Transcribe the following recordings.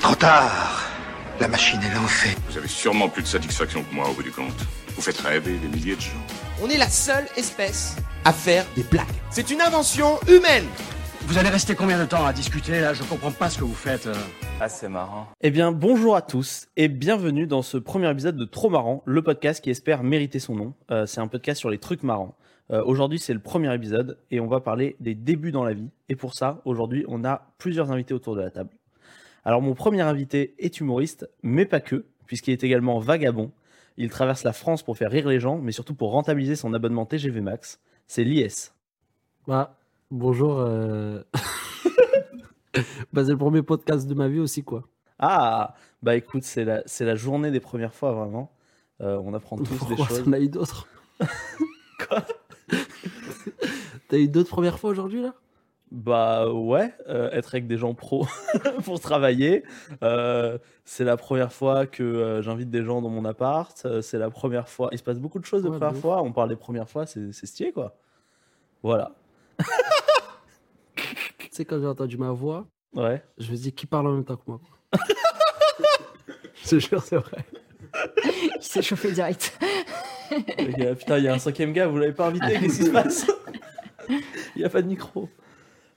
Trop tard. La machine est lancée. Vous avez sûrement plus de satisfaction que moi au bout du compte. Vous faites rêver des milliers de gens. On est la seule espèce à faire des blagues. C'est une invention humaine. Vous allez rester combien de temps à discuter là? Je comprends pas ce que vous faites. euh. Ah, c'est marrant. Eh bien, bonjour à tous et bienvenue dans ce premier épisode de Trop Marrant, le podcast qui espère mériter son nom. Euh, c'est un podcast sur les trucs marrants. Euh, aujourd'hui, c'est le premier épisode et on va parler des débuts dans la vie. Et pour ça, aujourd'hui, on a plusieurs invités autour de la table. Alors, mon premier invité est humoriste, mais pas que, puisqu'il est également vagabond. Il traverse la France pour faire rire les gens, mais surtout pour rentabiliser son abonnement TGV Max. C'est l'IS. Bah, bonjour. euh, bah, c'est le premier podcast de ma vie aussi, quoi. Ah, bah écoute, c'est la, c'est la journée des premières fois, vraiment. Euh, on apprend tous des choses. t'en as eu d'autres Quoi? T'as eu d'autres premières fois aujourd'hui, là? Bah ouais, euh, être avec des gens pros pour travailler. Euh, c'est la première fois que euh, j'invite des gens dans mon appart. Euh, c'est la première fois. Il se passe beaucoup de choses de Ouais, de première fois. On parle des premières fois, c'est c'est stylé quoi. Voilà. Tu sais, quand j'ai entendu ma voix, Ouais. je me dis qui parle en même temps que moi? je te jure, c'est vrai. Il s'est chauffé direct. Putain, il y a un cinquième gars, vous l'avez pas invité, qu'est-ce qui se passe? Il n'y a pas de micro.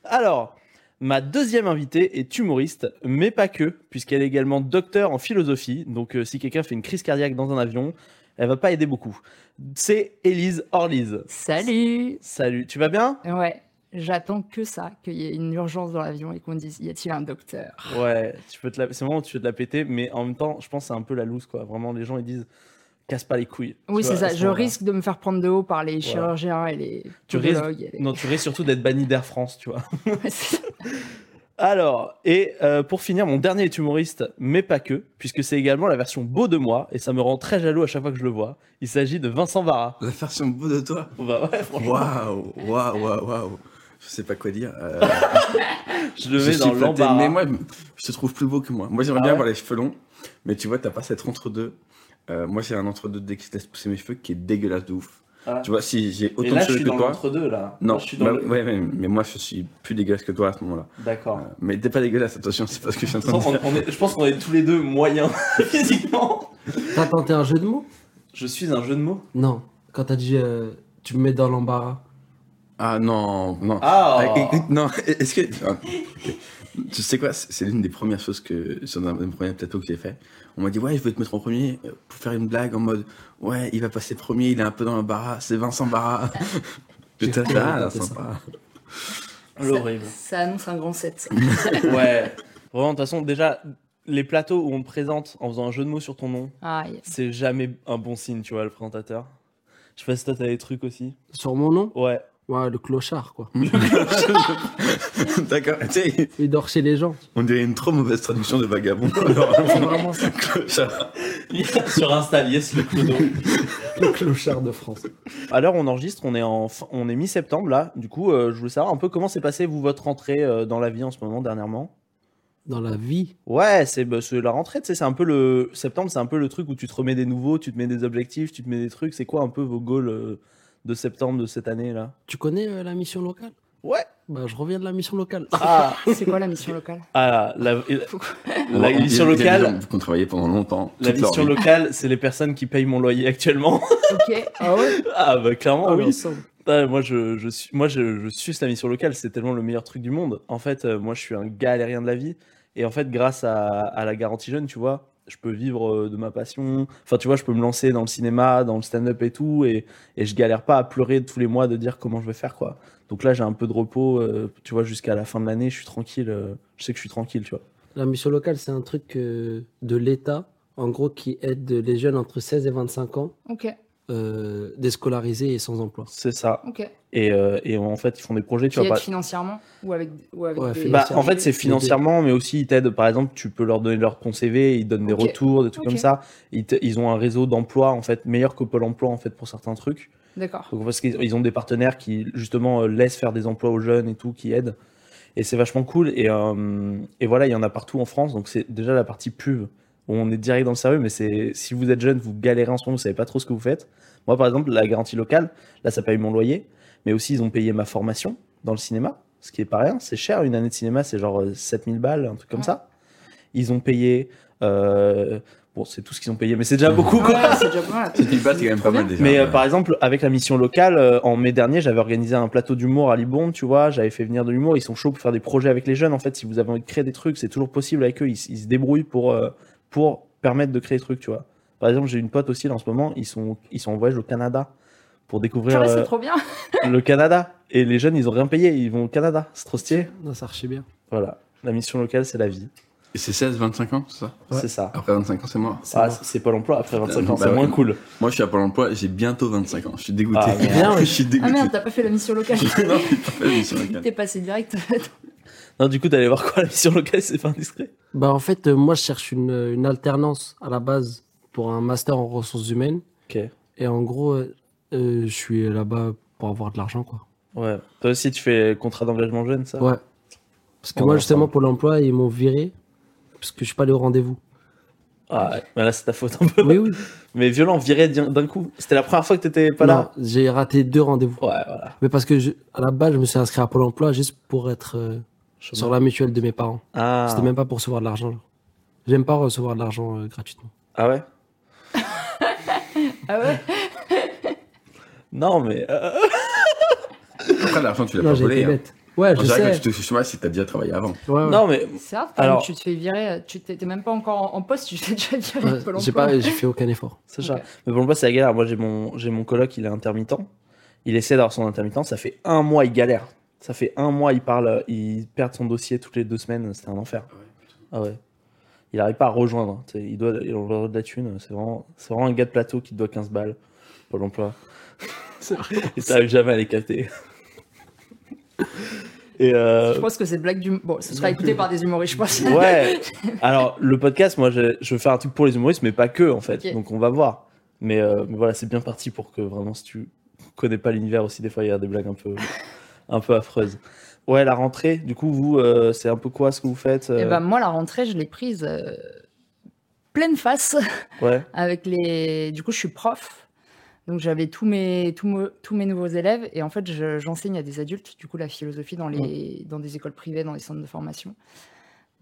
Alors, ma deuxième invitée est humoriste, mais pas que, puisqu'elle est également docteur en philosophie. Donc, euh, si quelqu'un fait une crise cardiaque dans un avion, elle va pas aider beaucoup. C'est Élise Orlise. Salut Salut, tu vas bien? Ouais, j'attends que ça, qu'il y ait une urgence dans l'avion et qu'on dise y a-t-il un docteur? Ouais, tu peux te la... c'est le moment où tu veux te la péter, mais en même temps, je pense que c'est un peu la loose, quoi. Vraiment, les gens, ils disent, casse pas les couilles. Oui, c'est ça. ce Je risque de me faire prendre de haut par les chirurgiens et les Tu risques- podologues. et les- Non, tu risques surtout d'être banni d'Air France, tu vois. Ouais. Alors, et euh, pour finir, mon dernier est humoriste, mais pas que, puisque c'est également la version beau de moi, et ça me rend très jaloux à chaque fois que je le vois. Il s'agit de Vincent Barra. La version beau de toi? Bah ouais, Waouh, waouh, waouh, waouh. Je sais pas quoi dire. Euh, je le mets dans l'embarras. Mais moi, je te trouve plus beau que moi. Moi, j'aimerais Ah bien ouais avoir les cheveux longs, mais tu vois, t'as pas cet entre-deux. Euh, moi, j'ai un entre-deux dès que je laisse pousser mes cheveux qui est dégueulasse de ouf. Ah. Tu vois, si j'ai autant là, de cheveux que dans toi. l'entre-deux, là. Non, Moi, je suis dans bah, le- ouais, ouais, mais moi, je suis plus dégueulasse que toi à ce moment-là. D'accord. Euh, mais t'es pas dégueulasse, attention, c'est pas ce que je suis en De train de dire. on- on est- je pense qu'on est tous les deux moyens physiquement. T'as tenté un jeu de mots? Je suis un jeu de mots. Non. Quand t'as dit euh, tu me mets dans l'embarras. Ah non, non. Ah, Ah, écoute, non, est-ce que. ah, ok. Tu sais quoi, c'est l'une des premières choses que. Sur un des premiers plateaux que j'ai fait. On m'a dit, ouais, je vais te mettre en premier euh, pour faire une blague en mode, ouais, il va passer premier, il est un peu dans le barra, c'est Vincent Barra. Putain, J'ai ah, sympa. L'horrible. Ça annonce un grand set. Ouais. Vraiment, de toute façon, déjà, les plateaux où on te présente en faisant un jeu de mots sur ton nom, Aïe. c'est jamais un bon signe, tu vois, le présentateur. Je sais pas si toi t'as des trucs aussi. Sur mon nom? Ouais. Ouais, le clochard, quoi. D'accord, tu sais, Il dort chez les gens. on dirait une trop mauvaise traduction de vagabond. Alors, C'est vraiment ça. clochard. Sur Insta, yes, le clodo. Le clochard de France. À l'heure où on enregistre, on est en fin- on est mi-septembre là. Du coup, euh, je voulais savoir un peu comment s'est passé vous votre rentrée euh, dans la vie en ce moment dernièrement? Dans la vie? Ouais, c'est bah, c'est la rentrée, tu sais, c'est un peu le septembre, c'est un peu le truc où tu te remets des nouveaux, tu te mets des objectifs, tu te mets des trucs. C'est quoi un peu vos goals euh, de septembre de cette année là Tu connais euh, la mission locale? Ouais. Bah, je reviens de la mission locale. Ah, C'est quoi la mission locale? Ah la, la, mission locale. ont travaillé pendant longtemps. La mission locale, c'est les personnes qui payent mon loyer actuellement. Ok. Ah ouais? Ah bah clairement Ah oui. Ouais, moi, je, je suis, moi je, je suis la mission locale, c'est tellement le meilleur truc du monde. En fait, euh, moi, je suis un galérien de la vie. Et en fait, grâce à, à la garantie jeune, tu vois, je peux vivre euh, de ma passion. Enfin, tu vois, je peux me lancer dans le cinéma, dans le stand-up et tout. Et, et je galère pas à pleurer tous les mois de dire comment je vais faire, quoi. Donc là, j'ai un peu de repos, euh, tu vois, jusqu'à la fin de l'année, je suis tranquille. euh, je sais que je suis tranquille, tu vois. La mission locale, c'est un truc euh, de l'État, en gros, qui aide les jeunes entre 16 et 25 ans, Ok. Euh, déscolarisés et sans emploi. C'est ça. Ok. Et, euh, et en fait, ils font des projets, tu vois. pas- financièrement ou avec, ou avec Ouais, des... Bah, en fait, c'est financièrement, mais aussi ils t'aident. Par exemple, tu peux leur donner leur ton CV, ils donnent des retours, des trucs comme ça. Ils, te- ils ont un réseau d'emploi en fait meilleur que Pôle Emploi en fait pour certains trucs. D'accord. Parce qu'ils ils ont des partenaires qui justement euh, laissent faire des emplois aux jeunes et tout, qui aident. Et c'est vachement cool. Et, euh, et voilà, il y en a partout en France. Donc c'est déjà la partie pub où on est direct dans le sérieux. Mais c'est si vous êtes jeune, vous galérez en ce moment, vous savez pas trop ce que vous faites. Moi, par exemple, la garantie locale, là, ça paye mon loyer. Mais aussi, ils ont payé ma formation dans le cinéma, ce qui est pas rien. C'est cher, une année de cinéma, c'est genre euh, 7000 balles, un truc comme Ouais. ça. ils ont payé. euh, Bon, c'est tout ce qu'ils ont payé, mais c'est déjà beaucoup, quoi. Ouais, c'est déjà pas mal. Quand même pas mal déjà. Mais euh, ouais. par exemple, avec la mission locale, euh, en mai dernier, j'avais organisé un plateau d'humour à Libourne, tu vois. J'avais fait venir de l'humour. Ils sont chauds pour faire des projets avec les jeunes. En fait, si vous avez envie de créer des trucs, c'est toujours possible avec eux. Ils, ils se débrouillent pour, euh, pour permettre de créer des trucs, tu vois. Par exemple, j'ai une pote aussi là, en ce moment. Ils sont, ils sont en voyage au Canada pour découvrir Purée, euh, c'est trop bien. le Canada. Et les jeunes, ils ont rien payé. Ils vont au Canada. C'est trop stylé. Non, ça archi bien. Voilà. La mission locale, c'est la vie. Et c'est 16, 25 ans, c'est ça? Ouais. C'est ça. Après 25 ans, c'est mort. Ah, c'est Pôle emploi. Après 25 ans, Bah c'est ouais. moins cool. Moi, je suis à Pôle emploi, j'ai bientôt 25 ans. Je suis dégoûté. Ah, merde. Je suis Ah dégoûté. merde, t'as pas fait la mission locale. non, j'ai pas fait la mission locale. T'es passé direct. Non, du coup, t'allais voir quoi la mission locale C'est pas indiscret. Bah, en fait, euh, moi, je cherche une, une alternance à la base pour un master en ressources humaines. Ok. Et en gros, euh, euh, je suis là-bas pour avoir de l'argent, quoi. Ouais. Toi aussi, tu fais contrat d'engagement jeune, ça Ouais. Parce que On moi, justement, pour l'emploi, ils m'ont viré. Parce que je suis pas allé au rendez-vous. Ah, ouais. Mais là, c'est ta faute un peu. Oui, oui. Mais violent, viré d'un d'un coup. C'était la première fois que t'étais pas là Non, j'ai raté deux rendez-vous. Ouais, voilà. Mais parce que, je- à la base, je me suis inscrit à Pôle emploi juste pour être euh, sur la mutuelle de mes parents. Ah. C'était même pas pour recevoir de l'argent. J'aime pas recevoir de l'argent euh, gratuitement. Ah ouais? Ah ouais? Non, mais. euh, Après, l'argent, tu l'as pas volé. été hein. bête. Ouais, je sais. que tu te fais chômage si t'as déjà travaillé avant. Ouais, ouais. Non, mais. C'est quand Alors- tu te fais virer, tu t'es même pas encore en, poste, tu te fais déjà virer Ouais, j'ai pas, j'ai fait aucun effort. C'est ça. Mais pour le moment, c'est la galère. Moi, j'ai mon, j'ai mon coloc, il est intermittent. Il essaie d'avoir son intermittent. Ça fait un mois, il galère. Ça fait un mois, il parle, il perd son dossier toutes les deux semaines. C'était un enfer. Ah ouais. Il arrive pas à rejoindre. Il doit, il doit de la thune. C'est vraiment, c'est vraiment un gars de plateau qui te doit 15 balles pour l'emploi. Et t'arrives jamais à les capter. Et euh, Je pense que cette blague du. Bon, ce sera écouté par des humoristes, je pense. Ouais. Alors, le podcast, moi, je, je veux faire un truc pour les humoristes, mais pas que, en fait. Ok. Donc, on va voir. Mais, euh, mais voilà, c'est bien parti pour que vraiment, si tu connais pas l'univers aussi, des fois, il y a des blagues un peu, un peu affreuses. Ouais, la rentrée, du coup, vous, euh, c'est un peu quoi ce que vous faites euh, Et ben moi, la rentrée, je l'ai prise euh, pleine face Ouais. avec les. Du coup, je suis prof. Donc j'avais tous mes, tous, tous mes nouveaux élèves et en fait je- j'enseigne à des adultes, du coup la philosophie dans, les, dans des écoles privées, dans des centres de formation.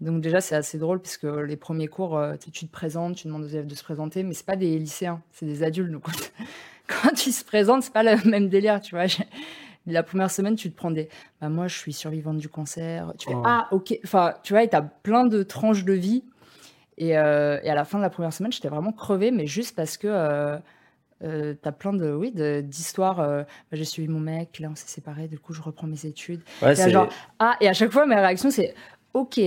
Donc déjà c'est assez drôle parce que les premiers cours, euh, tu te présentes, tu demandes aux élèves de se présenter, mais c'est pas des lycéens, c'est des adultes. Donc quand, quand ils se présentent, c'est pas le même délire, tu vois. La première semaine, tu te prends des, bah moi je suis survivante du cancer. Tu fais Oh. ah ok, enfin tu vois, et t'as plein de tranches de vie. Et, euh, et à la fin de la première semaine, j'étais vraiment crevée, mais juste parce que euh, euh, t'as plein de oui d'histoires. euh, bah, j'ai suivi mon mec, là on s'est séparés, du coup je reprends mes études. Ouais, Et genre ah et à chaque fois ma réaction c'est ok.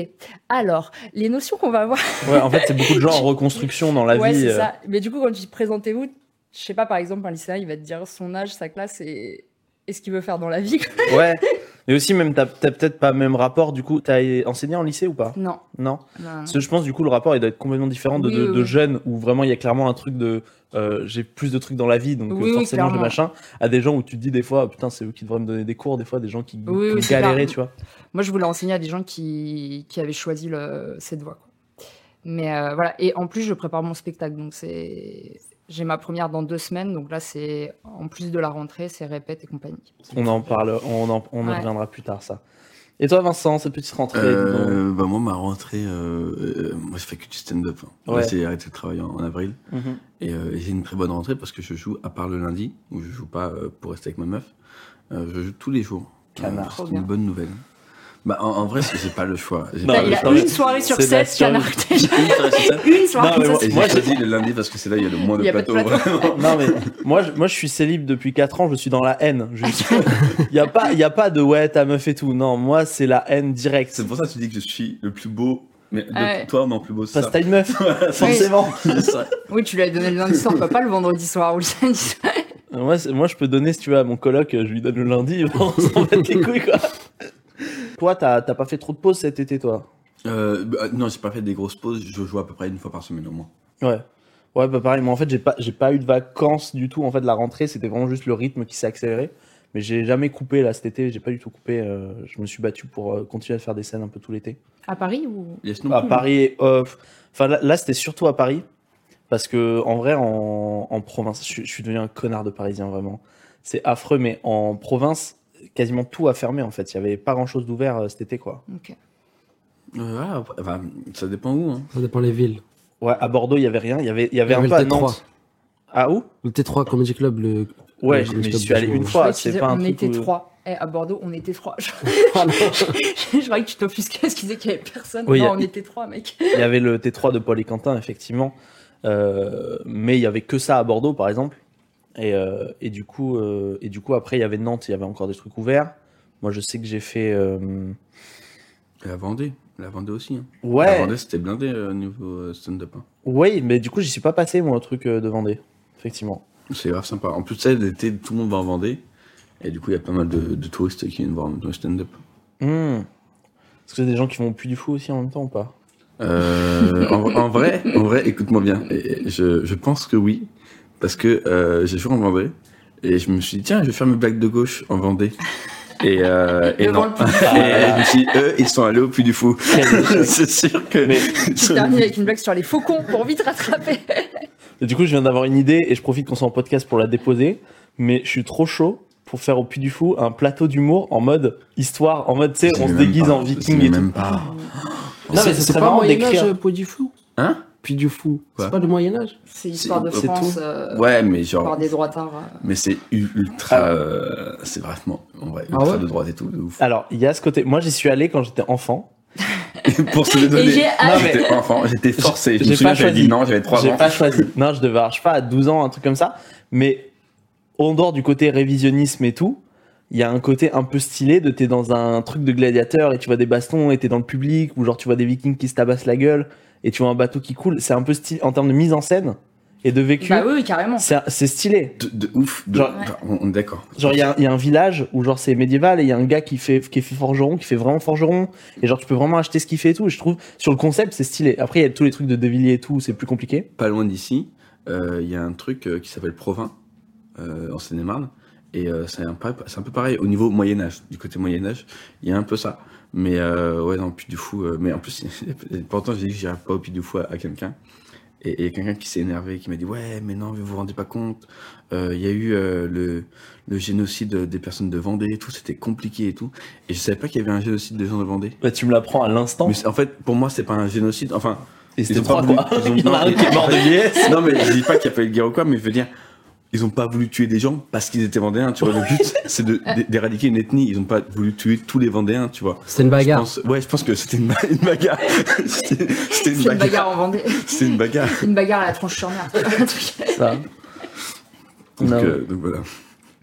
Alors les notions qu'on va avoir. Ouais, en fait, c'est beaucoup de gens en reconstruction dans la ouais vie. c'est ça. Mais du coup quand tu te présentez-vous, je sais pas par exemple un lycéen il va te dire son âge, sa classe et, et ce qu'il veut faire dans la vie. Ouais. Mais aussi, même, t'as peut-être pas le même rapport, du coup. T'as enseigné en lycée ou pas? Non. Non? non. Parce que je pense du coup le rapport il doit être complètement différent de, Oui, de, oui, de oui. jeunes où vraiment il y a clairement un truc de euh, j'ai plus de trucs dans la vie donc Oui, forcément j'ai machin à des gens où tu te dis des fois putain c'est eux qui devraient me donner des cours des fois des gens qui, qui galéraient tu vois Moi, je voulais enseigner à des gens qui, qui avaient choisi le, cette voie. quoi. Mais euh, voilà. Et en plus, je prépare mon spectacle. Donc, c'est. J'ai ma première dans deux semaines. Donc là, c'est. En plus de la rentrée, c'est répète et compagnie. on en parle on en, on en Ouais. reviendra plus tard ça et toi Vincent cette petite rentrée. Euh, bah moi, ma rentrée, euh, euh, moi, je fais que du stand-up. hein. Ouais. J'ai arrêté de travailler en, en avril. Mhm. Et euh, j'ai une très bonne rentrée parce que je joue, à part le lundi, où je joue pas euh, pour rester avec ma meuf, euh, je joue tous les jours. Euh, C'est une bonne nouvelle. Bah, en, en vrai, c'est j'ai pas le choix. J'ai Non, pas Là, le il choix. a une soirée sur sept, canard. Une soirée sur sept. une soirée Non, mais sur moi- j'ai Moi, choisi le lundi parce que c'est là où il y a le moins de y plateaux. plateau. non mais moi je, moi je suis célib depuis 4 ans je suis dans la haine juste il y a pas il y a pas de ouais ta meuf et tout non moi c'est la haine directe C'est pour ça que tu dis que je suis le plus beau, mais de Ah ouais. toi, mais en plus beau, c'est parce ça. que t'as une meuf forcément. Oui, tu lui as donné le lundi soir, pas le vendredi soir ou le samedi soir. Moi, c'est- moi, je peux donner, si tu veux, à mon coloc, euh, je lui donne le lundi, on s'en bat les couilles, quoi. Toi, t'as t'as pas fait trop de pauses cet été, toi? Euh, bah, non, j'ai pas fait des grosses pauses, je joue à peu près une fois par semaine au moins. Ouais. Ouais, bah pareil, moi, en fait, j'ai pas, j'ai pas eu de vacances du tout. En fait, la rentrée, c'était vraiment juste le rythme qui s'est accéléré. Mais j'ai jamais coupé, là, cet été, j'ai pas du tout coupé. euh, je me suis battu pour euh, continuer à faire des scènes un peu tout l'été. À Paris ou? Yes, non À. Paris, enfin, là, là, c'était surtout à Paris. Parce que, en vrai, en, en province, je suis devenu un connard de parisien, vraiment. C'est affreux, mais en province, quasiment tout a fermé, en fait. Il y avait pas grand chose d'ouvert euh, cet été, quoi. Ok. Euh, ah, après, ça dépend où. Hein. Ça dépend les villes. Ouais, à Bordeaux, il y avait rien. Il y avait, il y avait Il y un avait peu à le T3. Nantes. Ah où? Le T3 Comedy Club, le. Ouais, le mais Club suis allé une fois. Je C'est pas un on truc était où- trois. Eh, à Bordeaux, on était trois. Je, Ah je croyais que tu t'offusquais parce qu'ils disaient qu'il y avait personne. Oui, non, y a- on était trois, mec. Il y avait le T3 de Paul et Quentin, effectivement. Euh, mais il y avait que ça à Bordeaux, par exemple. Et, euh, et, du coup, euh, et du coup, après, il y avait Nantes, il y avait encore des trucs ouverts. Moi, je sais que j'ai fait. euh, la Vendée. La Vendée aussi. Hein. La Ouais, Vendée, c'était blindé euh, au niveau euh, stand-up. hein. oui, mais du coup, j'y suis pas passé, moi, au truc euh, de Vendée. Effectivement. C'est grave sympa. En plus, sais, l'été, tout le monde va en Vendée. Et du coup, il y a pas mal de, de touristes qui viennent voir le stand-up. Hmm. Est-ce que c'est des gens qui vont Puy du Fou aussi en même temps ou pas? Euh, en, en vrai, en vrai, écoute-moi bien. Et je, je pense que oui, parce que euh, j'ai joué en Vendée et je me suis dit tiens, je vais faire mes blagues de gauche en Vendée. Et, euh, et non. et je me suis dit, eux, ils sont allés au Puy du Fou. C'est sûr que. Mais- Tu termines avec une blague sur les faucons pour vite rattraper. Et Du coup, je viens d'avoir une idée et je profite qu'on soit en podcast pour la déposer. Mais je suis trop chaud pour faire au Puy du Fou un plateau d'humour en mode histoire, en mode, tu sais, on se déguise pas, en je sais viking et tout. même pas. Non, mais ce c'est pas marrant Moyen-Âge, d'écrire. euh, Puy du Fou? Hein? Puy du Fou. C'est pas le Moyen-Âge C'est l'histoire de C'est France tout euh, Ouais, mais par genre. des droitards. euh. Mais c'est ultra. euh, c'est vraiment. En vrai, Ah ultra ouais de droite et tout, de ouf. Alors, il y a ce côté. Moi, j'y suis allé quand j'étais enfant. pour se Et donner. j'ai J'étais enfant, j'étais forcé. Je J'ai me souviens, pas j'avais choisi. dit non, j'avais 3 J'ai ans. pas choisi. Non, je devais avoir, je sais pas, à 12 ans, un truc comme ça. Mais en dehors du côté révisionnisme et tout, il y a un côté un peu stylé de t'es dans un truc de gladiateur et tu vois des bastons et t'es dans le public ou genre tu vois des vikings qui se tabassent la gueule et tu vois un bateau qui coule. C'est un peu stylé en termes de mise en scène et de vécu. Bah oui, carrément. c'est stylé. De, de ouf. De, Genre- on, on est d'accord. Genre, il y, a un- il y a un village où, genre, c'est médiéval et il y a un gars qui fait, qui fait forgeron, qui fait vraiment forgeron. Et, genre, tu peux vraiment acheter ce qu'il fait et tout. Et je trouve, sur le concept, c'est stylé. Après, il y a tous les trucs de De Villiers et tout, c'est plus compliqué. Pas loin d'ici, euh, il y a un truc euh, qui s'appelle Provins, euh, en Seine-et-Marne. Et euh, c'est un, peu- c'est un peu pareil au niveau Moyen-Âge. Du côté Moyen-Âge, il y a un peu ça. Mais euh, ouais, non, Puy du Fou. euh, mais en plus, pourtant, j'ai dit que j'irais pas au Puy du Fou à, à quelqu'un. Et et il y a quelqu'un qui s'est énervé, qui m'a dit Ouais, mais non, vous vous rendez pas compte. Il y a eu le, le génocide des personnes de Vendée et tout, c'était compliqué et tout. Et je savais pas qu'il y avait un génocide des gens de Vendée. Bah, tu me l'apprends à l'instant. Mais en fait, pour moi, c'est pas un génocide. Enfin, Et c'était trois, quoi. ils ont- Il y en a non, un qui est mort de vieillesse. non, mais je dis pas qu'il y a pas eu de guerre ou quoi, mais je veux dire, ils ont pas voulu tuer des gens parce qu'ils étaient vendéens, tu vois. Le but, c'est d'éradiquer une ethnie. Ils ont pas voulu tuer tous les vendéens, tu vois. C'était une Je bagarre. pense, ouais, je pense que c'était une, ba- une bagarre. C'était une, C'est une bagarre. bagarre en Vendée. C'était une bagarre. Une bagarre à la tronche sur mer. un truc. Ça. Donc, Non. euh, donc voilà.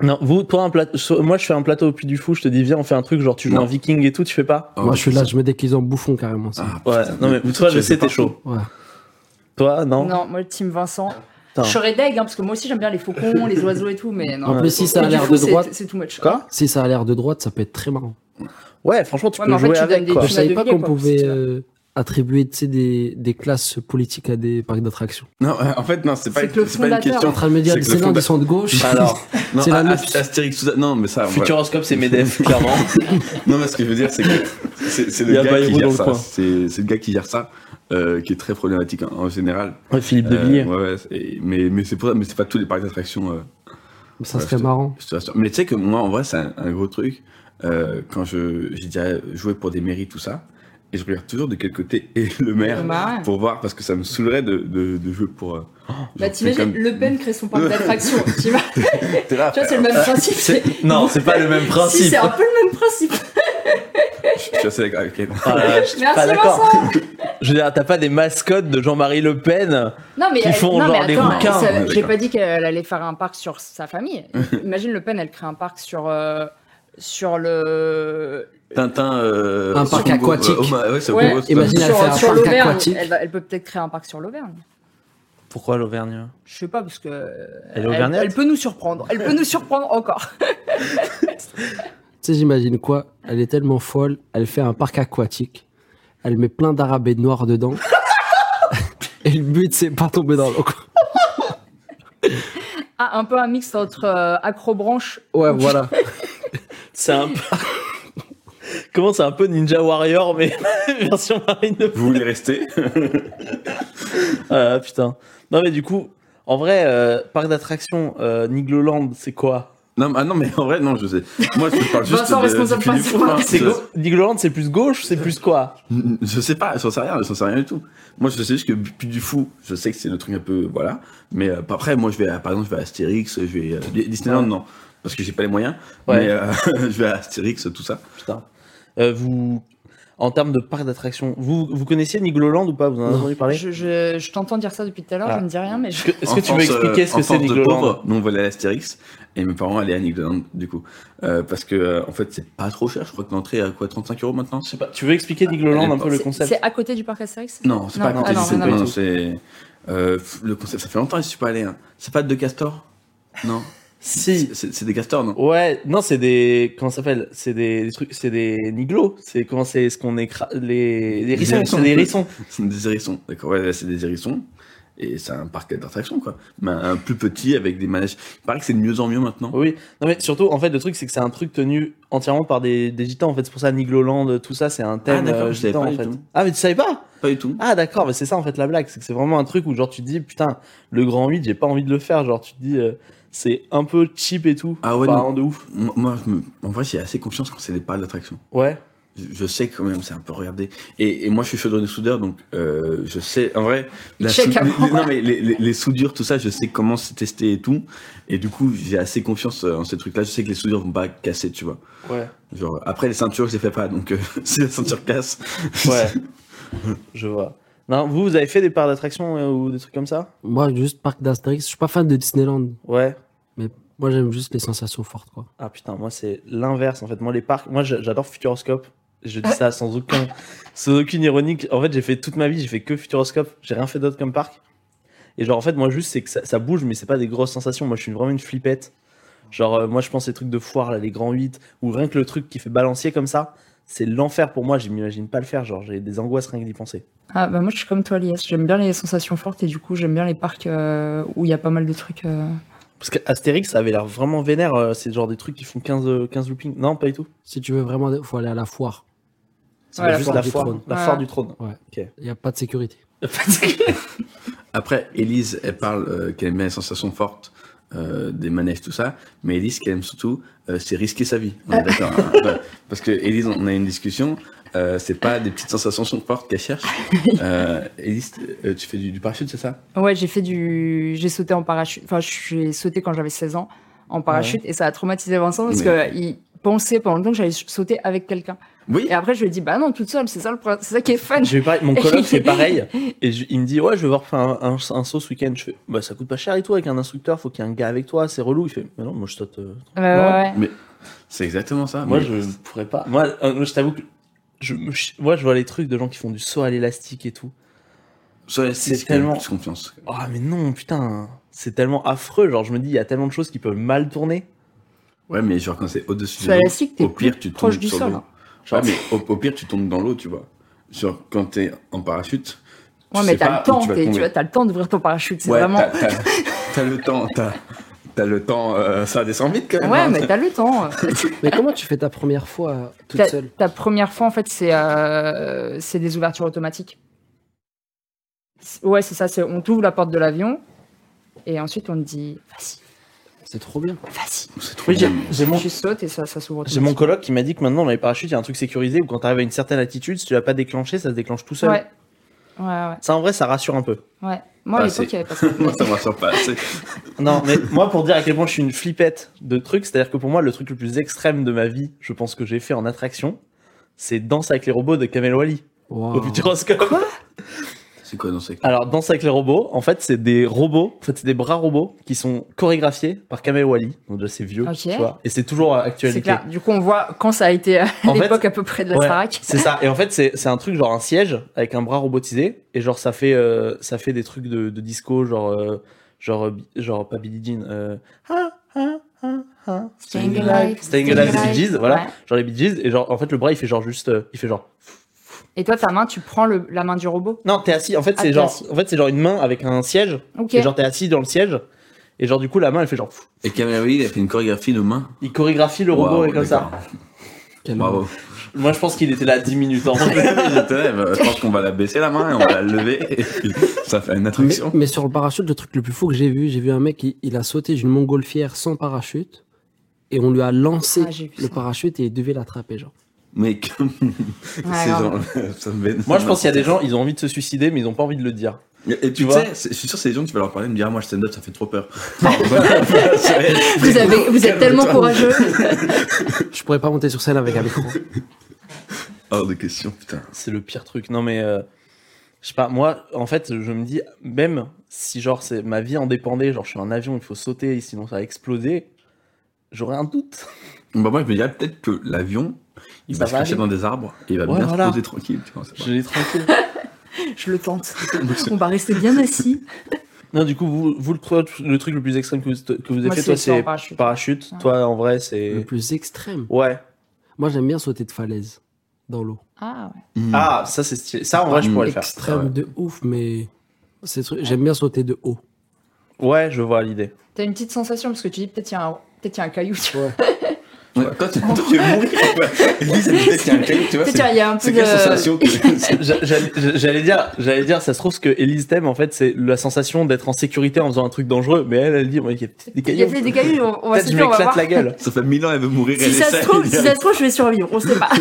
Non, vous, toi, un plateau, so- moi, je fais un plateau au Puy du Fou, je te dis, viens, on fait un truc, genre, tu joues Non. un viking et tout, tu fais pas? Oh, Moi, je suis là, je me déguise en bouffon carrément. ça. Ah, Ouais, putain, non, mais toi, je sais, t'es chaud. Ouais. Toi, non? Non, moi, le team Vincent. Putain. Je serais deg, hein, parce que moi aussi j'aime bien les faucons, les oiseaux et tout, mais non. En plus, si ça a l'air de droite, C'est too much. Quoi? si ça a l'air de droite, ça peut être très marrant. Ouais, franchement, tu Ouais, peux en fait, jouer tu donnes avec, des quoi. Je Tu m'as savais pas qu'on pouvait euh, attribuer des, des classes politiques à des parcs d'attractions. Non, euh, en fait, non, c'est pas, que le pas une suis en question. train de me dire, C'est Zélandais fonda- sont de gauche. Alors, Non, C'est la Astérix, tout ça. Non, mais ça. Futuroscope, c'est Medef, clairement. Non, mais ce que je veux dire, c'est que c'est le gars qui gère ça. c'est le gars qui gère ça, euh, qui est très problématique en, en général. Ouais, Philippe Euh, Devilliers. ouais, ouais, c'est- mais mais c'est mais pas tous les parcs d'attractions. euh, Ça serait je marrant. je. Mais tu sais que moi, en vrai, c'est un, un gros truc. Euh, quand je j'ai déjà joué pour des mairies, tout ça, et je regarde toujours de quel côté est le maire ouais. pour voir, parce que ça me saoulerait de, de, de jouer pour. euh, Bah t'imagines, comme- Le Pen crée son parc d'attractions. tu vois, T'es là, tu vois, c'est le même principe. Non, c'est pas le même Si, principe. c'est un peu le même principe. Je suis assez d'accord avec elle. Ah, là, je suis Merci pas d'accord. Vincent. Je veux dire, t'as pas des mascottes de Jean-Marie Le Pen Non mais, Qui elle- font non, genre mais des rouquins. ça- Ouais, J'ai pas dit qu'elle allait faire un parc sur sa famille. Imagine Le Pen, elle crée un parc sur sur sur le Tintin. euh, Un parc Congo, aquatique. euh, Oma- ouais, c'est Ouais. Congo, c'est Imagine elle sur, un parc l'Auvergne. aquatique. Elle, va- elle peut peut-être créer un parc sur l'Auvergne. Pourquoi l'Auvergne? Je sais pas parce que Elle elle peut nous surprendre. Elle peut nous surprendre encore. Tu sais, j'imagine quoi? Elle est tellement folle, elle fait un parc aquatique, elle met plein d'arabes et de noirs dedans. et le but, c'est pas tomber dans l'eau. Ah, un peu un mix entre euh, acrobranche. Ouais, voilà. C'est un peu. Comment c'est un peu Ninja Warrior, mais version Marine. Vous voulez rester? Ah putain. Non, mais du coup, en vrai, euh, parc d'attractions, euh, Nigloland, c'est quoi? Non, ah non, mais en vrai, non, je sais. Moi, je parle juste Vincent, de, responsable principal. C'est go- c'est plus gauche, c'est plus quoi? Je sais pas, j'en sais rien, j'en sais rien du tout. Moi, je sais juste que Puy du Fou, je sais que c'est le truc un peu, voilà. Mais euh, après, moi, je vais, à- par exemple, je vais à Astérix, je vais euh, Disneyland, Ouais. non, parce que j'ai pas les moyens. Ouais. Mais euh, je vais à Astérix, tout ça. Putain. Euh, vous, en termes de parc d'attractions, vous, vous connaissiez Nigloland ou pas? Vous en avez entendu parler? Je, je, je t'entends dire ça depuis tout à l'heure, Ah. je ne dis rien, mais Est-ce je... que, est-ce que tu veux expliquer euh, ce que c'est Nigloland Nous, on volait à Astérix et mes parents allaient à Nigloland, du coup. Euh, parce que, euh, en fait, c'est pas trop cher. Je crois que l'entrée est à quoi 35 euros maintenant? Je sais pas. Tu veux expliquer Nigloland un peu le C'est- concept? C'est à côté du parc Astérix? Non, c'est pas à côté ah non, à Non, voir. c'est. euh, le concept, ça fait longtemps que je suis pas allé. Hein. C'est pas de castors? Non. Si. C'est c'est des castors, non? Ouais, non, c'est des. Comment ça s'appelle? C'est des, des trucs. C'est des niglos. C'est comment c'est ce qu'on écra... les, les hérissons. hérissons. C'est des hérissons. C'est des hérissons, d'accord. Ouais, c'est des hérissons. Et c'est un parc d'attractions, quoi. Mais un plus petit avec des manèges. Il paraît que c'est de mieux en mieux maintenant. Oui. Non, mais surtout, en fait, le truc, c'est que c'est un truc tenu entièrement par des, des gitans. En fait, c'est pour ça Nigloland, tout ça, c'est un thème Ah, d'accord, euh, gitan, en fait. tout. Ah, mais tu savais pas? Pas du tout. Ah, d'accord, mais c'est ça, en fait, la blague. C'est que c'est vraiment un truc où, genre, tu te dis, putain, le grand 8, j'ai pas envie de le faire. Genre, tu te dis, euh, c'est un peu cheap et tout. Ah ouais, Pas non. de ouf. Moi, en vrai, j'ai assez confiance quand c'est des parcs d'attractions. Ouais. Je, sais quand même, c'est un peu regardé. Et, et moi, je suis chaudronnier soudeur, donc euh, je sais, en vrai, la check sou- non, mais les, les- les soudures, tout ça, je sais comment c'est testé et tout. Et du coup, j'ai assez confiance euh, en ces trucs-là. Je sais que les soudures vont pas casser, tu vois. Ouais. Genre, après, les ceintures, je les fais pas, donc euh, si la ceinture casse. Ouais. Je vois. Non, vous, vous avez fait des parcs d'attractions euh, ou des trucs comme ça? Moi, juste parc d'Astérix. Je suis pas fan de Disneyland. Ouais. Moi, j'aime juste les sensations fortes, quoi. Ah putain, moi c'est l'inverse en fait. Moi les parcs, moi j'a- j'adore Futuroscope. Je dis ça sans aucun, sans aucune ironie. En fait, j'ai fait toute ma vie, j'ai fait que Futuroscope. J'ai rien fait d'autre comme parc. Et genre en fait, moi juste c'est que ça, ça bouge, mais c'est pas des grosses sensations. Moi, je suis vraiment une flippette. Genre euh, moi, je pense les trucs de foire là, les grands 8 ou rien que le truc qui fait balancier comme ça, c'est l'enfer pour moi. Je m'imagine pas le faire. Genre j'ai des angoisses rien que d'y penser. Ah, bah moi, je suis comme toi, Lies. J'aime bien les sensations fortes et du coup, j'aime bien les parcs euh, où il y a pas mal de trucs. euh. Parce qu'Astérix, ça avait l'air vraiment vénère. euh, C'est genre des trucs qui font 15, euh, 15 loopings. Non, pas du tout. Si tu veux vraiment, faut aller à la foire. C'est Ouais, la juste foire la du foire, trône. la Ouais. foire du trône. Il y a pas de sécurité. Après, Elise, elle parle euh, qu'elle aime les sensations fortes, euh, des manèges, tout ça. Mais Elise, ce qu'elle aime surtout, euh, c'est risquer sa vie. On est d'accord. hein. Ouais. Parce que Elise, on a une discussion. Euh, c'est pas des petites sensations fortes qu'elle cherche. Euh, Elise, tu fais du, du parachute, c'est ça? Ouais, j'ai fait du. J'ai sauté en parachute. Enfin, j'ai sauté quand j'avais 16 ans en parachute et ça a traumatisé Vincent parce Mais- qu'il pensait pendant longtemps que j'allais sauter avec quelqu'un. Oui. Et après, je lui ai dit, bah non, toute seule, c'est ça, le c'est ça qui est fun. J'ai eu pareil, mon coloc fait pareil. Et je- il me dit, ouais, je vais voir faire un, un, un saut ce week-end. Je fais, bah ça coûte pas cher et tout avec un instructeur, faut qu'il y ait un gars avec toi, c'est relou. Il fait, mais non, moi je saute. euh, Ouais, ouais, ouais. C'est exactement ça. Moi Mais- je pourrais pas. Moi, euh, moi, je t'avoue que je, me chi- moi je vois les trucs de gens qui font du saut à l'élastique et tout. C'est tellement- plus confiance. Ah mais non, putain, c'est tellement affreux. Genre je me dis, il y a tellement de choses qui peuvent mal tourner. Ouais, mais genre quand c'est au-dessus de l'élastique, au pire, tu proche tombes du sur sol. Genre, Ouais, mais au, au pire, tu tombes dans l'eau, tu vois. Genre quand t'es en parachute. tu Ouais, mais t'as le temps, tu vois, t'as le temps d'ouvrir ton parachute. C'est Ouais, vraiment. t'as- le temps, t'as t'as le temps, euh, ça descend vite quand même. Ouais, hein. mais t'as le temps. Mais comment tu fais ta première fois euh, toute Ta, seule ta première fois, en fait, c'est euh, c'est des ouvertures automatiques. Ouais, c'est ça. c'est- On t'ouvre la porte de l'avion et ensuite on te dit vas-y, C'est trop bien. vas-y. C'est trop bien. j'ai mon, Tu sautes et ça, ça s'ouvre j'ai mon coloc qui m'a dit que maintenant dans les parachutes, il y a un truc sécurisé où quand t'arrives à une certaine altitude, si tu l'as pas déclenché, ça se déclenche tout seul. Ouais. Ouais, ouais, Ça en vrai, ça rassure un peu. ouais. Moi, à Ah, l'époque, il n'y avait pas ça. Moi, ça me rassure pas. assez. Non, mais moi, pour dire à quel point je suis une flippette de trucs, c'est-à-dire que pour moi, le truc le plus extrême de ma vie, je pense que j'ai fait en attraction, c'est Danse avec les robots de Kamel Wally Wow. au Futuroscope. C'est quoi dans ces Alors, Danse avec les robots, en fait, c'est des robots, en fait, c'est des bras robots qui sont chorégraphiés par Kamel Wally. Donc, déjà, c'est vieux, tu vois, et c'est toujours à C'est actualité. clair. Du coup, on voit quand ça a été à En fait, l'époque à peu près de la Ouais, Starac. c'est ça. Et en fait, c'est c'est un truc genre un siège avec un bras robotisé et genre ça fait euh, ça fait des trucs de, de disco genre euh, genre euh, genre pas Billie Jean euh, ah, ah, ah, ah, Staying Alive, Staying Staying Alive, Alive, Bee Gees, voilà, ouais. genre les Bee Gees et genre en fait le bras il fait genre juste euh, il fait genre Et toi, ta main, tu prends le, la main du robot. non t'es assis en fait Ah, c'est genre assis. en fait c'est genre une main avec un siège Ok. et genre t'es assis dans le siège et genre du coup la main elle fait genre Et Kamel il a fait une chorégraphie de main. il chorégraphie le robot et comme ça Bravo. moi je pense qu'il était là 10 minutes en vrai. Je te lève. Je pense qu'on va la baisser la main et on va la lever et puis ça fait une Mais, attraction. mais sur le parachute, le truc le plus fou que j'ai vu, j'ai vu un mec, il, il a sauté d'une montgolfière sans parachute. et on lui a lancé Ah, le ça. parachute et il devait l'attraper, genre. Mais comme. gens ça me. Moi, je pense qu'il y a des gens, ils ont envie de se suicider, mais ils ont pas envie de le dire. Et, et tu Tu vois sais, je suis sûr que c'est des gens, tu vas leur parler, me dire, ah, moi, le stand-up, ça fait trop peur. Vous, avez, vous êtes tellement courageux. Je pourrais pas monter sur scène avec un micro. Hors de question, putain. C'est le pire truc. Non, mais euh, je sais pas. Moi, en fait, je me dis, même si genre c'est ma vie en dépendait, genre je suis en avion, il faut sauter, sinon ça va exploser, j'aurais un doute. Bah, moi, je me dirais peut-être que l'avion, il va se cacher dans des arbres et il va Ouais, bien voilà. se poser tranquille. Tu vois, Je l'ai tranquille. Je le tente. On va rester bien assis. non, du coup, vous, vous le, le truc le plus extrême que vous, que vous avez Moi, fait, c'est toi, c'est parachute. parachute. Ouais. Toi, en vrai, c'est. Le plus extrême. Ouais. Moi, j'aime bien sauter de falaise dans l'eau. Ah ouais. Mm. Ah, ça, c'est stylé. Ça, en vrai, je pourrais le faire. Extrême ouais. de ouf, mais j'aime bien sauter de haut. Ouais, je vois l'idée. T'as une petite sensation parce que tu dis peut-être il y a un, peut-être il y a un caillou. Tu vois. Ouais, toi, tu, toi, tu veux mourir. Elise, elle dit qu'il y a un caillou, tu vois. Peut-être C'est il y a un peu c'est quelle de. sensation que- J'a- J'allais dire, j'allais dire, ça se trouve ce que Elise t'aime en fait, c'est la sensation d'être en sécurité en faisant un truc dangereux. Mais elle, elle dit, ouais, il y a peut-être des Il y cailloux. a peut-être des cailloux. On, va Peut-être se je dire, on va m'éclate voir. la gueule. Ça fait mille ans, elle veut mourir. Si elle ça, se trouve, si ça se trouve, je vais survivre. On sait pas.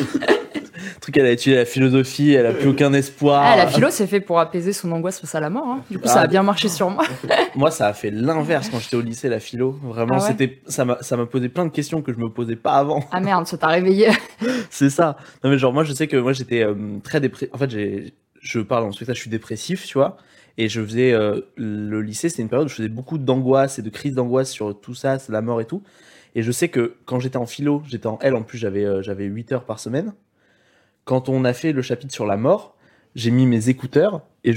Truc, elle a étudié la philosophie, elle a plus aucun espoir. Ah, la philo, c'est fait pour apaiser son angoisse face à la mort. hein. Du coup, ça Ah. a bien marché sur moi. Moi, ça a fait l'inverse quand j'étais au lycée, la philo. Vraiment, Ah ouais c'était, ça m'a, ça m'a posé plein de questions que je me posais pas avant. Ah merde, ça t'a réveillé. c'est ça. Non, mais genre, moi, je sais que moi, j'étais euh, très dépressif. En fait, j'ai, je parle en spectacle, je suis dépressif, tu vois. Et je faisais, euh, le lycée, c'était une période où je faisais beaucoup d'angoisse et de crises d'angoisse sur tout ça, c'est la mort et tout. Et je sais que quand j'étais en philo, j'étais en L, en plus, j'avais, euh, j'avais 8 heures par semaine. Quand on a fait le chapitre sur la mort, j'ai mis mes écouteurs et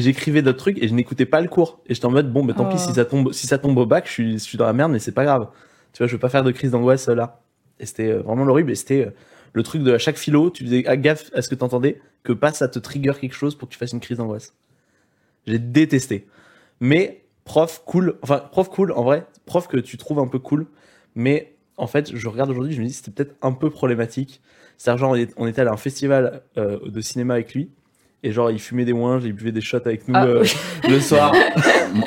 j'écrivais d'autres trucs et je n'écoutais pas le cours. Et j'étais en mode bon, mais tant Oh. pis si ça tombe si ça tombe au bac, je suis je suis dans la merde, mais c'est pas grave. Tu vois, je veux pas faire de crise d'angoisse là. Et c'était euh, vraiment horrible. Et c'était euh, le truc de à chaque philo, tu faisais ah, gaffe à ce que t'entendais, que pas ça te trigger quelque chose pour que tu fasses une crise d'angoisse. J'ai détesté. Mais prof cool, enfin prof cool en vrai, prof que tu trouves un peu cool, mais en fait, je regarde aujourd'hui, je me dis c'était peut-être un peu problématique. C'est-à-dire, genre, on est- on était allé à un festival euh, de cinéma avec lui, et genre, il fumait des ouinges, il buvait des shots avec nous Ah, euh, oui. le soir.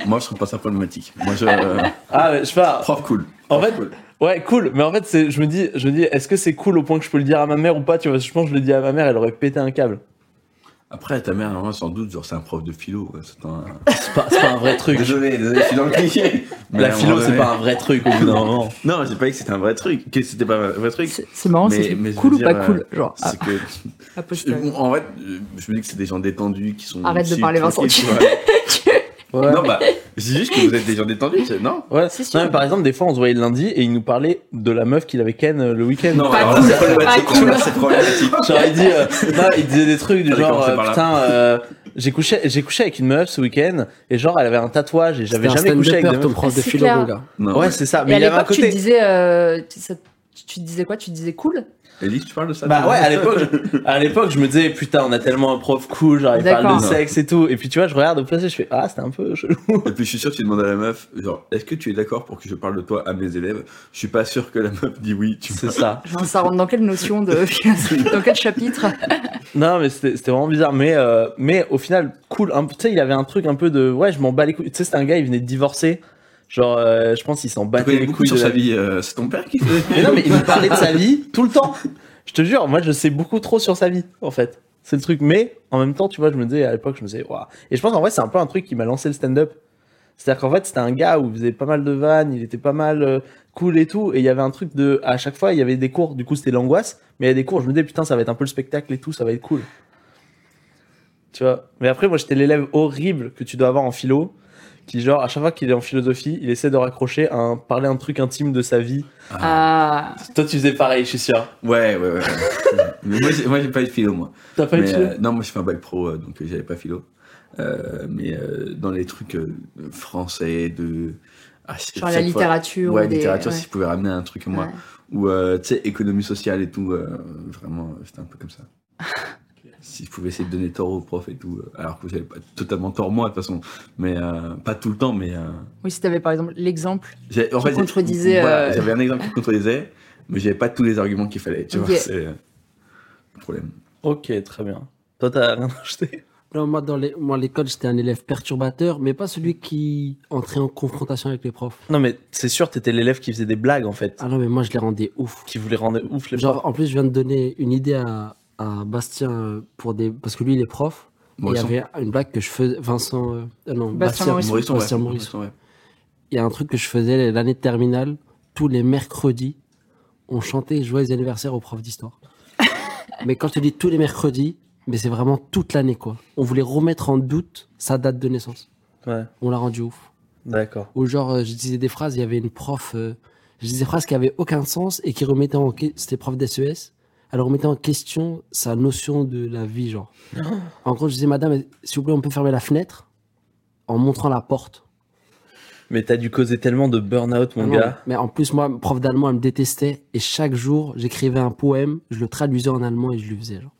Moi, je trouve pas ça problématique. Moi, je. euh, Ah, mais je sais pas. Prof cool. En Prof fait, cool. Ouais, cool. Mais en fait, c'est, je me dis, je me dis, est-ce que c'est cool au point que je peux le dire à ma mère ou pas? Tu vois, je pense que je le dis à ma mère, elle aurait pété un câble. Après, ta mère, normalement, sans doute, genre, c'est un prof de philo. ouais, C'est un... C'est pas, c'est pas un vrai truc. Désolé, désolé, je suis dans le cliché. Mais La un philo, moment c'est donné- pas un vrai truc au bout d'un moment. Non, j'ai pas dit que c'était un vrai truc. Que c'était pas un vrai truc. C'est c'est marrant, Mais- c'est mais je cool veux ou dire, pas euh, cool Genre, ah, C'est que. posteriori. Bon, en fait, euh, je me dis que c'est des gens détendus qui sont. Arrête de aussi parler, Vincent, tranquilles, tu- tu vois. Ouais. Non, bah, je dis juste que vous êtes des gens détendus, c'est- non Ouais, C'est Non, sûr. mais par exemple, des fois, on se voyait le lundi et il nous parlait de la meuf qu'il avait ken euh, le week-end. Non, Pas alors cool, là, c'est problématique. pas cool. Là, c'est problématique. Genre, il dit, euh, non, il disait des trucs du genre, euh, par là. putain, euh, j'ai couché, j'ai couché avec une meuf ce week-end et genre, elle avait un tatouage et j'avais jamais couché avec des ton prof de C'est philo, clair. mon gars. Non. Ouais, c'est ça. Et Mais à il y avait un l'époque, tu côté. disais, euh, ça- tu te disais quoi? Tu te disais cool? Elise, tu parles de ça Bah ouais, à l'époque, je- à l'époque, je me disais, putain, on a tellement un prof cool, genre, il parle de sexe et tout. Et puis, tu vois, je regarde au passé, je fais, ah, c'était un peu chelou. Et puis je suis sûr que tu demandes à la meuf, genre, est-ce que tu es d'accord pour que je parle de toi à mes élèves? Je suis pas sûr que la meuf dit oui. Tu C'est ça. Genre, Ça rentre dans quelle notion de Dans quel chapitre? Non, mais c'était c'était vraiment bizarre. Mais, euh, mais au final, cool. Un Tu sais, il avait un truc un peu de, ouais, je m'en bats les couilles. Tu sais, c'était un gars, il venait de divorcer. Genre, euh, je pense qu'il s'en battait les beaucoup couilles sur de la sa vie. euh, c'est ton père qui faisait Mais non, mais il nous parlait de sa vie tout le temps. Je te jure, moi, je sais beaucoup trop sur sa vie, en fait. C'est le truc. Mais en même temps, tu vois, je me disais, à l'époque, je me disais, waouh. Et je pense, en vrai, c'est un peu un truc qui m'a lancé le stand-up. C'est-à-dire qu'en fait, c'était un gars où il faisait pas mal de vannes, il était pas mal euh, cool et tout. Et il y avait un truc de. À chaque fois, il y avait des cours, du coup, c'était l'angoisse. Mais il y a des cours, je me disais, putain, ça va être un peu le spectacle et tout, ça va être cool. Tu vois. Mais après, moi, j'étais l'élève horrible que tu dois avoir en philo. Qui, genre, à chaque fois qu'il est en philosophie, il essaie de raccrocher un, parler un truc intime de sa vie. Ah, Toi, tu faisais pareil, je suis sûr. Ouais, ouais, ouais. mais moi, j'ai- pas eu de philo, moi. T'as pas eu de philo euh, non, moi, je fais un bac pro, euh, donc j'avais pas philo. Euh, mais euh, dans les trucs euh, français, de. à ch- genre la fois- littérature. Ouais, ou des- littérature, ouais. si je pouvais ramener un truc à moi. Ouais. Ou, euh, tu sais, économie sociale et tout. euh, vraiment, c'était un peu comme ça. si je pouvais essayer de donner tort aux profs et tout. euh, alors que j'avais pas totalement tort, moi, de toute façon. Mais euh, pas tout le temps, mais. euh, Oui, si t'avais par exemple l'exemple. en Qui contredisait, voilà, J'avais un exemple qui contredisait, mais j'avais pas tous les arguments qu'il fallait. Tu Ok. vois, c'est le problème. Ok, très bien. Toi, t'as rien acheté Non, moi, dans les, moi, à l'école, j'étais un élève perturbateur, mais pas celui qui entrait en confrontation avec les profs. Non, mais c'est sûr, t'étais l'élève qui faisait des blagues, en fait. Ah non, mais moi, je les rendais ouf. Qui voulait rendre ouf les Genre, profs. en plus, je viens de donner une idée à, à Bastien euh, pour des, parce que lui, il est prof. Il y avait une blague que je faisais, Vincent, euh, euh, non, Bastien Bastien, Morisson. Morisson, ouais. Bastien Morisson. ouais. Il y a un truc que je faisais l'année de terminale, tous les mercredis, on chantait joyeux anniversaire aux profs d'histoire. mais quand je te dis tous les mercredis, mais c'est vraiment toute l'année, quoi. On voulait remettre en doute sa date de naissance. Ouais, On l'a rendu ouf. d'accord. Ou genre, euh, je disais des phrases, il y avait une prof, euh, je disais des phrases qui avaient aucun sens et qui remettaient en que- c'était prof d'SES, elle remettait en question sa notion de la vie, genre. En gros, je disais, madame, s'il vous plaît, on peut fermer la fenêtre en montrant la porte. Mais t'as dû causer tellement de burn-out, mon Ah non, gars. Mais en plus, moi, prof d'allemand, elle me détestait et chaque jour, j'écrivais un poème, je le traduisais en allemand et je lui faisais, genre.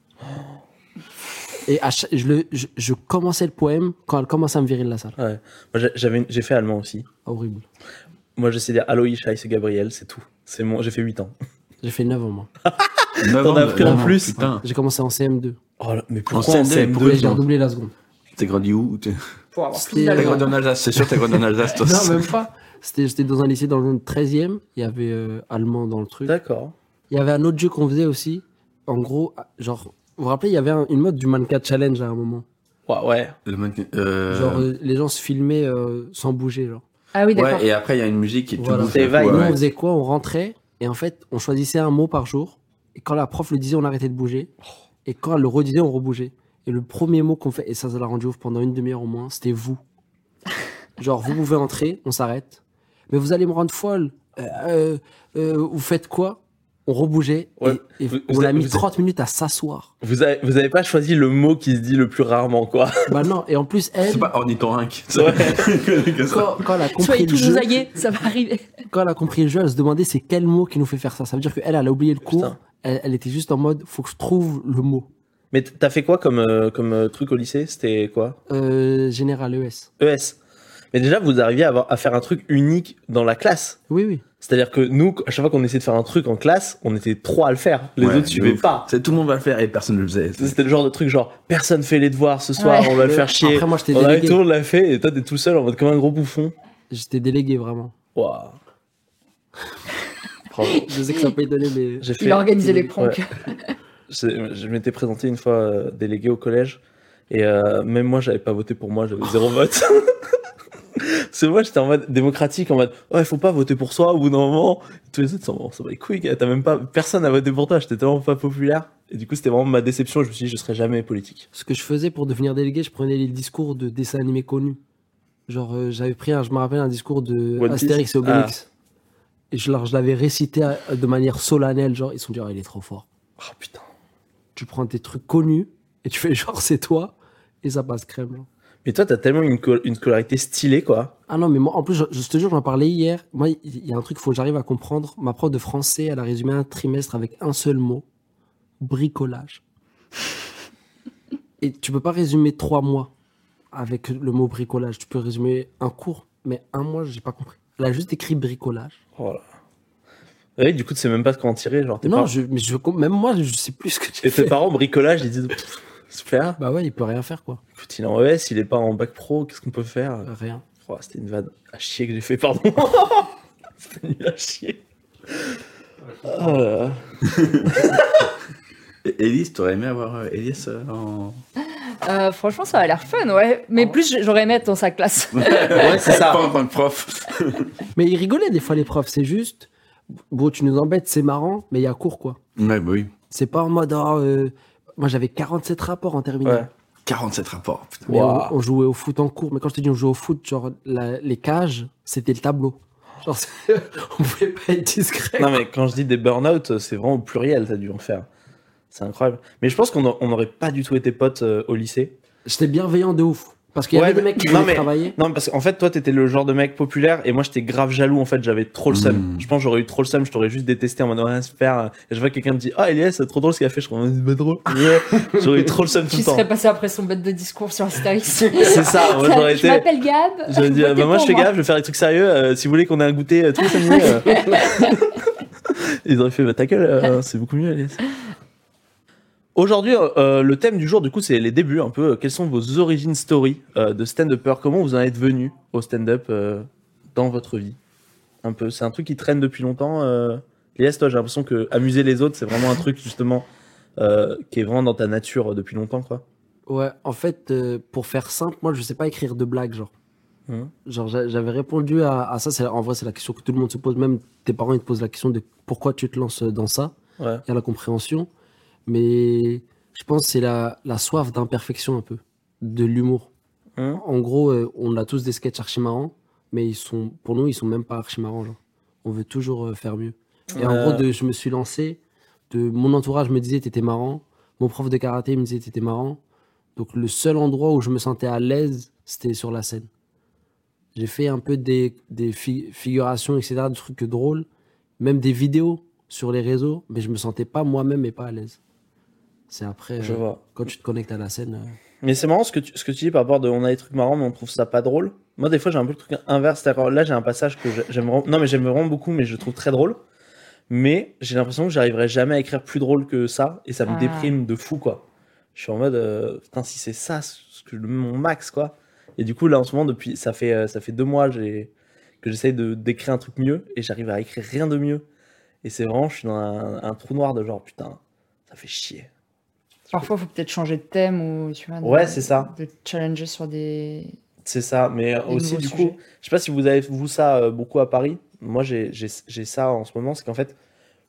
Et à cha- je, le, je, je commençais le poème quand elle commençait à me virer de la salle. Ouais. Moi, j'avais, j'ai fait allemand aussi. Horrible. Moi, je sais dire ich heiße Gabriel, c'est tout. C'est mon, j'ai fait 8 ans. J'ai fait 9 ans, moi. Neuf T'en ans as de- pris en plus. Putain. J'ai commencé en CM2. Oh là, mais En pourquoi en CM2, CM2 pourquoi Et j'ai redoublé la seconde. T'es grandi où T'es Pour avoir t'as d'allemand. grandi en Alsace, c'est sûr, t'as grandi en Alsace, toi. Non, même pas. C'était, j'étais dans un lycée dans le 13e. Il y avait euh, allemand dans le truc. D'accord. Il y avait un autre jeu qu'on faisait aussi. En gros, genre, vous vous rappelez, il y avait un- une mode du mannequin challenge à un moment. Ouais, ouais. Le mannequin- euh, Genre, euh, les gens se filmaient euh, sans bouger. Genre. Ah oui, d'accord. Ouais, et après, il y a une musique qui est Voilà. tout C'est Vine. ouais, Nous, ouais. on faisait quoi? On rentrait et en fait, on choisissait un mot par jour. Et quand la prof le disait, on arrêtait de bouger. Et quand elle le redisait, on rebougeait. Et le premier mot qu'on fait, et ça, ça l'a rendu ouf pendant une demi-heure au moins, c'était vous. Genre, vous pouvez entrer, on s'arrête. Mais vous allez me rendre folle. Euh, euh, euh, vous faites quoi? On rebougeait. Ouais. Et, et Vous- on vous a mis vous- 30 minutes à s'asseoir. Vous avez, vous avez pas choisi le mot qui se dit le plus rarement, quoi. bah non, et en plus, elle, C'est pas ornithorynque. Ouais. Quand, quand elle a compris Soyez le jeu, ça va arriver. quand elle a compris le jeu, elle se demandait c'est quel mot qui nous fait faire ça. Ça veut dire qu'elle, elle a oublié le cours. Elle, elle était juste en mode, faut que je trouve le mot. Mais t'as fait quoi comme, euh, comme euh, truc au lycée? C'était quoi? Euh, Général ES. ES. Mais déjà, vous arriviez à, avoir, à faire un truc unique dans la classe. Oui, oui. C'est-à-dire que nous, à chaque fois qu'on essayait de faire un truc en classe, on était trois à le faire. Les Ouais, autres suivaient pas. C'est tout le monde va le faire et personne ne le faisait. C'était le genre de truc genre, personne fait les devoirs ce soir, Ouais. on va le faire chier. Après, moi, arrive, délégué. tout le monde l'a fait, et toi, t'es tout seul en mode comme un gros bouffon. J'étais délégué, vraiment. Waouh. Je sais que ça peut étonner, mais. J'ai fait. Il a organisé les pranks. Ouais. Je, je m'étais présenté une fois euh, délégué au collège et euh, même moi j'avais pas voté pour moi, j'avais zéro vote. C'est moi j'étais en mode démocratique, en mode oh il faut pas voter pour soi au bout d'un moment. Tous les autres sont bon, ça va les couilles, t'as même pas personne à voter pour toi, j'étais tellement pas populaire. Et du coup c'était vraiment ma déception, je me suis dit je serai jamais politique. Ce que je faisais pour devenir délégué, je prenais les discours de dessins animés connus. Genre, euh, j'avais pris, un, je me rappelle, un discours de Piece? Astérix et Obélix. Et je, l'avais récité à- de manière solennelle. Genre, ils sont dit, oh, il est trop fort. Oh putain. Tu prends tes trucs connus et tu fais genre, c'est toi. Et ça passe crème. genre. Mais toi t'as tellement une, une scolarité stylée quoi. Ah non, mais moi, en plus, je, je te jure, j'en parlais hier. Moi, il il y a un truc qu'il faut que j'arrive à comprendre. Ma prof de français, elle a résumé un trimestre avec un seul mot bricolage. Et tu peux pas résumer trois mois avec le mot bricolage. Tu peux résumer un cours, mais un mois, j'ai pas compris. Elle a juste écrit bricolage. Oh là. Ouais, du coup tu sais même pas comment tirer, genre Non, je, mais je, même moi, je sais plus ce que j'ai Et tes parents bricolage, ils disent super. Bah ouais, il peut rien faire, quoi. Écoute, il est en ES, il est pas en bac pro, qu'est-ce qu'on peut faire? Rien. Oh, C'était une vanne à chier que j'ai fait, pardon. C'était nul à chier. Oh là Élise, t'aurais aimé avoir euh, Élise euh, en. Euh, franchement, ça a l'air fun, ouais. Mais plus, j'aurais aimé être dans sa classe. Ouais, c'est ça. Pas en tant que prof. Mais ils rigolaient des fois, les profs. C'est juste, bon, tu nous embêtes, c'est marrant, mais il y a cours, quoi. Ouais, bah oui. C'est pas en mode, oh, euh, moi j'avais 47 rapports en terminale. Ouais. 47 rapports. Putain. Mais on, on jouait au foot en cours. Mais quand je te dis on jouait au foot, genre la- les cages, c'était le tableau. Genre, on pouvait pas être discret. Non, mais quand je dis des burn-out, c'est vraiment au pluriel, t'as dû en faire. C'est incroyable. Mais je pense qu'on n'aurait pas du tout été potes euh, au lycée. J'étais bienveillant de ouf. Parce qu'il y Ouais, avait des mecs qui non, voulaient mais- travailler. Non, parce qu'en fait, toi, t'étais le genre de mec populaire et moi, j'étais grave jaloux. En fait, j'avais trop le seum. Mm. Je pense que j'aurais eu trop le seum. Je t'aurais juste détesté en mode, ouais, super. Et je vois quelqu'un me dit, ah, Elias, c'est trop drôle ce qu'il a fait. Je crois, c'est pas drôle. J'aurais eu trop le seum tout Qui le temps. serait passé après son bête de discours sur Astérix C'est ça, moi, j'aurais Je été. m'appelle Gab. J'aurais dit, ah, bah, moi, je fais gaffe, je vais faire des trucs sérieux. euh, si vous voulez qu'on ait un goûter euh, tous les samedis. euh. Ils auraient fait, bah, ta gueule, euh, c'est beaucoup mieux, Elias. Aujourd'hui, euh, le thème du jour, du coup, c'est les débuts un peu. Quelles sont vos origin story euh, de stand-upper? Comment vous en êtes venu au stand-up euh, dans votre vie? Un peu. C'est un truc qui traîne depuis longtemps. Euh... Toi, j'ai l'impression que amuser les autres, c'est vraiment un truc justement euh, qui est vraiment dans ta nature depuis longtemps, quoi. Ouais, en fait, euh, pour faire simple, moi, je sais pas écrire de blagues, genre. Mhm. Genre, j'a- j'avais répondu à, à ça. c'est- En vrai, c'est la question que tout le monde se pose. Même tes parents, ils te posent la question de pourquoi tu te lances dans ça. Ouais. Il y a la compréhension. Mais je pense que c'est la, la soif d'imperfection un peu, de l'humour. Mhm. En gros, euh, on a tous des sketchs archi marrants, mais ils sont, pour nous, ils sont même pas archi marrants. Genre. On veut toujours euh, faire mieux. Et en gros, de, je me suis lancé, de mon entourage me disait t'étais marrant, mon prof de karaté me disait t'étais marrant. Donc le seul endroit où je me sentais à l'aise, c'était sur la scène. J'ai fait un peu des, des fi- figurations, etc., des trucs drôles, même des vidéos sur les réseaux, mais je me sentais pas moi-même et pas à l'aise. C'est après, Je euh, vois. quand tu te connectes à la scène. euh, Mais c'est marrant ce que, tu, ce que tu dis par rapport de on a des trucs marrants mais on trouve ça pas drôle. Moi des fois j'ai un peu le truc inverse. Là j'ai un passage que j'ai- j'aime vraiment... Non mais j'aime vraiment beaucoup mais je le trouve très drôle. Mais j'ai l'impression que j'arriverai jamais à écrire plus drôle que ça et ça me Ah. déprime de fou quoi. Je suis en mode euh, putain si c'est ça ce que mon max quoi. Et du coup là en ce moment depuis ça fait ça fait deux mois j'ai que j'essaye de d'écrire un truc mieux et j'arrive à écrire rien de mieux. Et c'est vraiment je suis dans un, un trou noir de genre putain ça fait chier. Parfois, il faut peut-être changer de thème ou tu vois. de- Ouais, c'est ça. De challenger sur des. C'est ça, mais Des aussi du sujets. coup, je sais pas si vous avez vous ça euh, beaucoup à Paris. Moi, j'ai j'ai- j'ai ça en ce moment, c'est qu'en fait,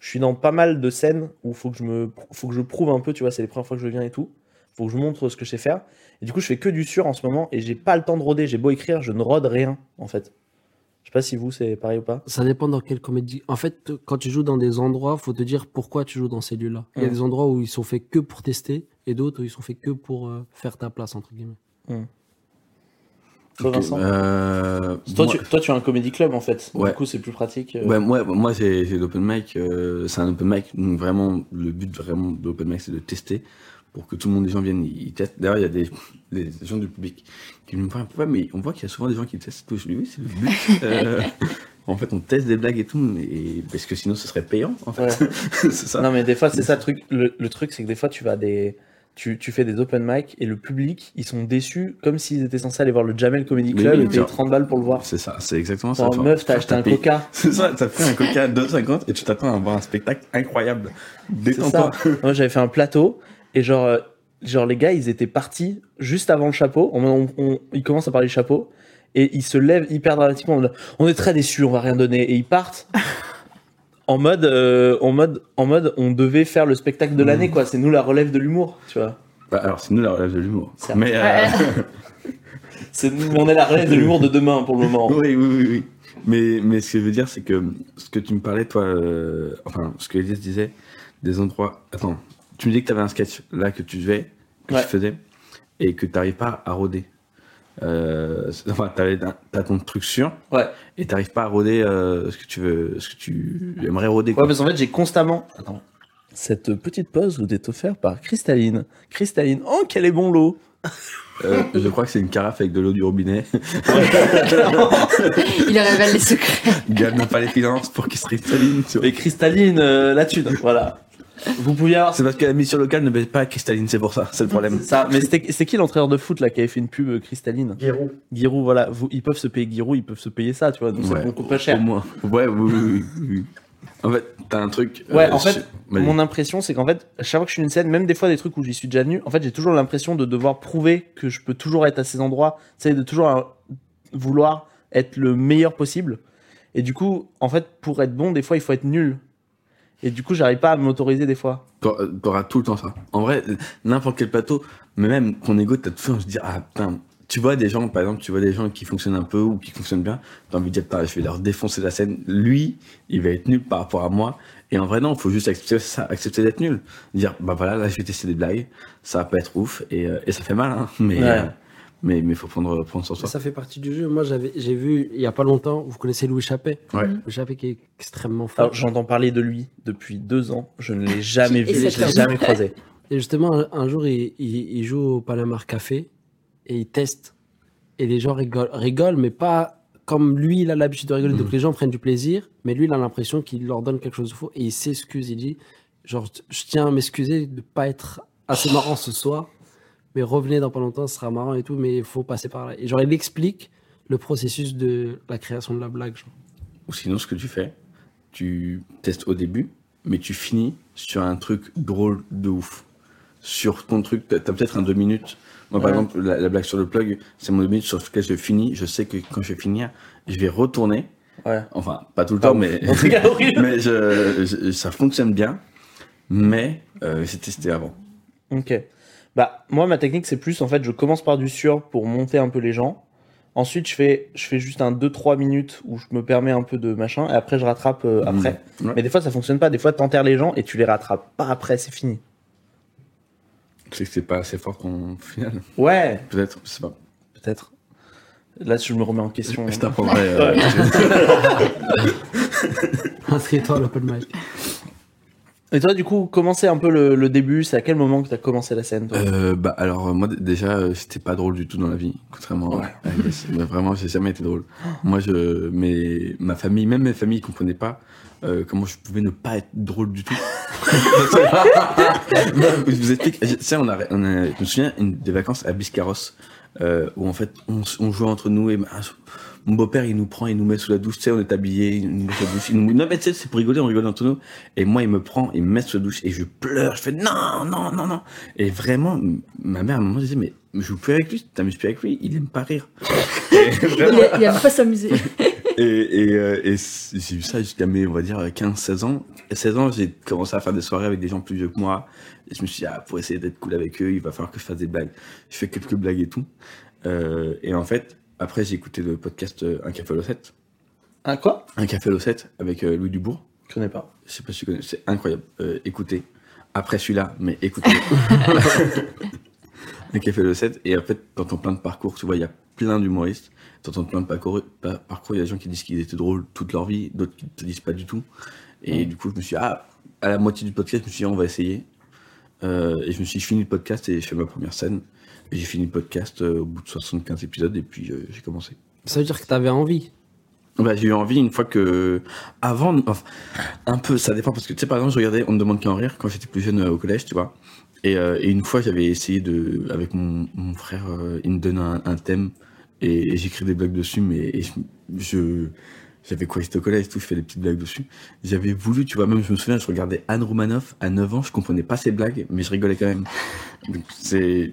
je suis dans pas mal de scènes où faut que je me faut que je prouve un peu, tu vois, c'est les premières fois que je viens et tout. Faut que je montre ce que je sais faire. Et du coup, je fais que du sur en ce moment et j'ai pas le temps de roder. J'ai beau écrire, je ne rode rien en fait. Je sais pas si vous c'est pareil ou pas. Ça dépend dans quelle comédie. En fait, quand tu joues dans des endroits, faut te dire pourquoi tu joues dans ces lieux-là. Il y a Mm. des endroits où ils sont faits que pour tester et d'autres où ils sont faits que pour euh, faire ta place, entre guillemets. Toi, Ok, Vincent euh, toi, moi- tu, toi, tu as un comédie club en fait. Ouais. Du coup, c'est plus pratique. euh. Ouais, moi, moi j'ai l'open mic, euh, c'est un open mic, donc vraiment, le but vraiment de l'open mic, c'est de tester pour que tout le monde, les gens viennent, ils, testent. D'ailleurs, il y a des, des gens du public qui me parlent, ouais, mais on voit qu'il y a souvent des gens qui testent tout. Je dis, oui, c'est le but. Euh, en fait, on teste des blagues et tout, et, parce que sinon, ce serait payant, en fait. Ouais. ça. Non, mais des fois, c'est ça le truc. Le, le truc, c'est que des fois, tu vas des. Tu, tu fais des open mic et le public, ils sont déçus comme s'ils étaient censés aller voir le Jamel Comedy Mais Club oui, et payer genre. 30 balles pour le voir. C'est ça, c'est exactement ça. Enfin, meuf, t'as acheté un coca. C'est ça, t'as pris un coca à 2,50 et tu t'attends à voir un spectacle incroyable. Détends-toi. Moi, j'avais fait un plateau et genre, euh, genre, les gars, ils étaient partis juste avant le chapeau. On, on- on- ils commencent à parler du chapeau et ils se lèvent hyper dramatiquement. On est très déçus, on va rien donner. Et ils partent en mode, euh, en mode, en mode, on devait faire le spectacle de l'année, quoi. C'est nous la relève de l'humour, tu vois. Bah, alors, c'est nous la relève de l'humour. Mais, euh. C'est, on est la relève de l'humour de demain pour le moment. oui, oui, oui, oui. Mais, mais ce que je veux dire, c'est que ce que tu me parlais, toi, euh, enfin, ce que Elias disait, des endroits. Attends, tu me dis que tu avais un sketch là que tu faisais, que Ouais. tu faisais, et que tu n'arrives pas à roder. Euh, enfin, tu as ton truc sûr, Ouais. et tu n'arrives pas à roder euh, ce que tu veux, ce que tu aimerais roder. Ouais, parce qu'en fait, j'ai constamment. Attends. Cette petite pause vous est offerte par Cristalline. Cristalline, oh, quel est bon l'eau Euh, je crois que c'est une carafe avec de l'eau du robinet. Il révèle les secrets. Gab n'a pas les finances pour qu'il se cristalline. tu vois. Mais Cristalline, euh, la thune, voilà. Vous pouviez avoir C'est parce que la mission locale ne baisse pas à cristalline, c'est pour ça, c'est le problème. ça. Mais c'était c'est qui l'entraîneur de foot là qui avait fait une pub euh, Cristalline Giroud. Giroud, voilà. Vous, ils peuvent se payer Giroud, ils peuvent se payer ça, tu vois. Donc Ouais. ça coûte pas cher. Au moins. Ouais, oui, oui, oui, oui. En fait, t'as un truc. Ouais, euh, en fait. Mon impression, c'est qu'en fait, chaque fois que je suis une scène, même des fois des trucs où j'y suis déjà venu, en fait, j'ai toujours l'impression de devoir prouver que je peux toujours être à ces endroits, tu sais, de toujours euh, vouloir être le meilleur possible. Et du coup, en fait, pour être bon, des fois, il faut être nul. Et du coup, j'arrive pas à m'autoriser des fois. T'auras tout le temps ça. En vrai, n'importe quel plateau, mais même ton ego, t'as tout le temps de se dire, ah putain, tu vois des gens, par exemple, tu vois des gens qui fonctionnent un peu ou qui fonctionnent bien, t'as envie de dire, putain, je vais leur défoncer la scène. Lui, il va être nul par rapport à moi. Et en vrai, non, faut juste accepter ça, accepter d'être nul. Dire, bah voilà, là, je vais tester des blagues, ça va pas être ouf, et, euh, et ça fait mal, hein, mais, Ouais. euh, mais, mais faut prendre, prendre sur soi. Ça fait partie du jeu. Moi, j'avais, j'ai vu il y a pas longtemps, vous connaissez Louis Chappet Ouais. Louis Chappet qui est extrêmement fort. J'entends parler de lui depuis deux ans. Je ne l'ai jamais vu, je l'ai très jamais croisé. Et justement, un, jour, il, il- il joue au Palomar Café et il teste. Et les gens rigolent, rigolent mais pas comme lui, il a l'habitude de rigoler. Donc les gens prennent du plaisir, mais lui, il a l'impression qu'il leur donne quelque chose de faux et il s'excuse. Il dit, genre, je tiens à m'excuser de pas être assez marrant ce soir, mais revenez dans pas longtemps, ce sera marrant et tout, mais il faut passer par là. Et genre, il explique le processus de la création de la blague. Genre. Ou sinon, ce que tu fais, tu testes au début, mais tu finis sur un truc drôle de ouf. Sur ton truc, t'as peut-être un deux minutes. Moi, par Ouais. exemple, la, la blague sur le plug, c'est mon deux minutes sur lequel je finis. Je sais que quand je vais finir, je vais retourner. Ouais. Enfin, pas tout le Pas temps, ouf. mais, mais je- je- ça fonctionne bien. Mais euh, testé avant. Ok. Bah, moi, ma technique, c'est plus, en fait, je commence par du sur pour monter un peu les gens. Ensuite, je fais, je fais juste un 2-3 minutes où je me permets un peu de machin, et après, je rattrape euh, après. Mmh. Ouais. Mais des fois, ça fonctionne pas. Des fois, t'enterres les gens et tu les rattrapes pas après, c'est fini. C'est que c'est pas assez fort ton final. Ouais, Peut-être, je sais pas. peut-être. Là, je me remets en question. Je t'apprendrai. euh, Inscris-toi à l'open mic. Et toi, du coup, commencer un peu le, le début, c'est à quel moment que t'as commencé la scène, toi? Euh, bah alors euh, moi déjà euh, j'étais pas drôle du tout dans la vie contrairement Ouais. à Agnès. Mais vraiment j'ai jamais été drôle moi je ma famille même mes familles comprenaient pas euh, comment je pouvais ne pas être drôle du tout je vous explique tu sais on a, on a je me souviens une, des vacances à Biscarrosse euh, où en fait on, jouait entre nous et ma- mon beau-père il nous prend il nous met sous la douche tu sais on est habillés il nous met sous la douche il nous non mais tu sais c'est pour rigoler on rigole entre nous et moi il me prend il me met sous la douche et je pleure je fais non non non non et vraiment, ma mère à un moment disait, mais je joue plus avec lui, t'amuses plus avec lui, il aime pas rire. Il, vraiment, a- il aime pas s'amuser. et, et, euh, et j'ai eu ça jusqu'à mes, on va dire, 15-16 ans. Et 16 ans, j'ai commencé à faire des soirées avec des gens plus vieux que moi. Et je me suis dit, ah, pour essayer d'être cool avec eux, il va falloir que je fasse des blagues. Je fais quelques blagues et tout. Euh, et en fait, après, j'ai écouté le podcast euh, Un café l'O7. Un quoi? Un café l'O7 avec euh, Louis Dubourg. Je connais pas. Je sais pas si tu connais, c'est incroyable. Euh, écoutez, après celui-là, mais écoutez. Le café le 7, et en fait, t'entends plein de parcours, tu vois, il y a plein d'humoristes, t'entends plein de parcours, pa- parcours, il y a des gens qui disent qu'ils étaient drôles toute leur vie, d'autres qui te disent pas du tout. Et du coup, je me suis dit, ah, à la moitié du podcast, je me suis dit, on va essayer. Euh, et je me suis dit, je finis le podcast et je fais ma première scène. J'ai fini le podcast euh, au bout de 75 épisodes, et puis euh, j'ai commencé. Ça veut dire que t'avais envie. Bah, j'ai eu envie une fois que. Avant, enfin, un peu, ça dépend parce que tu sais, par exemple, je regardais On ne demande qu'à en rire quand j'étais plus jeune euh, au collège, tu vois. Et, euh, et une fois, j'avais essayé de. Avec mon, mon frère, euh, il me donne un, un thème et, et j'écris des blagues dessus, mais et je. j'avais quoi, j'étais au collège et tout, je fais des petites blagues dessus. J'avais voulu, tu vois, même je me souviens, je regardais Anne Romanoff à 9 ans, je comprenais pas ses blagues, mais je rigolais quand même. Donc, c'est.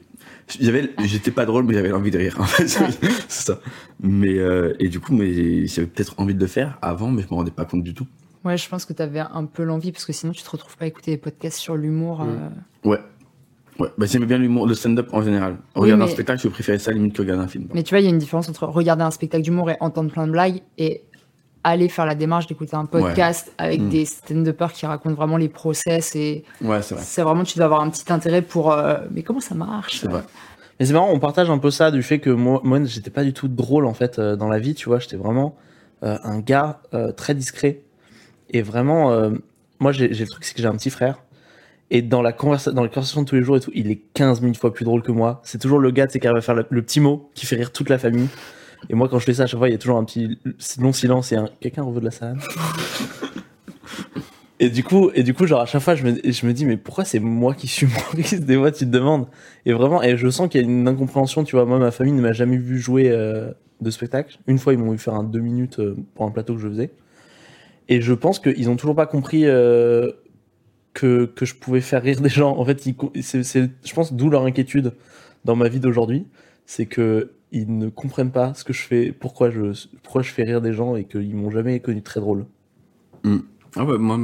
J'avais, j'étais pas drôle, mais j'avais envie de rire. En fait, c'est ça. Mais euh, et du coup, mais j'avais peut-être envie de le faire avant, mais je me rendais pas compte du tout. Ouais, je pense que tu avais un peu l'envie parce que sinon tu te retrouves pas à écouter des podcasts sur l'humour. Mm. euh. Ouais. Ouais. Bah, j'aimais bien l'humour, le stand-up en général. Oui, Regarder un spectacle, je préférais ça limite que regarder un film. Mais tu vois, il y a une différence entre regarder un spectacle d'humour et entendre plein de blagues et aller faire la démarche d'écouter un podcast avec Mm. des stand-uppers qui racontent vraiment les process et Ouais, c'est vrai. c'est vraiment tu dois avoir un petit intérêt pour euh, mais comment ça marche C'est vrai. Mais c'est marrant, on partage un peu ça du fait que moi, moi j'étais pas du tout drôle en fait euh, dans la vie, tu vois, j'étais vraiment euh, un gars euh, très discret. Et vraiment, euh, moi j'ai j'ai le truc, c'est que j'ai un petit frère. Et dans, la conversa dans les conversations de tous les jours et tout, il est 15 000 fois plus drôle que moi. C'est toujours le gars sais, qui arrive à faire le, le petit mot qui fait rire toute la famille. Et moi, quand je fais ça, à chaque fois, il y a toujours un petit long silence et un quelqu'un reveut de la salle. Et du coup, et du coup, genre à chaque fois, je me, je me dis, mais pourquoi c'est moi qui suis humoriste Des fois, tu te demandes. Et vraiment, et je sens qu'il y a une incompréhension. Tu vois, moi, ma famille ne m'a jamais vu jouer euh, de spectacle. Une fois, ils m'ont vu faire un deux minutes euh, pour un plateau que je faisais. Et je pense qu'ils ont toujours pas compris euh, que, que je pouvais faire rire des gens. En fait, ils je pense, d'où leur inquiétude dans ma vie d'aujourd'hui, c'est que ils ne comprennent pas ce que je fais, pourquoi je, pourquoi je fais rire des gens et qu'ils m'ont jamais connu très drôle. Ah ouais, moi,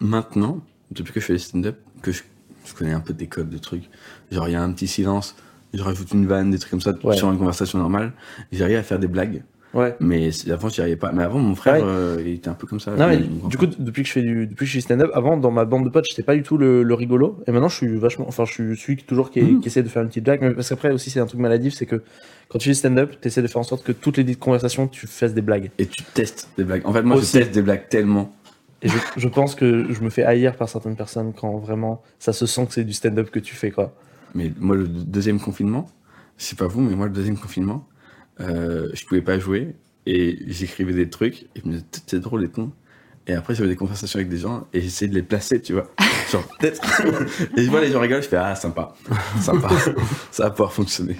maintenant, depuis que je fais les stand-up, que je, je connais un peu des codes de trucs, genre il y a un petit silence, je rajoute une vanne, des trucs comme ça, Ouais. sur une conversation normale, j'arrive à faire des blagues. Ouais. Mais avant, j'y arrivais pas. Mais avant, mon frère, Ouais. euh, il était un peu comme ça. Non mais du coup depuis que je fais du depuis que je suis stand-up avant dans ma bande de potes j'étais pas du tout le, le rigolo et maintenant je suis vachement enfin je suis celui qui toujours qui, Mhm. qui essaie de faire une petite blague mais parce qu'après aussi c'est un truc maladif c'est que quand tu fais stand-up tu essaies de faire en sorte que toutes les conversations tu fasses des blagues Et tu testes des blagues. En fait, moi, Aussi. je teste des blagues tellement. et je, je pense que je me fais haïr par certaines personnes quand vraiment ça se sent que c'est du stand-up que tu fais quoi Mais moi, le deuxième confinement, je sais pas vous, mais moi, le deuxième confinement, euh, je pouvais pas jouer et j'écrivais des trucs et je me disais, c'est drôle et con. Et après, j'avais des conversations avec des gens et j'essayais de les placer, tu vois. Genre, peut-être. et je vois les gens rigolent je fais Ah, sympa, sympa, ça va pouvoir fonctionner.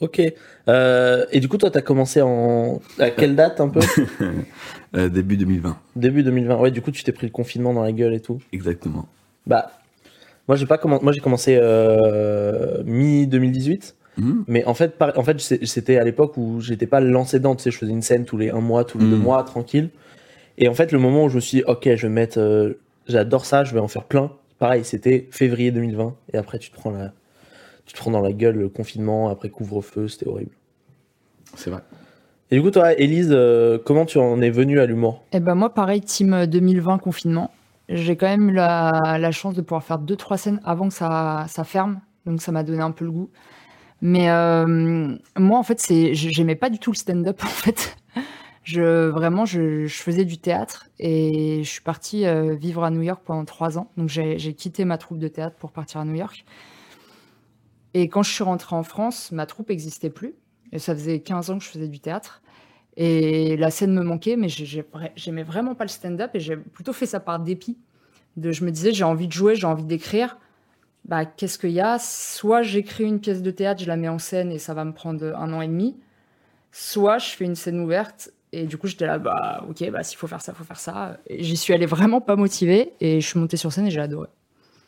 Ok. Euh, et du coup, toi, tu as commencé en. À quelle date un peu? Euh, début 2020. Début 2020, ouais, du coup, tu t'es pris le confinement dans la gueule et tout. Exactement. Bah, moi, j'ai pas commencé. Moi, j'ai commencé mi-2018. Hmm. Mais en fait, en fait c'était à l'époque où j'étais pas lancé dedans. Tu sais, je faisais une scène tous les un mois, tous les mmh. deux hmm. mois, tranquille. Et en fait, le moment où je me suis dit, ok, je vais mettre, euh, j'adore ça, je vais en faire plein. Pareil, c'était février 2020. Et après, tu te prends la, tu te prends dans la gueule le confinement, après couvre-feu, c'était horrible. C'est vrai. Et du coup, toi, Élise, euh, comment tu en es venue à l'humour? Eh ben moi, pareil, team euh, 2020 confinement. J'ai quand même la, la chance de pouvoir faire deux trois scènes avant que ça, ça ferme, donc ça m'a donné un peu le goût. Mais euh, moi, en fait, c'est, j'aimais pas du tout le stand-up. En fait, je vraiment, je, faisais du théâtre et je suis partie euh, vivre à New York pendant trois ans. Donc j'ai quitté ma troupe de théâtre pour partir à New York. Et quand je suis rentrée en France, ma troupe n'existait plus. Et ça faisait 15 ans que je faisais du théâtre. Et la scène me manquait, mais j'aimais vraiment pas le stand-up et j'ai plutôt fait ça par dépit. Je me disais, j'ai envie de jouer, j'ai envie d'écrire. Bah, qu'est-ce qu'il y a? Soit j'écris une pièce de théâtre, je la mets en scène et ça va me prendre un an et demi. Soit je fais une scène ouverte et du coup j'étais là, bah ok, bah s'il faut faire ça, faut faire ça. J'y suis allée vraiment pas motivée et je suis montée sur scène et j'ai adoré.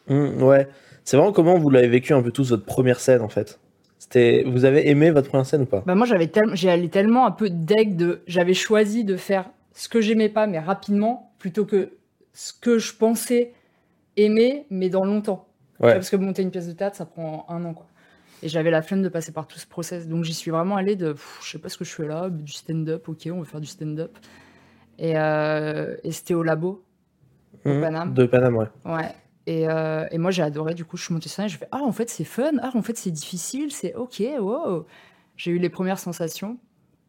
Hum, Ouais. C'est vraiment comment vous l'avez vécu un peu tous votre première scène en fait? C'était, vous avez aimé votre première scène ou pas? Bah moi j'avais tellement, j'ai allé tellement un peu deg de, j'avais choisi de faire ce que j'aimais pas mais rapidement plutôt que ce que je pensais aimer mais dans longtemps. Ouais. Parce que monter une pièce de théâtre ça prend un an quoi. Et j'avais la flemme de passer par tout ce process donc j'y suis vraiment allée de, pff, je sais pas ce que je fais là, du stand-up, ok on va faire du stand-up. Et, euh, et c'était au labo. Au Paname. De Paname, ouais. Ouais. Et, euh, et moi, j'ai adoré. Du coup, je suis montée sur scène et je fais Ah, en fait, c'est fun. Ah, en fait, c'est difficile. C'est OK. Wow. J'ai eu les premières sensations.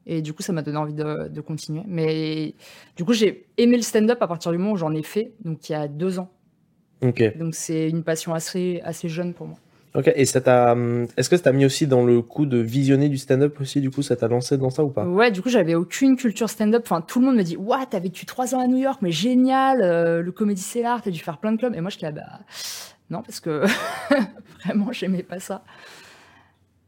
Et du coup, ça m'a donné envie de, de continuer. Mais du coup, j'ai aimé le stand-up à partir du moment où j'en ai fait, donc il y a deux ans. Donc, c'est une passion assez, assez jeune pour moi. Ok. Et ça t'a, hum, est-ce que ça t'a mis aussi dans le coup de visionner du stand-up aussi Du coup, ça t'a lancé dans ça ou pas? Ouais, du coup, j'avais aucune culture stand-up. Enfin, tout le monde me dit What, t'as vécu trois ans à New York, mais génial. euh, le Comedy Cellar, t'as dû faire plein de clubs. Et moi, j'étais là, bah non, parce que vraiment, j'aimais pas ça.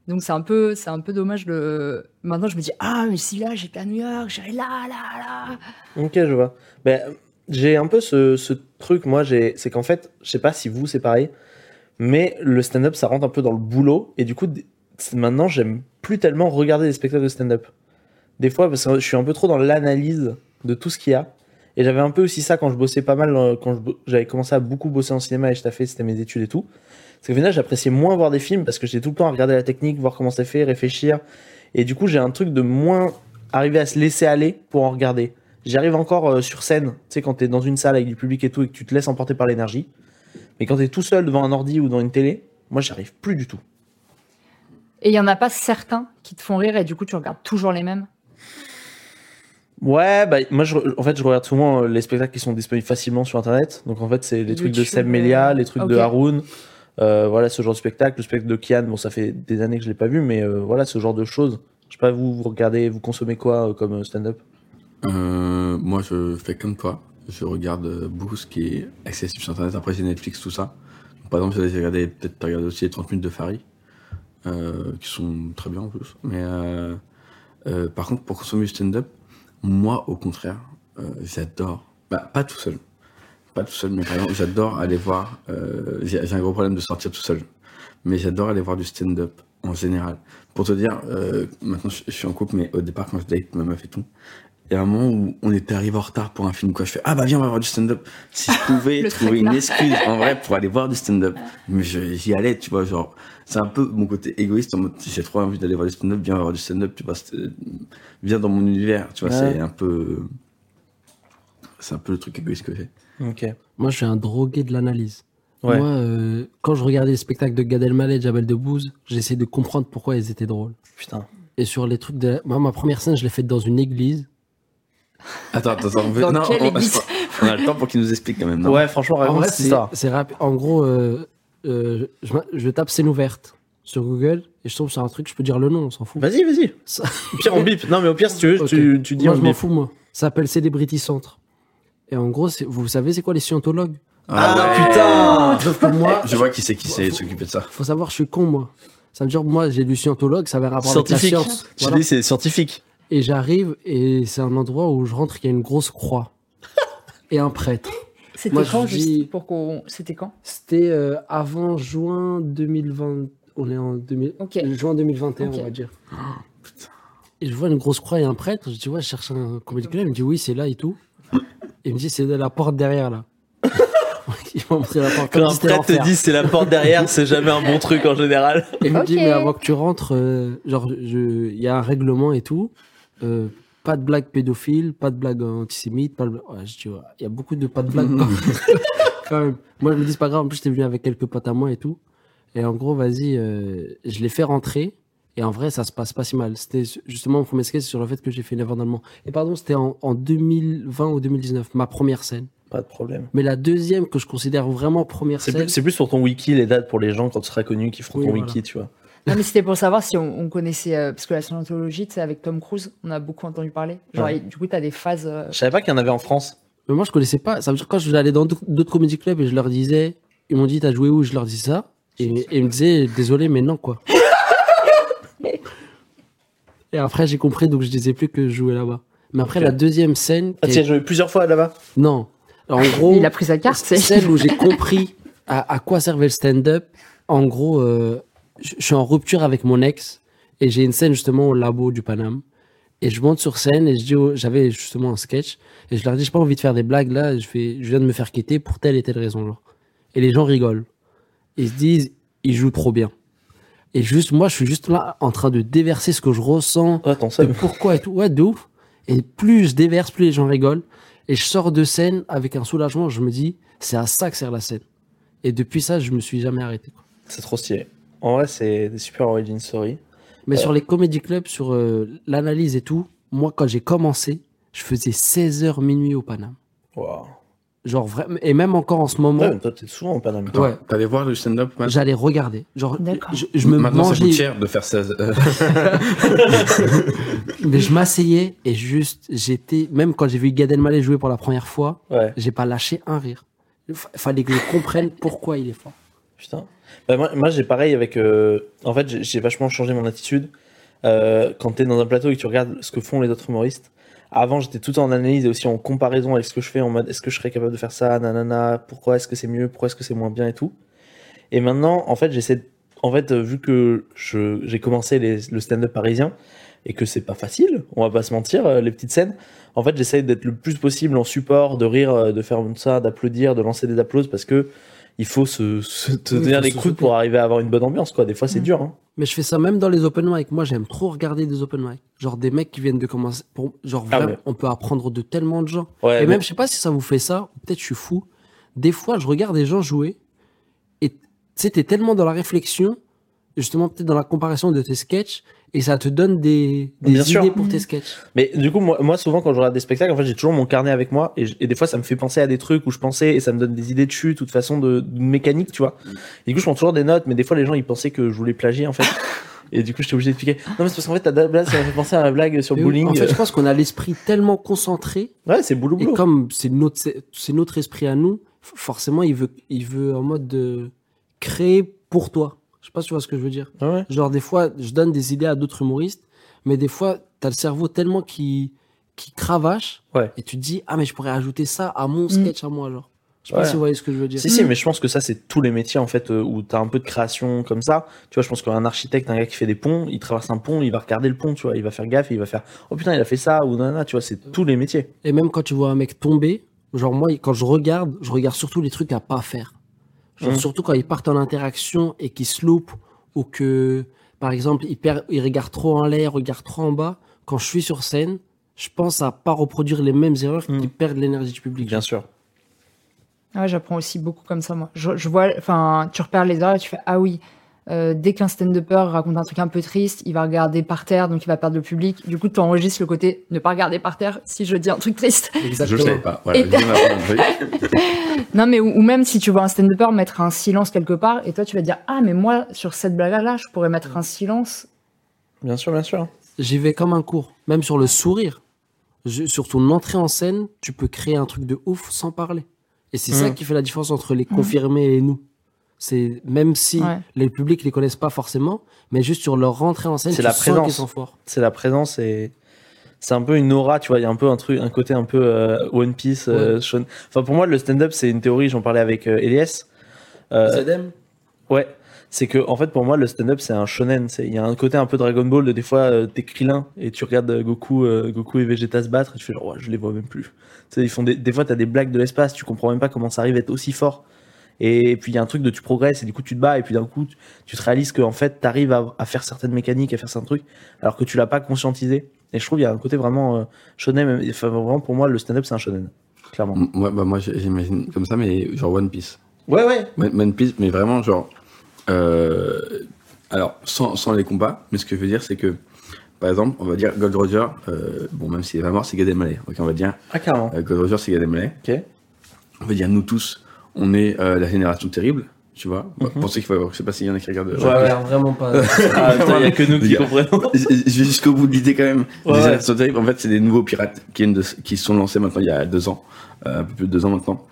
Donc, c'est un peu, c'est un peu dommage de. Maintenant, je me dis Ah, mais si là, j'étais à New York, j'irais là, là, là. Ok, je vois. Ben, j'ai un peu ce, ce truc, moi, c'est qu'en fait, je sais pas si vous c'est pareil, mais le stand-up ça rentre un peu dans le boulot et du coup, maintenant j'aime plus tellement regarder des spectacles de stand-up. Des fois, parce que je suis un peu trop dans l'analyse de tout ce qu'il y a. Et j'avais un peu aussi ça quand je bossais pas mal, euh, quand j'avais commencé à beaucoup bosser en cinéma et je taffais, c'était mes études et tout. C'est qu'au final, j'appréciais moins voir des films parce que j'étais tout le temps à regarder la technique, voir comment c'est fait, réfléchir. Et du coup, j'ai un truc de moins arriver à se laisser aller pour en regarder. J'y arrive encore euh, sur scène, tu sais, quand t'es dans une salle avec du public et tout et que tu te laisses emporter par l'énergie. Mais quand t'es tout seul devant un ordi ou dans une télé, moi, j'y arrive plus du tout. Et il y en a pas certains qui te font rire et du coup, tu regardes toujours les mêmes? Ouais, bah, moi, je, en fait, je regarde souvent euh, les spectacles qui sont disponibles facilement sur Internet. Donc, en fait, c'est les trucs de Seb Melia, les trucs de. Haroun. Euh, voilà, ce genre de spectacle. Le spectacle de Kian, bon, ça fait des années que je l'ai pas vu, mais euh, voilà, ce genre de choses. Je sais pas, vous, vous regardez, vous consommez quoi euh, comme euh, stand-up? Euh, moi, je fais comme toi. Je regarde euh, beaucoup ce qui est accessible sur Internet. Après, j'ai Netflix, tout ça. Par exemple, j'ai regardé, peut-être t'as regardé aussi les 30 minutes de Farid, euh, qui sont très bien en plus. Mais euh, euh, par contre, pour consommer du stand-up, moi, au contraire, j'adore. Bah, pas tout seul. Pas tout seul, mais par exemple, j'adore aller voir. j'ai j'ai un gros problème de sortir tout seul. Mais j'adore aller voir du stand-up en général. Pour te dire, euh, maintenant je, je suis en couple, mais au départ, quand je date ma meuf et tout, il y a un moment où on était arrivé en retard pour un film, quoi. Je fais, ah bah viens, on va voir du stand-up. Si je pouvais trouver une excuse, en vrai, pour aller voir du stand-up. Mais je- j'y allais, tu vois, genre, c'est un peu mon côté égoïste en mode, j'ai trop envie d'aller voir du stand-up, viens, on va voir du stand-up, tu vois, viens dans mon univers, tu vois, Ouais. c'est un peu, c'est un peu le truc égoïste que j'ai. Ok. Moi, je suis un drogué de l'analyse. Ouais. Moi, euh, quand je regardais les spectacles de Gad Elmaleh et Jamel Debbouze, j'essayais de comprendre pourquoi ils étaient drôles. Putain. Et sur les trucs de... Moi, ma première scène, je l'ai faite dans une église. Attends, attends, attends, on veut- Dans non, quelle on, église on a le temps pour qu'il nous explique quand même, non? Ouais, franchement, En vrai, c'est c'est rapide. En gros, euh, euh, je, je tape scène ouverte sur Google et je tombe sur un truc, je peux dire le nom, on s'en fout. Vas-y, vas-y. Ça- Au pire, on bip. Non, mais au pire, si tu veux, Ok. tu, tu dis moi, on je m'en fous, moi. Ça s'appelle Celebrity Centre. Et en gros, vous savez, c'est quoi les scientologues? Ah, ouais. putain Sauf que moi, Je vois qui c'est qui s'est s'occupé de ça. faut savoir, je suis con, moi. Ça veut dire, moi, j'ai lu scientologue, ça avait rapport avec la science. Je Voilà. dis, c'est scientifique. Et j'arrive, et c'est un endroit où je rentre, il y a une grosse croix. et un prêtre. C'était quand, dis- juste pour qu'on. C'était quand? C'était euh, avant juin 2020. On est en 2000... Ok. juin 2021, Ok. on va dire. Et je vois une grosse croix et un prêtre. Je dis, ouais, je cherche un comédie club. Il me dit, oui, c'est là et tout. Et il me dit, c'est de la porte derrière, là. il m'a montré la porte. Quand un prêtre te dit c'est la porte derrière, c'est jamais un bon truc en général. Et il me dit, mais avant que tu rentres, euh, genre, je- il y a un règlement et tout. Euh, pas de blague pédophile, pas de blague antisémite, pas de... Ouais, je dis, ouais, il y a beaucoup de pas de blague. quand- quand même. Moi, je me dis, c'est pas grave. En plus, j'étais venu avec quelques potes à moi et tout. Et en gros, vas-y, euh, je l'ai fait rentrer. Et en vrai, ça se passe pas si mal. C'était justement mon premier sketch sur le fait que j'ai fait une d'allemand. Et pardon, c'était en, en 2020 ou 2019, ma première scène. Pas de problème. Mais la deuxième que je considère vraiment première C'est scène. c'est plus pour ton wiki, les dates pour les gens quand tu seras connu qui feront Oui, ton voilà. wiki, tu vois. Non, mais c'était pour savoir si on, on connaissait. euh, parce que la scientologie, tu sais, avec Tom Cruise, on a beaucoup entendu parler. Genre, Ouais. et du coup, tu as des phases. euh, Je savais pas qu'il y en avait en France. Mais moi, je connaissais pas. Ça veut dire quand je allais dans d'autres d'autres comédie clubs et je leur disais, ils m'ont dit, t'as joué où? Je leur dis ça. Et, et ils me disaient, désolé, mais non, quoi. et après, j'ai compris, donc je disais plus que je jouais là-bas. Mais après, Ok. la deuxième scène. Ah, qui tu as joué plusieurs fois là-bas? Non. Alors, en gros, Il a pris sa carte, c'est. celle où j'ai compris à, à quoi servait le stand-up. En gros, euh, je suis en rupture avec mon ex et j'ai une scène justement au labo du Paname. Et je monte sur scène et je dis, aux- j'avais justement un sketch et je leur dis, j'ai pas envie de faire des blagues là, je, fais, je viens de me faire quitter pour telle et telle raison. Genre. Et les gens rigolent. Ils se disent, il joue trop bien. Et juste, moi, je suis juste là en train de déverser ce que je ressens, de seum. pourquoi et tout. Ouais, de ouf. Et plus je déverse, plus les gens rigolent. Et je sors de scène avec un soulagement. Je me dis, c'est à ça que sert la scène. Et depuis ça, je me suis jamais arrêté. C'est trop stylé. En vrai, c'est des super origin story. Mais sur les comédie clubs, sur euh, l'analyse et tout, moi, quand j'ai commencé, je faisais 16h minuit au Paname. Waouh. Genre vraiment, et même encore en ce moment, Ouais, toi, t'es souvent en Paname. ouais, T'allais voir le stand-up maintenant j'allais regarder. Genre, D'accord. je, je me Maintenant, ça mangeais, coûte cher de faire ça. euh, mais je m'asseyais et juste, j'étais, même quand j'ai vu Gad Elmaleh jouer pour la première fois, Ouais, j'ai pas lâché un rire. Fallait que je comprenne pourquoi il est fort. Putain. Bah, moi, j'ai pareil avec. euh, En fait, j'ai- vachement changé mon attitude. Euh, quand t'es dans un plateau et que tu regardes ce que font les autres humoristes. Avant, j'étais tout en analyse et aussi en comparaison avec ce que je fais, en mode est-ce que je serais capable de faire ça, nanana, pourquoi est-ce que c'est mieux, pourquoi est-ce que c'est moins bien et tout. Et maintenant, en fait, j'essaie. de- En fait, euh, vu que je- j'ai commencé le stand-up parisien et que c'est pas facile, on va pas se mentir, euh, les petites scènes, en fait, j'essaie d'être le plus possible en support, de rire, de faire ça, d'applaudir, de lancer des applauses parce que il faut se, se te Oui, coudes soutenir. pour arriver à avoir une bonne ambiance, quoi. Des fois, c'est dur, hein. Mais je fais ça même dans les open mic. Moi, j'aime trop regarder des open mic. Genre des mecs qui viennent de commencer. Pour... Genre Ah vraiment, on peut apprendre de tellement de gens. Ouais, et mais- même, je sais pas si ça vous fait ça. Peut-être je suis fou. Des fois, je regarde des gens jouer et tu sais, t'es tellement dans la réflexion, justement peut-être dans la comparaison de tes sketchs, et ça te donne des, des Bien idées sûr. pour tes Mhm. sketchs. Mais du coup, moi, moi, souvent, quand je regarde des spectacles, en fait, j'ai toujours mon carnet avec moi et, et des fois, ça me fait penser à des trucs où je pensais et ça me donne des idées de chute ou de façon de, de mécanique, tu vois. Et du coup, je prends toujours des notes, mais des fois, les gens, ils pensaient que je voulais plagier, en fait. Et du coup, j'étais obligé d'expliquer. Non, mais c'est parce qu'en fait, ta blague, ça m'a fait penser à la blague sur Et bowling. En fait, je pense qu'on a l'esprit tellement concentré Ouais, c'est boulot Et boulot. comme c'est notre, c'est notre esprit à nous, forcément, il veut, il veut en mode de créer pour toi. Je sais pas si tu vois ce que je veux dire. Ouais, ouais. Genre, des fois, je donne des idées à d'autres humoristes, mais des fois, t'as le cerveau tellement qui, qui cravache, Ouais. et tu te dis, ah, mais je pourrais ajouter ça à mon sketch à moi, genre. Je sais Ouais. pas si vous voyez ce que je veux dire. Si, si, mais je pense que ça, c'est tous les métiers, en fait, euh, où t'as un peu de création comme ça. Tu vois, je pense qu'un architecte, un gars qui fait des ponts, il traverse un pont, il va regarder le pont, tu vois, il va faire gaffe, il va faire, oh putain, il a fait ça, ou nanana, tu vois, c'est tous les métiers. Et même quand tu vois un mec tomber, genre moi, quand je regarde, je regarde surtout les trucs à pas faire. Genre Mhm. surtout quand ils partent en interaction et qu'ils se loupent ou que, par exemple, ils, regardent trop en l'air, regardent trop en bas. Quand je suis sur scène, je pense à pas reproduire les mêmes erreurs qui perdent l'énergie du public. Bien sûr. Ouais, j'apprends aussi beaucoup comme ça, moi. Je, je vois, enfin, tu repères les erreurs et tu fais, ah oui, euh, dès qu'un stand-upper raconte un truc un peu triste, il va regarder par terre, donc il va perdre le public. Du coup, tu enregistres le côté ne pas regarder par terre si je dis un truc triste. Je Exactement. savais pas. Voilà, Et- je un truc. Non, mais ou, ou même si tu vois un stand-upper mettre un silence quelque part, et toi tu vas te dire, ah, mais moi, sur cette blague-là, je pourrais mettre un silence. Bien sûr, bien sûr. J'y vais comme un cours, même sur le sourire. Je- sur ton entrée en scène, tu peux créer un truc de ouf sans parler. Et c'est ça Mm. qui fait la différence entre les confirmés et nous. C'est même si Ouais. les publics les connaissent pas forcément, mais juste sur leur rentrée en scène, C'est la présence. qu'ils sont forts. C'est la présence et c'est un peu une aura, tu vois. Il y a un peu un truc, un côté un peu euh, One Piece, euh, shonen. Enfin, pour moi, le stand-up, c'est une théorie. J'en parlais avec euh, Elias. Euh, ZM Ouais, c'est que en fait pour moi le stand-up c'est un shonen. C'est il y a un côté un peu Dragon Ball. De, des fois euh, t'es Krillin et tu regardes Goku, euh, Goku et Vegeta se battre et tu fais genre ouais, je les vois même plus. Ils font des, des fois t'as des blagues de l'espace. Tu comprends même pas comment ça arrive à être aussi fort. Et puis il y a un truc de tu progresses et du coup tu te bats et puis d'un coup tu, tu te réalises que en fait t'arrives à, à faire certaines mécaniques, à faire certains trucs alors que tu l'as pas conscientisé. Et je trouve il y a un côté vraiment euh, shonen. Enfin vraiment pour moi le stand-up c'est un shonen, clairement. Ouais, bah moi j'imagine comme ça, mais genre One Piece. Ouais ouais. One One Piece, mais vraiment genre. euh, alors, sans, sans les combats, mais ce que je veux dire, c'est que, par exemple, on va dire Gold Roger, euh, bon, même s'il est pas mort, c'est Gad Elmaleh. Ok, on va dire Ah carrément. euh, Gold Roger, c'est Gad Elmaleh. Ok. On va dire nous tous, on est euh, la génération terrible, tu vois. Bah, Mhm. Pour ceux qui faut, je sais pas s'il y en a qui regardent. Ouais, a ouais. vraiment pas. Ah putain, y a que nous qui comprenons. Je vais jusqu'au bout de l'idée quand même. Ouais, les ouais. générations terribles, en fait, c'est des nouveaux pirates qui, viennent de, qui sont lancés maintenant il y a deux ans, euh, un peu plus de deux ans maintenant.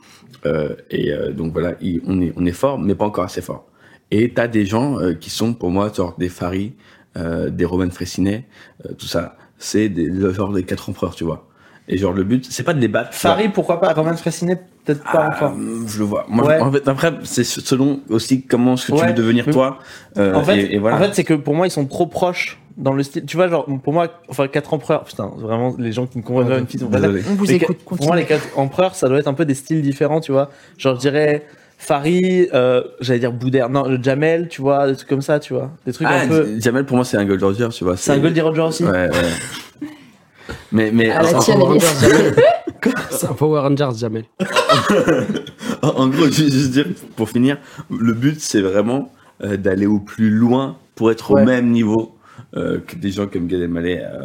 Euh, et euh, donc voilà, il- on est, on est fort, mais pas encore assez fort. Et t'as des gens euh, qui sont pour moi genre des Farid, euh, des Roman Fressinet, euh, tout ça. C'est des, le genre des quatre empereurs, tu vois. Et genre le but, c'est pas de les battre. Farid, pourquoi pas? Roman Fressinet, peut-être pas Ah, encore. Je le vois. Moi, Ouais. en fait, après, c'est selon aussi comment ce que tu veux devenir toi. euh, en fait, et, et voilà. en fait c'est que pour moi, ils sont trop proches dans le style. Tu vois, genre, pour moi, enfin, quatre empereurs, putain, vraiment, les gens qui ne comprennent pas une petite, on vous Les écoute, Pour moi, les continuez. quatre empereurs, ça doit être un peu des styles différents, tu vois. Genre, je dirais Farid, euh, j'allais dire Boudère, non, le Jamel, tu vois, des trucs comme ça, tu vois. Des trucs Ah, un peu. Jamel pour moi c'est un Gold Roger, tu vois. C'est un Goldie Roger aussi Ouais, ouais. mais mais À la C'est un tienne, Jamel. C'est un Power Rangers, Jamel. en, gros, je veux juste dire pour finir, le but c'est vraiment euh, d'aller au plus loin pour être Ouais. au même niveau euh, que des gens comme Gad Elmaleh. euh.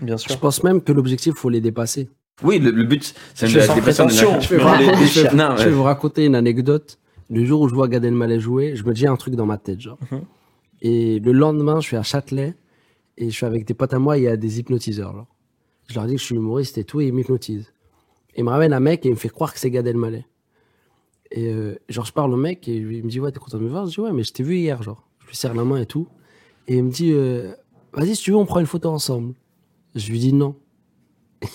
Bien Je sûr. pense même que l'objectif, faut les dépasser. Oui, le, le but c'est Je la sens dépression de prétention. la- Je je Je vais ouais. vous raconter une anecdote. Le jour où je vois Gad Elmaleh jouer, je me dis un truc dans ma tête, genre. Mhm. Et le lendemain, je suis à Châtelet et je suis avec des potes à moi, il y a des hypnotiseurs, genre. Je leur dis que je suis humoriste et tout, et ils m'hypnotisent. Et il me ramène un mec et il me fait croire que c'est Gad Elmaleh. Et euh, genre, je parle au mec et il me dit, ouais, t'es content de me voir? Je dis, ouais, mais je t'ai vu hier, genre. Je lui serre la main et tout. Et il me dit, euh, vas-y, si tu veux, on prend une photo ensemble. Je lui dis non. il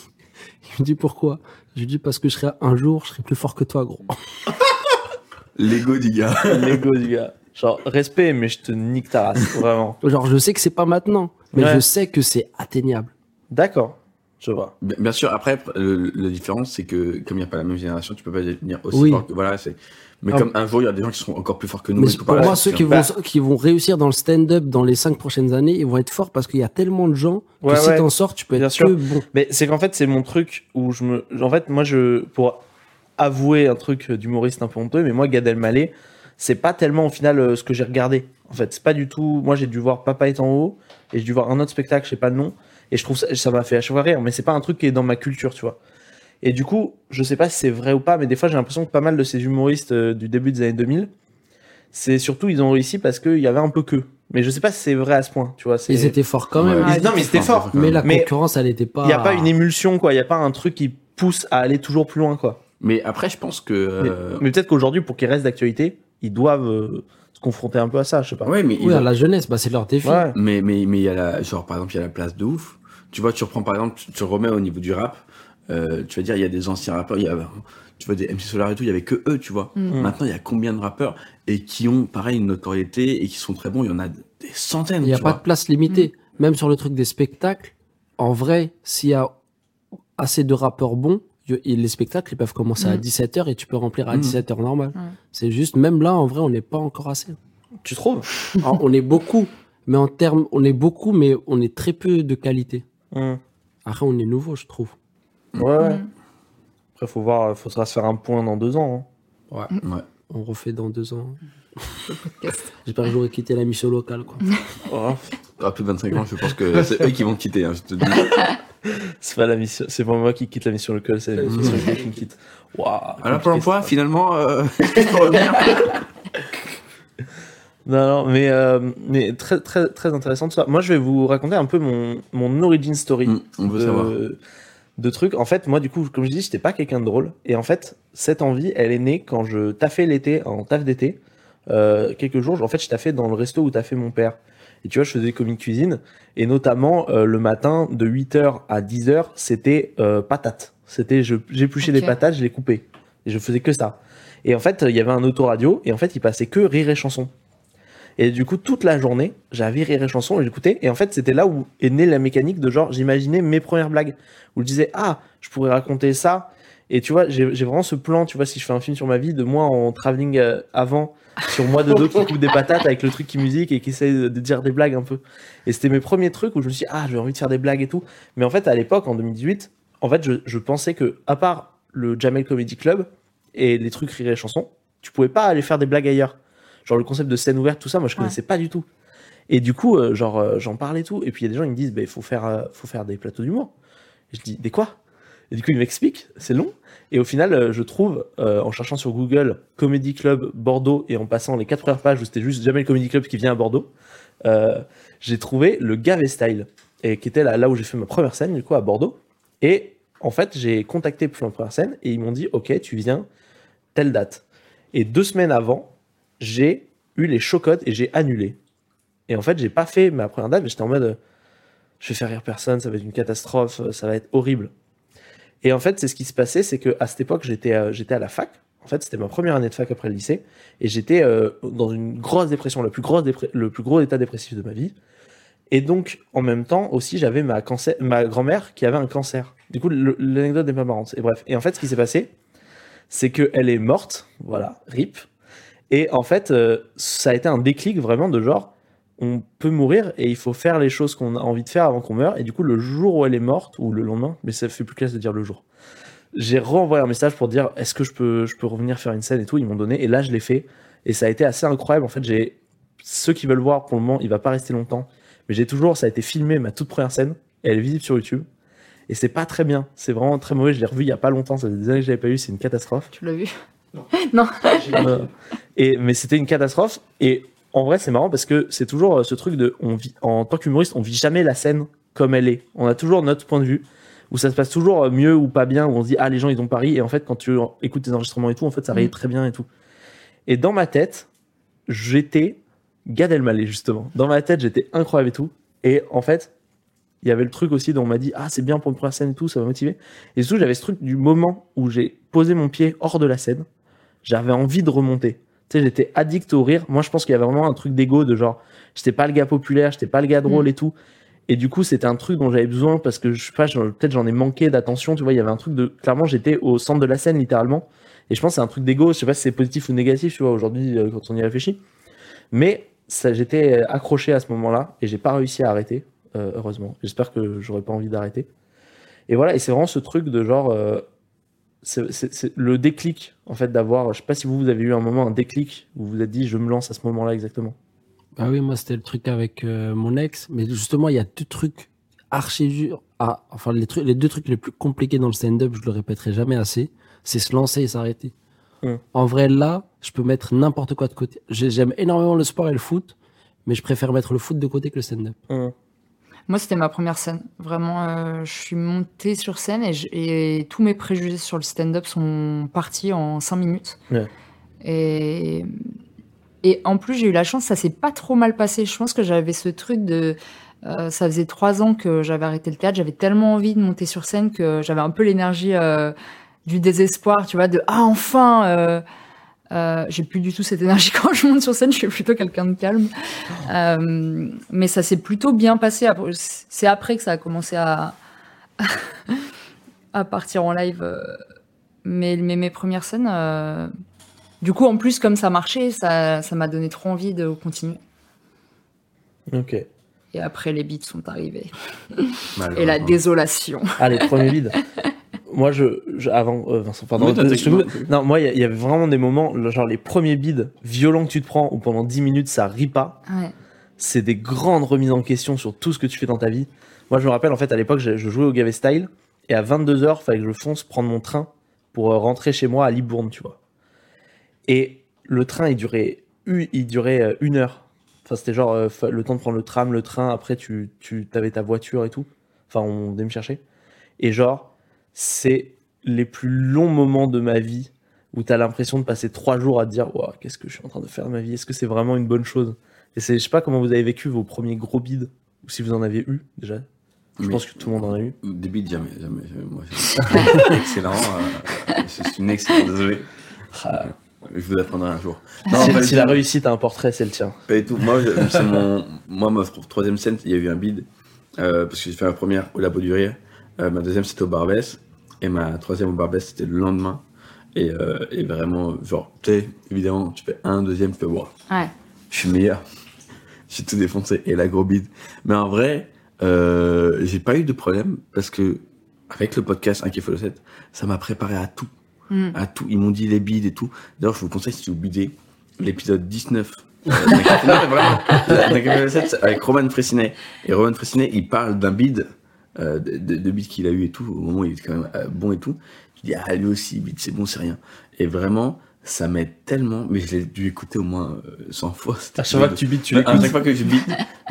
me dit pourquoi? Je lui dis parce que je serai un jour, je serai plus fort que toi, gros. L'ego du gars. L'ego du gars. Genre, respect, mais je te nique ta race, vraiment. Genre, je sais que c'est pas maintenant, mais Ouais. je sais que c'est atteignable. D'accord, je vois. Bien bien sûr, après, le, la différence, c'est que comme il n'y a pas la même génération, tu peux pas devenir aussi Oui. fort que. Voilà, c'est. Mais Ah. comme un jour, il y a des gens qui seront encore plus forts que nous. Mais pour moi, ceux qui vont, qui vont réussir dans le stand-up dans les cinq prochaines années, ils vont être forts parce qu'il y a tellement de gens que Ouais, si ouais. t'en sors, tu peux Bien être sûr. que bon. Mais c'est qu'en fait, c'est mon truc où je me. En fait, moi, je. Pour avouer un truc d'humoriste un peu honteux, mais moi, Gad Elmaleh, c'est pas tellement au final euh, ce que j'ai regardé. En fait, c'est pas du tout. Moi, j'ai dû voir Papa est en haut et j'ai dû voir un autre spectacle, je sais pas le nom, et je trouve ça, ça m'a fait à chaque fois rire, mais c'est pas un truc qui est dans ma culture, tu vois. Et du coup, je sais pas si c'est vrai ou pas, mais des fois, j'ai l'impression que pas mal de ces humoristes euh, du début des années 2000, c'est surtout, ils ont réussi parce qu'il y avait un peu que. Mais je sais pas si c'est vrai à ce point, tu vois. Ils étaient forts quand Ouais. même. Ils- non, mais c'était fort. Mais la Mais concurrence, elle était pas. Il n'y a pas une émulsion, quoi. Il n'y a pas un truc qui pousse à aller toujours plus loin, quoi. Mais après, je pense que. euh, Mais peut-être qu'aujourd'hui, pour qu'ils restent d'actualité, ils doivent euh, se confronter un peu à ça, je sais pas. Ouais, mais ils Oui, ont- à la jeunesse, bah, c'est leur défi. Ouais. Mais mais mais il y a la genre par exemple il y a la place de ouf. Tu vois, tu reprends par exemple, tu, tu remets au niveau du rap. euh, tu vas dire il y a des anciens rappeurs, il y a tu vois des MC Solar et tout, il y avait que eux, tu vois. Mm. Maintenant, il y a combien de rappeurs et qui ont pareil une notoriété et qui sont très bons, il y en a des centaines, Il n'y a tu pas vois. de place limitée. Même sur le truc des spectacles, en vrai, s'il y a assez de rappeurs bons, et les spectacles, ils peuvent commencer à Mm. 17h et tu peux remplir à Mm. 17h normal. C'est juste, même là, en vrai, on n'est pas encore assez. Tu trouves? Alors, on est beaucoup, mais en termes, on est beaucoup, mais on est très peu de qualité. Hum. Après, on est nouveau, je trouve. Ouais. Mm. Après, faut voir, faudra se faire un point dans deux ans. hein. Ouais. On refait dans deux ans. J'espère que j'aurai quitté la mission locale, quoi. Oh, À plus de 25 ans, je pense que c'est eux qui vont quitter, hein, je te dis. c'est pas la mission, c'est pas moi qui quitte la mission locale, c'est la mission qui me quitte. Waouh. Alors pour l'emploi, compliqué, finalement, euh. Non, non, mais, euh, mais très, très, très intéressant tout ça. Moi, je vais vous raconter un peu mon, mon origin story. Mm, on veut de, savoir. de trucs. En fait, moi, du coup, comme je dis, j'étais pas quelqu'un de drôle. Et en fait, cette envie, elle est née quand je taffais l'été, en taf d'été. Euh, quelques jours, en fait, je taffais dans le resto où taffait mon père. Et tu vois, je faisais des commis cuisine. Et notamment, euh, le matin, de 8h à 10h, c'était euh, patates. C'était, j'épluchais Ok. des patates, je les coupais. Et je faisais que ça. Et en fait, il y avait un autoradio. Et en fait, il passait que rire et chanson. Et du coup, toute la journée, j'avais rire et chanson et j'écoutais. Et en fait, c'était là où est née la mécanique de genre, j'imaginais mes premières blagues. Où je disais, ah, je pourrais raconter ça. Et tu vois, j'ai vraiment ce plan, tu vois, si je fais un film sur ma vie, de moi en travelling euh, avant, sur moi de dos qui coupe des patates avec le truc qui musique et qui essaie de, dire des blagues un peu. Et c'était mes premiers trucs où je me suis dit, ah, j'ai envie de faire des blagues et tout. Mais en fait, à l'époque, en 2018, en fait, je, je pensais que, à part le Jamel Comedy Club et les trucs rire et chansons, tu pouvais pas aller faire des blagues ailleurs. Genre le concept de scène ouverte, tout ça, moi je Ouais. connaissais pas du tout. Et du coup, euh, genre, euh, j'en parlais et tout. Et puis il y a des gens, ils me disent, il faut, faire, euh, faut faire des plateaux d'humour. Et je dis, des quoi? Et du coup, ils m'expliquent, c'est long. Et au final, je trouve, en cherchant sur Google Comedy Club Bordeaux et en passant les quatre premières pages où c'était juste jamais le Comedy Club qui vient à Bordeaux, j'ai trouvé le Gavé Style, et qui était là, là où j'ai fait ma première scène, du coup, à Bordeaux. Et en fait, j'ai contacté pour ma première scène et ils m'ont dit, OK, tu viens telle date. Et deux semaines avant, j'ai eu les chocottes et j'ai annulé. Et en fait, j'ai pas fait ma première date, mais j'étais en mode, euh, je vais faire rire personne, ça va être une catastrophe, euh, ça va être horrible. Et en fait, c'est ce qui se passait, c'est que à cette époque, j'étais euh, j'étais à la fac. En fait, c'était ma première année de fac après le lycée, et j'étais dans une grosse dépression, le plus gros le plus gros état dépressif de ma vie. Et donc, en même temps, aussi, j'avais ma, ma grand-mère qui avait un cancer. Du coup, l'anecdote n'est pas marrante. Et bref. Et en fait, ce qui s'est passé, c'est qu'elle est morte. Voilà, rip. Et en fait, euh, ça a été un déclic vraiment de genre, on peut mourir et il faut faire les choses qu'on a envie de faire avant qu'on meure. Et du coup, le jour où elle est morte, ou le lendemain, mais ça fait plus classe de dire le jour, j'ai renvoyé un message pour dire est-ce que je peux, revenir faire une scène et tout? Ils m'ont donné. Et là, je l'ai fait. Et ça a été assez incroyable. En fait, j'ai ceux qui veulent voir pour le moment, il va pas rester longtemps. Mais j'ai toujours, ça a été filmé, ma toute première scène. Elle est visible sur YouTube. Et c'est pas très bien. C'est vraiment très mauvais. Je l'ai revu il y a pas longtemps. Ça fait des années que je pas eu. C'est une catastrophe. Tu l'as vu? Non. Euh, et mais c'était une catastrophe. Et en vrai c'est marrant parce que c'est toujours euh, ce truc de on vit en tant qu'humoriste on vit jamais la scène comme elle est. On a toujours notre point de vue où ça se passe toujours euh, mieux ou pas bien où on se dit ah les gens ils ont pari. Et en fait quand tu écoutes tes enregistrements et tout en fait ça arrive Mm. très bien et tout. Et dans ma tête j'étais Gad Elmaleh justement. Dans ma tête j'étais incroyable et tout. Et en fait il y avait le truc aussi dont on m'a dit ah c'est bien pour une première scène et tout ça m'a motivé. Et surtout j'avais ce truc du moment où j'ai posé mon pied hors de la scène j'avais envie de remonter. Tu sais, j'étais addict au rire. Moi, je pense qu'il y avait vraiment un truc d'ego de genre, j'étais pas le gars populaire, j'étais pas le gars drôle Mm. et tout. Et du coup, c'était un truc dont j'avais besoin parce que je sais pas, peut-être j'en ai manqué d'attention. Tu vois, il y avait un truc de, clairement, j'étais au centre de la scène littéralement. Et je pense que c'est un truc d'ego. Je sais pas si c'est positif ou négatif, tu vois, aujourd'hui, euh, quand on y réfléchit. Mais ça, j'étais accroché à ce moment-là et j'ai pas réussi à arrêter, euh, heureusement. J'espère que j'aurais pas envie d'arrêter. Et voilà, et c'est vraiment ce truc de genre, euh, c'est le déclic en fait d'avoir je sais pas si vous vous avez eu un moment un déclic où vous vous êtes dit je me lance à ce moment-là exactement Bah oui, moi c'était le truc avec euh, mon ex, mais justement il y a deux trucs archi durs. Ah, enfin les, trucs, les deux trucs les plus compliqués dans le stand-up, je le répéterai jamais assez, c'est se lancer et s'arrêter. En vrai là, je peux mettre n'importe quoi de côté. J'ai- J'aime énormément le sport et le foot, mais je préfère mettre le foot de côté que le stand-up. Moi, c'était ma première scène. Vraiment, euh, je suis montée sur scène et, je- et tous mes préjugés sur le stand-up sont partis en cinq minutes. Ouais. Et, et en plus, j'ai eu la chance, ça s'est pas trop mal passé. Je pense que j'avais ce truc de. euh, ça faisait trois ans que j'avais arrêté le théâtre. J'avais tellement envie de monter sur scène que j'avais un peu l'énergie euh, du désespoir, tu vois, de ah enfin. Euh, j'ai plus du tout cette énergie quand je monte sur scène. Je suis plutôt quelqu'un de calme. Euh, mais ça s'est plutôt bien passé. C'est après que ça a commencé à à partir en live. euh, Mais, mais mes premières scènes, euh, du coup, en plus, comme ça marchait, ça ça m'a donné trop envie de continuer. ok Et après, les beats sont arrivés. Et la désolation. ah les premiers moi je, je- avant euh, Vincent pardon Oui, je non moi il y y, avait vraiment des moments genre les premiers bides violents que tu te prends où pendant 10 minutes ça rit pas Ouais. c'est des grandes remises en question sur tout ce que tu fais dans ta vie. Moi, je me rappelle, en fait, à l'époque, je je jouais au Gavé Style, et à 22h, il fallait que je fonce prendre mon train pour euh, rentrer chez moi à Libourne, tu vois. Et le train, il durait, il durait euh, une heure. Enfin, c'était genre euh, le temps de prendre le tram, le train, après, tu, tu avais ta voiture et tout. Enfin, on venait me chercher. Et genre, c'est les plus longs moments de ma vie où tu as l'impression de passer trois jours à te dire qu'est-ce que je suis en train de faire de ma vie? Est-ce que c'est vraiment une bonne chose? Et c'est, je sais pas comment vous avez vécu vos premiers gros bids, ou si vous en avez eu déjà. Je Mais- pense que tout le monde en a eu. Des beats, jamais, jamais, jamais. Moi, excellent. euh, je suis une excellente, désolé. Ah, Je vous apprendrai un jour. si, pas du si la réussite a un portrait, c'est le tien. Pas du tout. Moi, c'est mon, moi, ma troisième scène, il y a eu un bid, euh, parce que j'ai fait ma première au Labo du Rire. Euh, ma deuxième, c'était au Barbès. Et ma troisième au Barbès, c'était le lendemain. Et, euh, et vraiment, genre, tu sais, évidemment, tu fais un, deuxième, tu fais, Ouais. je suis meilleur. J'ai tout défoncé. Et la gros bide. Mais en vrai, euh, j'ai pas eu de problème parce que, avec le podcast 1 qui fait le 7, ça m'a préparé à tout. Mm. À tout. Ils m'ont dit les bides et tout. D'ailleurs, je vous conseille, si vous bidez, l'épisode 19. euh, non, mais vraiment, d'un Café 7, avec Roman Fressinet. Et Roman Fressinet, il parle d'un bide, euh, de, de, bide qu'il a eu et tout, au moment où il était quand même euh, bon et tout. Je dis, ah, lui aussi, bide, c'est bon, c'est rien. Et vraiment, ça m'aide tellement, mais je l'ai dû écouter au moins euh, 100 fois. cet À chaque fois que tu bides, tu Ouais, l'écoutes. à chaque fois que je bide,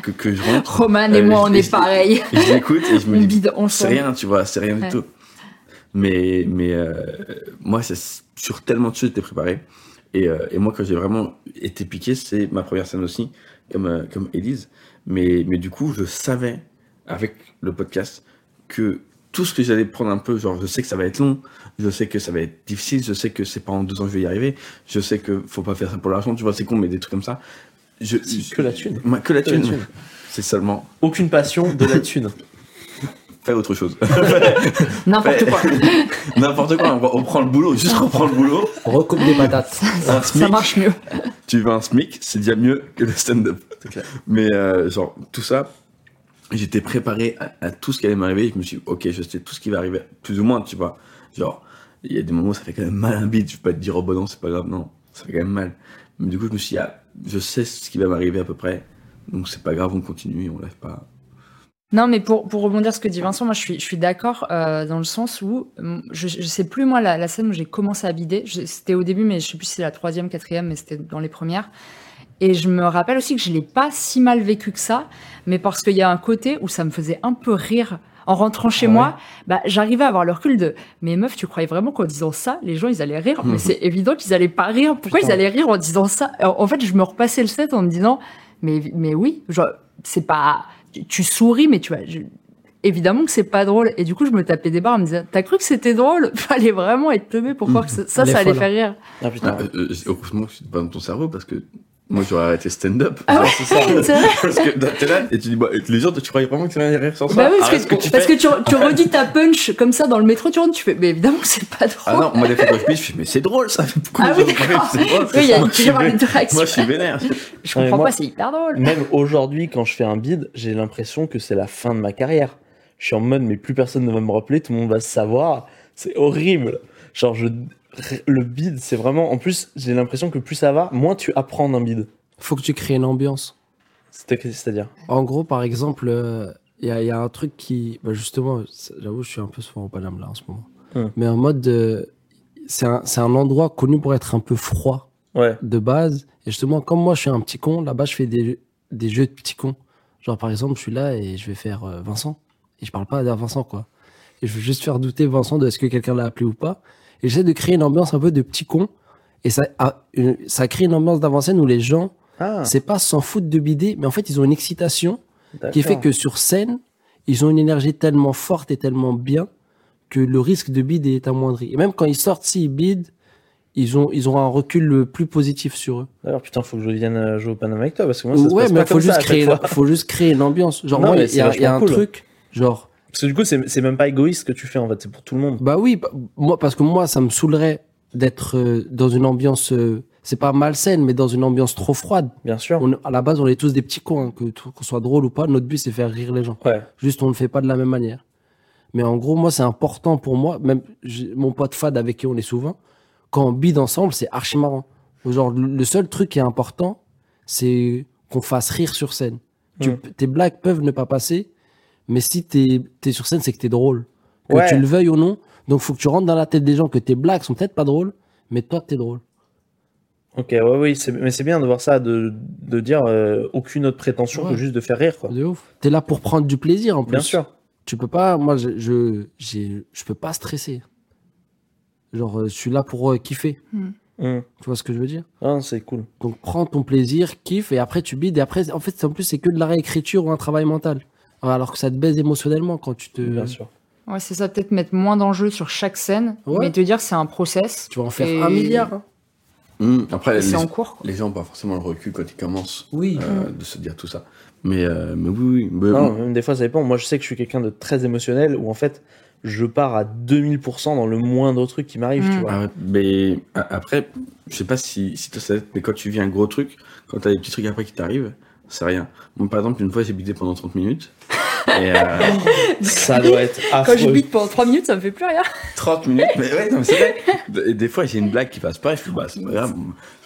que, que je rentre, Roman et Euh, moi, on est pareil. et je l'écoute et je me dis, c'est rien, tu vois, c'est rien Ouais. du tout. Mais, mais euh, moi, c'est sur tellement de choses, j'étais préparé. Et, euh, et moi, quand j'ai vraiment été piqué, c'est ma première scène aussi, comme, euh, comme Élise. Mais, mais du coup, je savais, avec le podcast, que tout ce que j'allais prendre un peu, genre, je sais que ça va être long, je sais que ça va être difficile, je sais que c'est pas en deux ans que je vais y arriver, je sais que faut pas faire ça pour l'argent, tu vois, c'est con, mais des trucs comme ça. Je, C'est que la thune. Que la thune. thune. C'est seulement Aucune passion, de la thune. faire autre chose. N'importe quoi. N'importe quoi, on, on prend le boulot, juste reprend le boulot. Recoupe des patates. Un Ça SMIC, marche mieux. tu veux un SMIC, c'est déjà mieux que le stand-up. Mais euh, genre, tout ça, j'étais préparé à, tout ce qui allait m'arriver. Je me suis dit, ok, je sais tout ce qui va arriver, plus ou moins, tu vois. Genre, il y a des moments où ça fait quand même mal un bide. Je peux pas te dire, oh bah non, c'est pas grave, non, ça fait quand même mal. Mais du coup, je me suis dit, ah, je sais ce qui va m'arriver à peu près. Donc c'est pas grave, on continue, on lève pas. Non, mais pour, pour rebondir ce que dit Vincent, moi je suis, je suis d'accord euh, dans le sens où je, je sais plus moi la, scène où j'ai commencé à bider. C'était au début, mais je sais plus si c'est la troisième, quatrième, mais c'était dans les premières. Et je me rappelle aussi que je l'ai pas si mal vécu que ça, mais parce qu'il y a un côté où ça me faisait un peu rire. En rentrant chez Ah moi, bah, j'arrivais à avoir le recul de Mais meuf, tu croyais vraiment qu'en disant ça, les gens ils allaient rire? Mais c'est évident qu'ils allaient pas rire. Pourquoi Putain. ils allaient rire en disant ça? En, fait, je me repassais le set en me disant Mais, mais oui, genre, c'est pas. Tu, tu souris, mais tu vois. je- Évidemment que c'est pas drôle. Et du coup, je me tapais des barres en me disant T'as cru que c'était drôle? Fallait vraiment être teubé pour croire que ça, ça, allait faire rire. Ah putain. Ah, euh, euh, heureusement que c'est pas dans ton cerveau parce que moi j'aurais arrêté stand-up. Ah ouais, c'est ça. Parce que t'es là et tu dis, bah, les gens, tu croyais vraiment que tu allais rire sans ça? Bah oui, parce Arrête que, tu parce fais. que tu, tu redis ta punch comme ça dans le métro, tu rentres, tu fais, mais évidemment que c'est pas drôle. Ah non, moi des fois quand je je fais, mais c'est drôle ça. Pourquoi Ah oui. C'est drôle. Oui, il y a Moi, une je suis vénère. Moi je suis vénère. Je Ouais, comprends moi- pas, c'est hyper drôle. Même aujourd'hui, quand je fais un bid, j'ai l'impression que c'est la fin de ma carrière. Je suis en mode, mais plus personne ne va me rappeler, tout le monde va se savoir. C'est horrible. Genre, je, le bid, c'est vraiment. En plus, j'ai l'impression que plus ça va, moins tu apprends d'un bid. Faut que tu crées une ambiance. C'est- C'est-à-dire. En gros, par exemple, euh, il y, a, il y a un truc qui, bah justement, j'avoue, je suis un peu souvent au Paname là en ce moment. Hum. Mais en mode, euh, c'est un, un endroit connu pour être un peu froid Ouais. de base. Et justement, comme moi, je suis un petit con, là-bas, je fais des, des jeux de petits cons. Genre, par exemple, je suis là et je vais faire euh, Vincent. Et je parle pas à Vincent, quoi. Et je veux juste faire douter Vincent de est-ce que quelqu'un l'a appelé ou pas. Et j'essaie de créer une ambiance un peu de petit con. Et ça, a une- ça crée une ambiance d'avant-scène où les gens, Ah, c'est pas s'en foutent de bider, mais en fait, ils ont une excitation qui fait que sur scène, ils ont une énergie tellement forte et tellement bien que le risque de bide est amoindri. Et même quand ils sortent, s'ils bident, ils ont, ils auront un recul le plus positif sur eux. D'ailleurs, putain, faut que je vienne euh, jouer au Panama avec toi parce que moi, ça se ouais, passe mais pas faut comme juste créer, faut juste créer une ambiance. Genre, Non, moi, il y a, y un cool. truc, genre, Parce que du coup, c'est même pas égoïste ce que tu fais en fait, c'est pour tout le monde. bah oui, bah, moi, parce que moi, ça me saoulerait d'être euh, dans une ambiance, euh, c'est pas malsaine, mais dans une ambiance trop froide. Bien sûr. On, à la base, on est tous des petits cons, hein, que qu'on soit drôle ou pas. Notre but, c'est faire rire les gens. Ouais. Juste, on ne le fait pas de la même manière. Mais en gros, moi, c'est important pour moi. Même mon pote Fad avec qui on est souvent, quand on bide ensemble, c'est archi marrant. Genre, le seul truc qui est important, c'est qu'on fasse rire sur scène. Tu- Mm. tes blagues peuvent ne pas passer, mais si t'es es sur scène, c'est que t'es drôle. Que Ouais. tu le veuilles ou non. Donc, faut que tu rentres dans la tête des gens que tes blagues sont peut-être pas drôles, mais toi, t'es drôle. Ok, ouais, oui, mais c'est bien de voir ça, de, de dire euh, aucune autre prétention Ouais. que juste de faire rire, quoi. De ouf. T'es là pour prendre du plaisir en plus. Bien sûr. Tu peux pas, moi, je, je, peux pas stresser. Genre, euh, je suis là pour euh, kiffer. Hum. Tu vois ce que je veux dire? Ah, c'est cool. Donc, prends ton plaisir, kiffe, et après, tu bides. Et après, en fait, en plus, c'est que de la réécriture ou un travail mental. Alors que ça te baise émotionnellement quand tu te. Bien sûr. Ouais, c'est ça, peut-être mettre moins d'enjeux sur chaque scène, Ouais. mais te dire que c'est un process. Tu vas en faire Et- un milliard. hein. Hum, Après, les, c'est en cours. quoi. les gens n'ont pas forcément le recul quand ils commencent Oui. euh, de se dire tout ça. Mais, euh, mais oui, oui. mais- Non, même des fois, ça dépend. Moi, je sais que je suis quelqu'un de très émotionnel où en fait, je pars à 2000% dans le moindre truc qui m'arrive, tu Mm. vois. Ah mais après, je sais pas si, si toi ça mais quand tu vis un gros truc, quand t'as des petits trucs après qui t'arrivent, c'est rien. Moi, par exemple, une fois, j'ai bidé pendant 30 minutes. Et euh, Ça doit être Quand je affreux. bite pendant 3 minutes, ça me fait plus rien. 30 minutes, mais ouais, non, mais c'est vrai. Et des fois, j'ai une blague qui passe pas, et je fais, bah, c'est pas grave,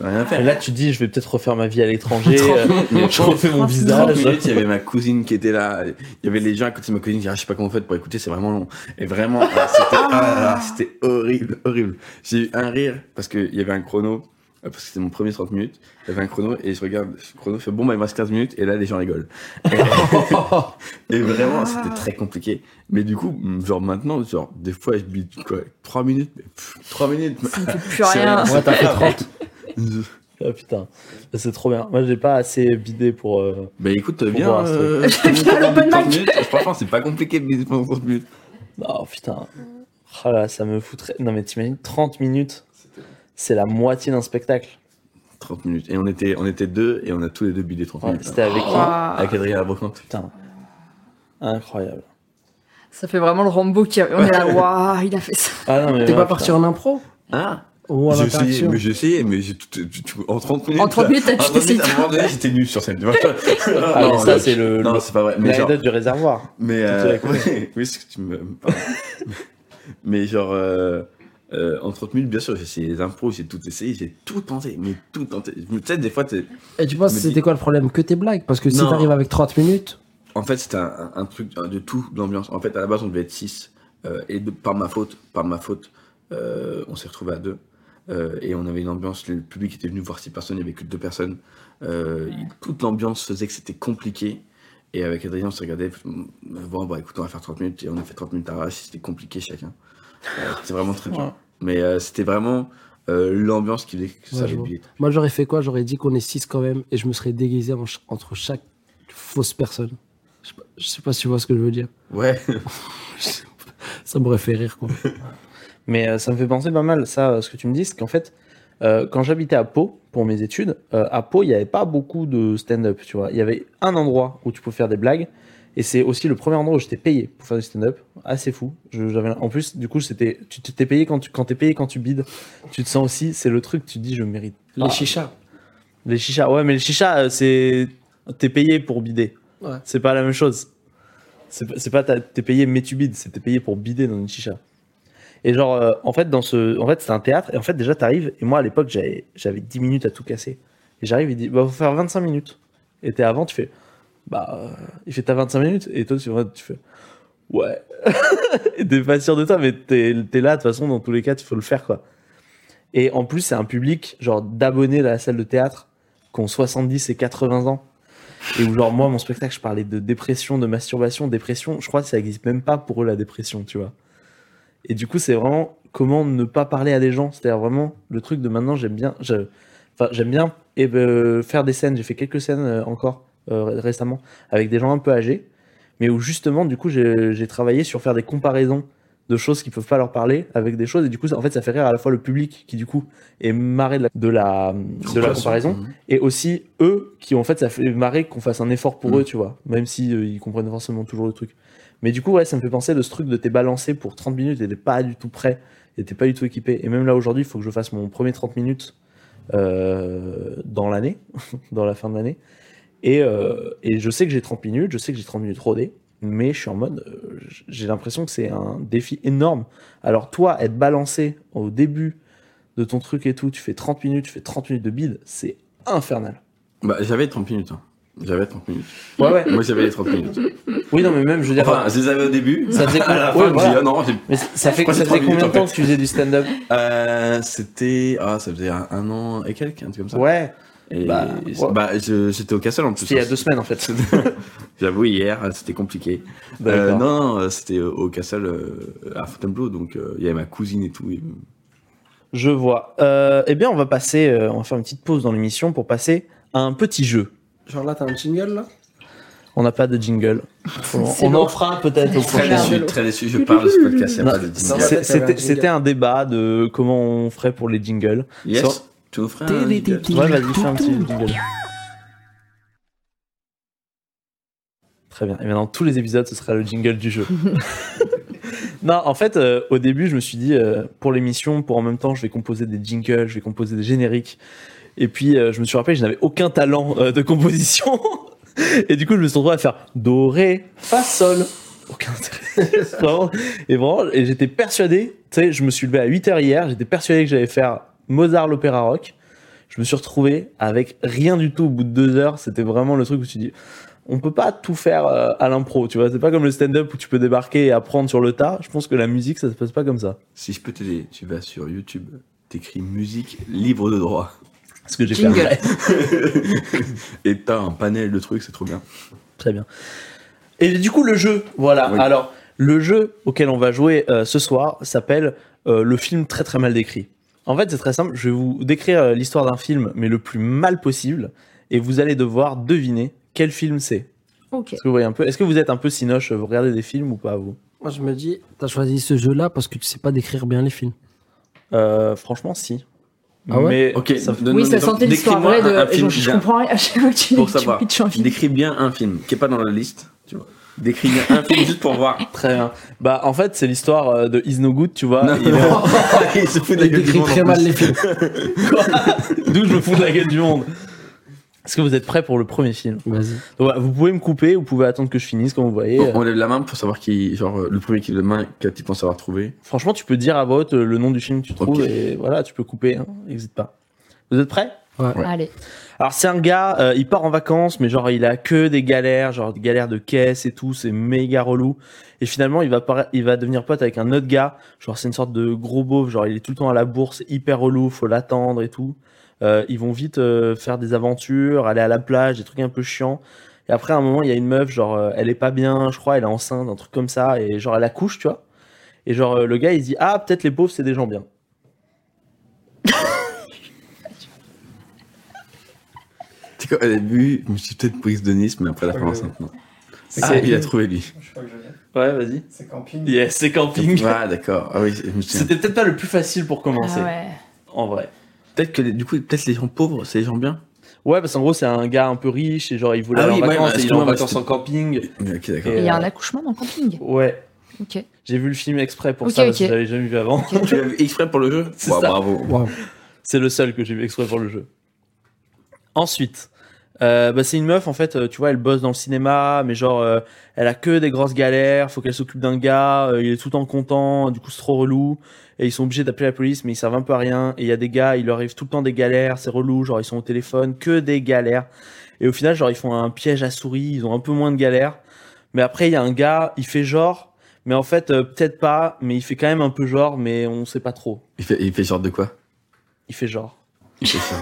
j'ai rien à Et faire. là, tu te dis, je vais peut-être refaire ma vie à l'étranger. 30 euh, je refais mon 30 visage. minutes, il y avait ma cousine qui était là. Il y avait les gens à côté de ma cousine qui disaient, ah, je sais pas comment vous faites pour écouter, c'est vraiment long. Et vraiment, ah, c'était ah c'était horrible, horrible. J'ai eu un rire parce qu'il y avait un chrono, parce que c'était mon premier 30 minutes. Avait un chrono et je regarde, le chrono fait bon, bah, il me reste 15 minutes et là, les gens rigolent. Et, vraiment, c'était très compliqué. Mais du coup, genre maintenant, genre, des fois, je bide quoi, 3 minutes, mais pff, 3 minutes. Ça fait plus rien. Moi, t'as fait 30. Ah putain, c'est trop bien. Moi, j'ai pas assez bidé pour. euh, Bah écoute, Faut viens. voir, euh, Viens pendant à l'open 30 mic. minutes. Franchement, c'est pas compliqué de bider pendant 30 minutes. Oh putain. Ah là, ça me foutrait. Non, mais t'imagines, 30 minutes, c'est la moitié d'un spectacle. 30 minutes. Et on était, on était deux et on a tous les deux bidé 30 Ouais, minutes. C'était avec qui Waouh. Avec Adrien Labrocante. Putain. Incroyable. Ça fait vraiment le Rambo qui. On est là, waouh, il a fait ça. Ah non, mais T'es pas parti en impro Ah Ou J'ai essayé, mais j'ai essayé, mais j'ai tout, tout- tout- en 30 minutes. En 30 minutes, t'as en tout 30 minutes, essayé. À un moment donné, j'étais nul sur scène. Ah, Non, mais ça, c'est le. Non, c'est pas vrai. Mais genre, du réservoir. mais, euh, oui, oui, c'est que tu me. mais genre, euh, euh, en 30 minutes, bien sûr, j'ai essayé les impros, j'ai tout essayé, j'ai tout tenté, mais tout tenté. Tu sais, des fois, t'es. Et tu penses dis- c'était quoi le problème Que tes blagues Parce que si Non. t'arrives avec 30 minutes, En fait, c'était un, un truc de tout, l'ambiance. En fait, à la base, on devait être 6. et de- par ma faute, par ma faute, euh, on s'est retrouvé à deux. Euh, et on avait une ambiance, le public était venu voir six personnes, il n'y avait que deux personnes. Euh, il- toute l'ambiance faisait que c'était compliqué. Et avec Adrien, on se regardait, bon, bah écoute, on va faire 30 minutes. Et on a fait 30 minutes à rage, c'était compliqué chacun. Euh, c'était vraiment très dur. Mais euh, c'était vraiment euh, l'ambiance qui faisait que ça Ouais, allait moi j'aurais fait quoi? J'aurais dit qu'on est 6 quand même et je me serais déguisé en ch- entre chaque fausse personne. Je sais, pas, je sais pas si tu vois ce que je veux dire. Ouais. Ça m'aurait fait rire quoi. Mais euh, ça me fait penser pas mal, ça, ce que tu me dis, c'est qu'en fait, euh, quand j'habitais à Pau pour mes études, euh, à Pau, il n'y avait pas beaucoup de stand-up, tu vois. Il y avait un endroit où tu pouvais faire des blagues, et c'est aussi le premier endroit où j'étais payé pour faire du stand-up. Assez fou. Je- j'avais, en plus, du coup, c'était, tu t'es payé quand tu, quand t'es payé quand tu bides. Tu te sens aussi, c'est le truc, tu te dis, je mérite. Les Ah, chichas. Les chichas, ouais, mais les chichas, euh, c'est, t'es payé pour bider. Ouais. C'est pas la même chose. C'est pas, c'est pas t'as- t'es payé mais tu bides, c'est t'es payé pour bider dans une chicha. Et genre, euh, en fait, dans ce, en fait, c'était un théâtre, et en fait, déjà, t'arrives, et moi, à l'époque, j'avais, j'avais 10 minutes à tout casser. Et j'arrive, il dit, bah, faut faire 25 minutes. Et t'es avant, tu fais, bah, il fait ta 25 minutes, et toi, tu, fais, ouais. et t'es pas sûr de toi, mais t'es, là, de toute façon, dans tous les cas, il faut le faire, quoi. Et en plus, c'est un public, genre, d'abonnés de la salle de théâtre, qui ont 70 et 80 ans. Et où, genre, moi, mon spectacle, je parlais de dépression, de masturbation, dépression. Je crois que ça existe même pas pour eux, la dépression, tu vois. Et du coup, c'est vraiment comment ne pas parler à des gens. C'est-à-dire vraiment le truc de maintenant, j'aime bien, enfin, j'aime bien eh ben, faire des scènes. J'ai fait quelques scènes euh, encore récemment avec des gens un peu âgés, mais où justement, du coup, j'ai travaillé sur faire des comparaisons de choses qui peuvent pas leur parler avec des choses. Et du coup, ça- en fait, ça fait rire à la fois le public qui, du coup, est marré de la, de la, de la comparaison Mhm. et aussi eux qui en fait ça fait marrer qu'on fasse un effort pour Mm. eux tu vois même si euh, ils comprennent forcément toujours le truc mais du coup ouais ça me fait penser de ce truc de t'es balancé pour 30 minutes et t'es pas du tout prêt et t'es pas du tout équipé et même là aujourd'hui il faut que je fasse mon premier 30 minutes euh, dans l'année dans la fin de l'année et, euh, et je sais que j'ai 30 minutes je sais que j'ai 30 minutes rodées mais je suis en mode euh, j'ai l'impression que c'est un défi énorme alors toi être balancé au début de ton truc et tout tu fais 30 minutes tu fais 30 minutes de bide c'est infernal Bah, j'avais 30 minutes. hein. J'avais 30 minutes. Ouais, ouais. Moi, j'avais les 30 minutes. Oui, non, mais même, je veux dire. Enfin, je les avais au début. Ça faisait Ouais, voilà. non, mais ça fait, ça combien de temps en que tu faisais du stand-up? Euh, c'était, ah, ça faisait un, un an et quelques, un truc comme ça. Ouais, Et Bah, ouais. bah, j'étais au Castle en plus. c'était il y a deux semaines en fait. J'avoue, hier, euh, c'était compliqué. Euh, D'accord. non, non, euh, c'était euh, au Castle euh, à Fontainebleau, donc euh, il y avait ma cousine et tout. et- Je vois. Euh, eh bien, on va passer, euh, on va faire une petite pause dans l'émission pour passer à un petit jeu. Genre là, t'as un jingle là? On n'a pas de jingle. On, long. en fera peut-être au Très prochain. long. déçu, très déçu. Je parle de ce podcast, il n'y Non, a pas de c'est- jingle. c'est- C'était un débat de comment on ferait pour les jingles. Yes, tu nous ferais un jingle Ouais, vas-y, fais un petit jingle. Très bien. Et bien dans tous les épisodes, ce sera le jingle du jeu. non, en fait, euh, au début, je me suis dit, euh, pour l'émission, pour en même temps, je vais composer des jingles, je vais composer des génériques. Et puis, euh, je me suis rappelé, je n'avais aucun talent euh, de composition. Et du coup, je me suis retrouvé à faire Do, Ré, Fa, Sol. Aucun intérêt. Vraiment. Et vraiment, et j'étais persuadé, tu sais, je me suis levé à 8h hier, j'étais persuadé que j'allais faire Mozart, l'opéra rock. Je me suis retrouvé avec rien du tout au bout de deux heures. C'était vraiment le truc où tu dis, on peut pas tout faire euh, à l'impro, tu vois. C'est pas comme le stand-up où tu peux débarquer et apprendre sur le tas. Je pense que la musique, ça se passe pas comme ça. Si je peux t'aider, tu vas sur YouTube, t'écris musique libre de droit. Ce que j'ai fait. Et t'as un panel de trucs, c'est trop bien. Très bien. Et du coup, le jeu, voilà. Oui. Alors, le jeu auquel on va jouer euh, ce soir s'appelle euh, le film très très mal décrit. En fait, c'est très simple. Je vais vous décrire euh, l'histoire d'un film, mais le plus mal possible, et vous allez devoir deviner quel film c'est. Ok. Est-ce que vous voyez un peu Est-ce que vous êtes un peu cinoche Vous regardez des films ou pas vous? Moi, je me dis, t'as choisi ce jeu-là parce que tu sais pas décrire bien les films. Euh, Franchement, si. Ah ouais? Mais Ok, ça- donne- Oui, ça sentait l'histoire vraie de. un- un film genre, je bien. comprends rien à chaque fois que tu, Pour tu savoir. pitches un film. Décris bien un film qui est pas dans la liste, tu vois. Décris bien un film juste pour voir. Très bien. Bah, en fait, c'est l'histoire euh, de Is No Good, tu vois. Non, Il est il se fout de la gueule du décrit monde. très mal les films. D'où je me fous de la gueule du monde. Est-ce que vous êtes prêts pour le premier film? Vas-y. Voilà, Vous pouvez me couper, vous pouvez attendre que je finisse, comme vous voyez. On lève la main pour savoir qui, genre, le premier qui lève la main, que tu penses avoir trouvé. Franchement, tu peux dire à haute euh, le nom du film que tu trouves et voilà, tu peux couper, hein, n'hésite pas. Vous êtes prêts? Allez. Alors c'est un gars, euh, il part en vacances, mais genre il a que des galères, genre des galères de caisse et tout, c'est méga relou. Et finalement, il va il va devenir pote avec un autre gars, genre c'est une sorte de gros beauf, genre il est tout le temps à la bourse, hyper relou, faut l'attendre et tout. Euh, ils vont vite euh, faire des aventures, aller à la plage, des trucs un peu chiants. Et après à un moment, il y a une meuf, genre euh, elle est pas bien, je crois, elle est enceinte, un truc comme ça, et genre elle accouche, tu vois. Et genre euh, le gars il dit ah peut-être les pauvres c'est des gens bien. Tu sais quoi, au début, je me suis peut-être prise de Nice, mais après la fin enceinte, non. Ah, il a trouvé lui. Je crois que je. Ouais vas-y. C'est camping. Yes, c'est camping. Ah, d'accord. Ah oui, je. C'était peut-être pas le plus facile pour commencer, Ah ouais. en vrai. Peut-être que les- du coup, peut-être les gens pauvres, c'est les gens bien? Ouais, parce qu'en gros, c'est un gars un peu riche et genre il voulait Ah aller oui, en ouais, vacances bah, et il est en vacances c'était- en camping. Ok, d'accord. Et- il y a euh, un accouchement dans le camping? Ouais, Ok. j'ai vu le film exprès pour ça parce que ok. j'avais jamais vu avant. Tu l'as vu exprès pour le jeu? C'est Wow. Bravo. C'est le seul que j'ai vu exprès pour le jeu. Ensuite, euh, bah, c'est une meuf en fait, euh, tu vois, elle bosse dans le cinéma, mais genre euh, elle a que des grosses galères, faut qu'elle s'occupe d'un gars, euh, il est tout le temps content, du coup c'est trop relou, et ils sont obligés d'appeler la police, mais ils servent un peu à rien, et il y a des gars, il leur arrive tout le temps des galères, c'est relou, genre ils sont au téléphone, que des galères, et au final genre ils font un piège à souris, ils ont un peu moins de galères, mais après il y a un gars, il fait genre, mais en fait peut-être pas, mais il fait quand même un peu genre, mais on sait pas trop, Il fait, il fait genre de quoi? Il fait genre. Il fait ça.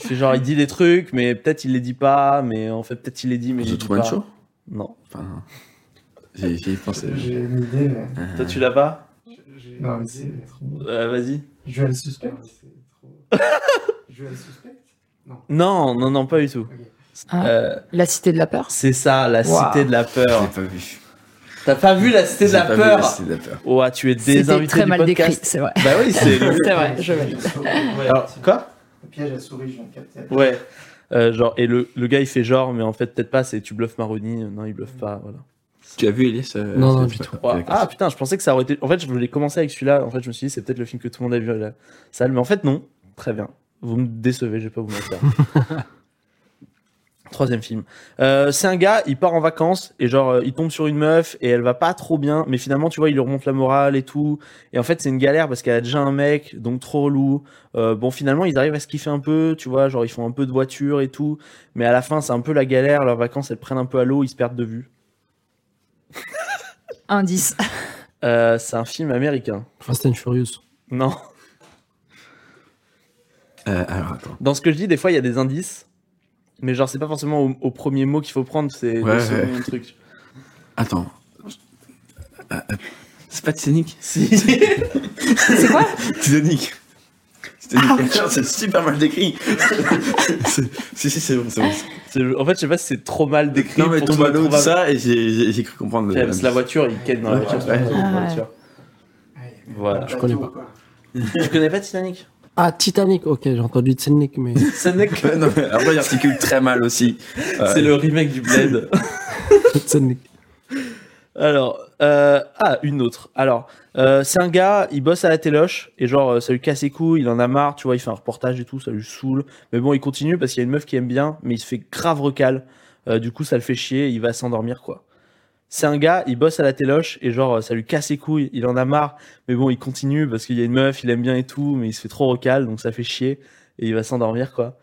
Il fait genre, il dit des trucs, mais peut-être il les dit pas, mais en fait, peut-être il les dit, mais il The les dit Truman pas. Show Non. Enfin, j'ai pensé. J'ai une idée, mais. Euh, Toi, tu l'as pas? Non, mais c'est trop. Euh, Vas-y. Joel Suspect? Joel Suspect? Non, non, non, pas du tout. Ah, Euh, La cité de la peur? c'est ça, la cité de la Je peur. l'ai pas vu. T'as pas vu la cité de J'ai la pas vu peur? la Cité de la peur. Ouais, tu es C'était désinvité très du mal décrit, podcast. c'est vrai. Bah oui, c'est. C'est vrai, je valide. Alors, quoi? Le piège à souris, je viens de capter. Ouais. Euh, genre, et le, le gars il fait genre, mais en fait, peut-être pas, c'est tu bluffes Maroni. Non, il bluffe pas, voilà. Tu as vu Elias euh, Non, non, du tout. Ouais. Ah putain, je pensais que ça aurait été. En fait, je voulais commencer avec celui-là. En fait, je me suis dit, c'est peut-être le film que tout le monde a vu à la salle. Mais en fait, non. Très bien. Vous me décevez, je vais pas vous mentir. Troisième film. Euh, c'est un gars, il part en vacances et genre euh, il tombe sur une meuf et elle va pas trop bien, mais finalement tu vois il lui remonte la morale et tout. Et en fait c'est une galère parce qu'elle a déjà un mec, donc trop relou. Euh, bon finalement ils arrivent à se kiffer un peu, tu vois, genre ils font un peu de voiture et tout. Mais à la fin c'est un peu la galère, leurs vacances elles prennent un peu à l'eau, ils se perdent de vue. Indice. Euh, c'est un film américain. Fast and Furious. Non. Euh, alors, attends. Dans ce que je dis, des fois, il y a des indices. Mais genre, c'est pas forcément au, au premier mot qu'il faut prendre, c'est Ouais, le second ouais. truc. Attends. Euh, euh, C'est pas Titanic Si. C'est quoi Titanic. Titanic. c'est super mal décrit. C'est- si, si, c'est bon, c'est bon. En fait, je sais pas si c'est trop mal décrit. Non, mais tombe ce à l'eau, ça, et j'ai cru comprendre. Ouais, parce que la voiture, il ken dans la Ouais, voiture. c'est ouais. pas dans la Ah, voiture. Ouais, Voilà. Je connais pas. quoi. Tu connais pas Titanic Ah, Titanic, ok, j'ai entendu Titanic, mais. Titanic, Ouais, non, mais après, il articule très mal aussi. Euh, c'est le remake du Blade. Titanic. Alors, euh, ah, une autre. Alors, euh, c'est un gars, il bosse à la téloche, et genre, euh, ça lui casse les couilles, il en a marre, tu vois, il fait un reportage et tout, ça lui saoule. Mais bon, il continue parce qu'il y a une meuf qui aime bien, mais il se fait grave recal. Euh, du coup, ça le fait chier, il va s'endormir, quoi. C'est un gars, il bosse à la téloche, et genre, euh, ça lui casse les couilles, il en a marre, mais bon, il continue parce qu'il y a une meuf, il aime bien et tout, mais il se fait trop recal, donc ça fait chier, et il va s'endormir, quoi.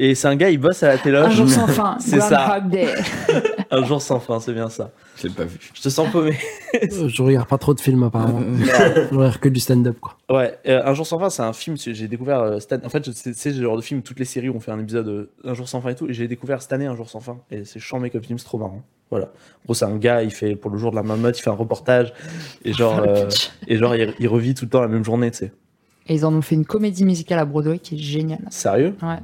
Et c'est un gars, il bosse à la Un téloche. jour sans fin. C'est ça. Un jour sans fin, c'est bien ça. Je l'ai pas vu. Je te sens paumé. Euh, Je regarde pas trop de films, apparemment. Je regarde que du stand-up, quoi. Ouais, euh, Un jour sans fin, c'est un film. J'ai découvert euh, année- En fait, je- c'est c'est le genre de film. Toutes les séries ont fait un épisode euh, Un jour sans fin et tout. Et j'ai découvert cette année Un jour sans fin. Et c'est chiant, comme film, c'est trop marrant. Voilà. En gros, c'est un gars, il fait pour le jour de la marmotte, il fait un reportage. Et genre, euh, et genre il, il revit tout le temps la même journée, tu sais. Et ils en ont fait une comédie musicale à Broadway qui est géniale. Sérieux? Ouais.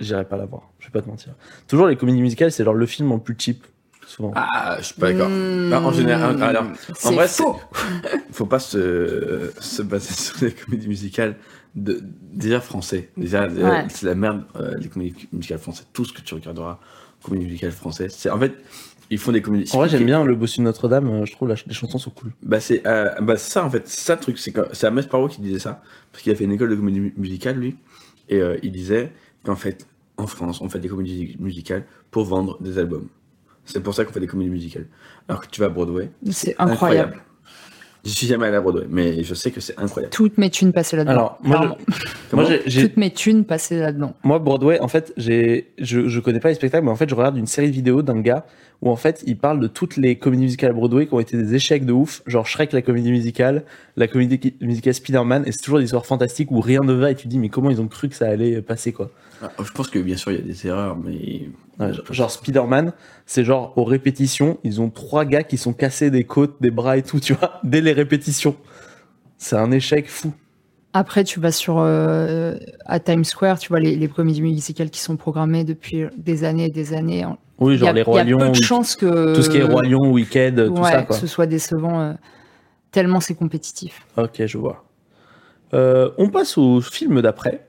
J'irai pas la voir. Je vais pas te mentir. Toujours les comédies musicales, c'est genre le film en plus cheap. Souvent. Ah, je suis pas d'accord. Mmh, Bah, en général, alors, en vrai, faux. faut pas se, se baser sur les comédies musicales de, déjà français. Déjà, euh, Ouais. c'est la merde, euh, les comédies musicales françaises. Tout ce que tu regarderas, comédies musicales françaises. C'est, en fait, ils font des comédies. En vrai, j'aime bien le bossu de Notre-Dame. euh, Je trouve la- les chansons sont cool. Bah, c'est, euh, bah, ça, en fait. Ça le truc. C'est, que- c'est Ahmed Parot qui disait ça. Parce qu'il a fait une école de comédie mu- musicale, lui. Et euh, il disait qu'en fait, en France, on fait des comédies musicales pour vendre des albums. C'est pour ça qu'on fait des comédies musicales. Alors que tu vas à Broadway, C'est incroyable. Je suis jamais allé à Broadway, mais je sais que c'est incroyable. Toutes mes thunes passées là-dedans. Alors, moi, Toutes mes thunes passées là-dedans. Moi, Broadway, en fait, j'ai, je, je connais pas les spectacles, mais en fait, je regarde une série de vidéos d'un gars où en fait, il parle de toutes les comédies musicales à Broadway qui ont été des échecs de ouf, genre Shrek, la comédie musicale, la comédie musicale Spider-Man, et c'est toujours des histoires fantastiques où rien ne va et tu te dis, mais comment ils ont cru que ça allait passer, quoi. Ah, Je pense que bien sûr il y a des erreurs, mais. Ouais, genre- genre Spider-Man, c'est genre aux répétitions, ils ont trois gars qui sont cassés des côtes, des bras et tout, tu vois, dès les répétitions. C'est un échec fou. Après, tu vas sur euh, à Times Square, tu vois les, les comédies musicales qui sont programmées depuis des années et des années. Oui, Il y genre a, les il y Rois a Lions, peu de Week- chances que tout ce qui est Roi Lion, Weekend, tout ça, que quoi. ce soit décevant euh, tellement c'est compétitif. Ok, je vois. Euh, on passe au film d'après.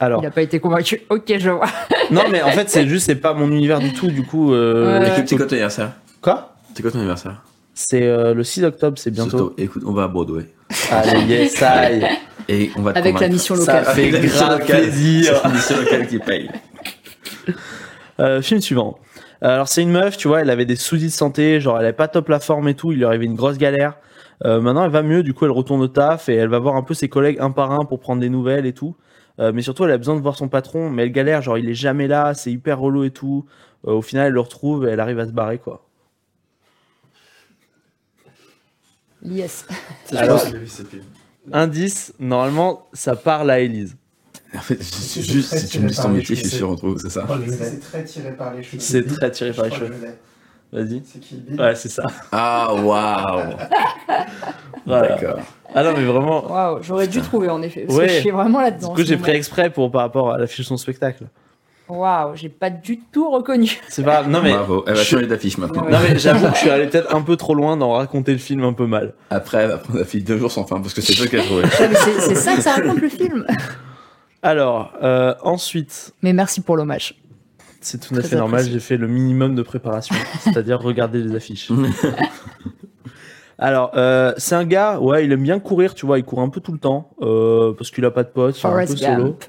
Alors, Il n'a pas été convaincu. Ok, je vois. non, mais en fait, c'est juste, c'est pas mon univers du tout, du coup. euh. Écoute, c'est quoi ton anniversaire Quoi? C'est quoi ton anniversaire C'est euh, le 6 octobre, c'est bientôt. Surtout, écoute, on va à Broadway. Allez, yes, aïe. Et on va te Avec la mission Ça locale. fait Avec la mission grave locale. plaisir. C'est la mission locale qui paye. Euh, film suivant. Euh, Alors, c'est une meuf, tu vois, elle avait des soucis de santé, genre elle avait pas top la forme et tout, il lui arrivait une grosse galère. Euh, maintenant, elle va mieux, du coup, elle retourne au taf et elle va voir un peu ses collègues un par un pour prendre des nouvelles et tout. Euh, mais surtout, elle a besoin de voir son patron, mais elle galère, genre il est jamais là, c'est hyper relou et tout. Euh, au final, elle le retrouve et elle arrive à se barrer, quoi. Yes. Alors, indice, normalement, ça parle à Elise. En fait, c'est juste si tu me dis ton métier, je suis cheveux. sûr on trouve, c'est ça. C'est très tiré par les cheveux. C'est très tiré par les cheveux. que. Vas-y. C'est qui Bill Ouais, c'est ça. Ah, waouh Voilà. D'accord. Ah non, mais vraiment. Waouh, j'aurais dû trouver en effet. Parce Ouais. que je suis vraiment Du là-dedans. en coup, j'ai pris exprès pour par rapport à l'affiche de son spectacle. Waouh, j'ai pas du tout reconnu. C'est pas. Non mais. Bravo. Elle va je- changer d'affiche maintenant. Non mais j'avoue que je suis allé peut-être un peu trop loin dans raconter le film un peu mal. Après, elle va prendre la fille deux jours sans fin parce que c'est toi qui as trouvé. Ouais, mais c'est c'est ça que ça raconte le film. Alors, euh, ensuite, Mais merci pour l'hommage. c'est tout à fait normal, j'ai fait le minimum de préparation, c'est-à-dire regarder les affiches. Alors, euh, c'est un gars, ouais, il aime bien courir, tu vois, il court un peu tout le temps, euh, parce qu'il a pas de potes, il est un peu solo. Gump.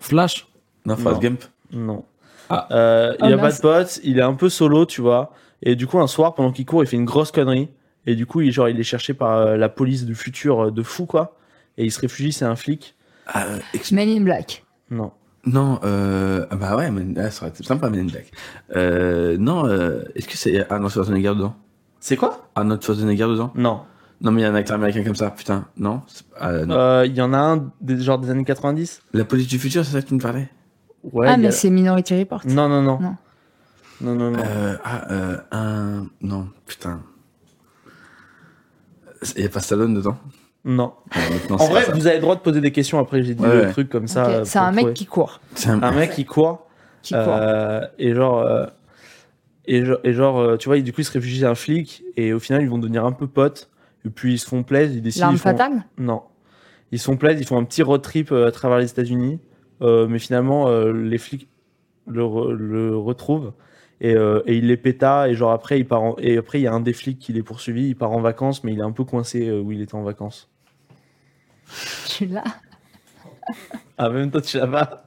Flash? Non, Forrest. Gump. Non. Ah. Euh, il Oh, a pas de potes, il est un peu solo, tu vois. Et du coup, un soir, pendant qu'il court, il fait une grosse connerie. Et du coup, il, genre, il est cherché par euh, la police du futur euh, de fou, quoi. Et il se réfugie, c'est un flic. Euh, Men in Black. Non. Non, euh, ah bah ouais, mais, ah, ça aurait été sympa, Men in Black. Euh, non, euh, est-ce que c'est Arnold Schwarzenegger dedans? C'est quoi? Arnold Schwarzenegger dedans? Non. Non, mais il y a un acteur américain comme ça, putain, non, non. Euh, Il y en a un des, genre des années 90 La police du futur, c'est ça que tu me parlais? Ouais, ah, il y mais a- c'est Minority Report. Non, non, non. Non. Non, non, non. Euh, ah, euh, un. Non, putain. Il n'y a pas Stallone dedans? Non. En vrai, ça. vous avez le droit de poser des questions. Après, j'ai dit Ouais, le ouais. truc comme ça. C'est un mec qui court. C'est un- Un mec qui court. Qui court. euh, et genre. euh, et genre, et genre euh, tu vois, du coup, ils se réfugient à un flic. Et au final, ils vont devenir un peu potes. Et puis, ils se font plaisir. Ils décident. L'arme font- fatale Non. Ils se font plaisir. Ils font un petit road trip à travers les États-Unis. Euh, mais finalement, euh, les flics le, re- le retrouvent. Et, euh, et il les péta. Et genre, après, il part en- et après, il y a un des flics qui les poursuivi. Il part en vacances. Mais il est un peu coincé où il était en vacances. Tu l'as Ah, même toi, tu l'as pas.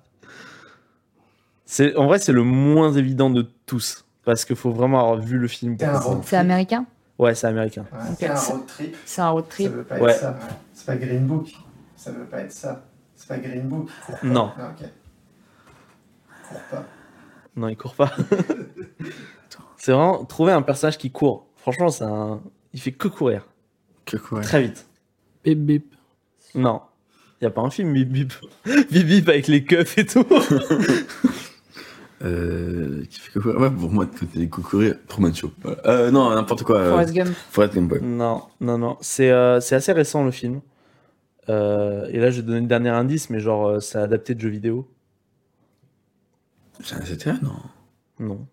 C'est, en vrai, c'est le moins évident de tous. Parce qu'il faut vraiment avoir vu le film. C'est C'est américain? Ouais, c'est américain. Ouais. C'est un road trip. C'est un road Ça trip veut pas Ouais. être ça. ouais. C'est pas Green Book. Ça veut pas être ça. C'est pas Green Book. Non. Ah, pas. Non, il court pas. c'est vraiment trouver un personnage qui court. Franchement, c'est un... il fait que courir. Que quoi Très vite. Bip bip. Non. Il y a pas un film bip bip. bip bip avec les keufs et tout. Euh, qui fait quoi Ouais, pour moi, de côté des coucourir, Truman Show. Euh, non, n'importe quoi. euh, Forrest Gump. Forrest Gump, ouais. non, non, non. C'est, euh, c'est assez récent le film. Euh, et là, je vais donner le dernier indice, mais genre, euh, c'est adapté de jeux vidéo. C'est un GTA, non? Non.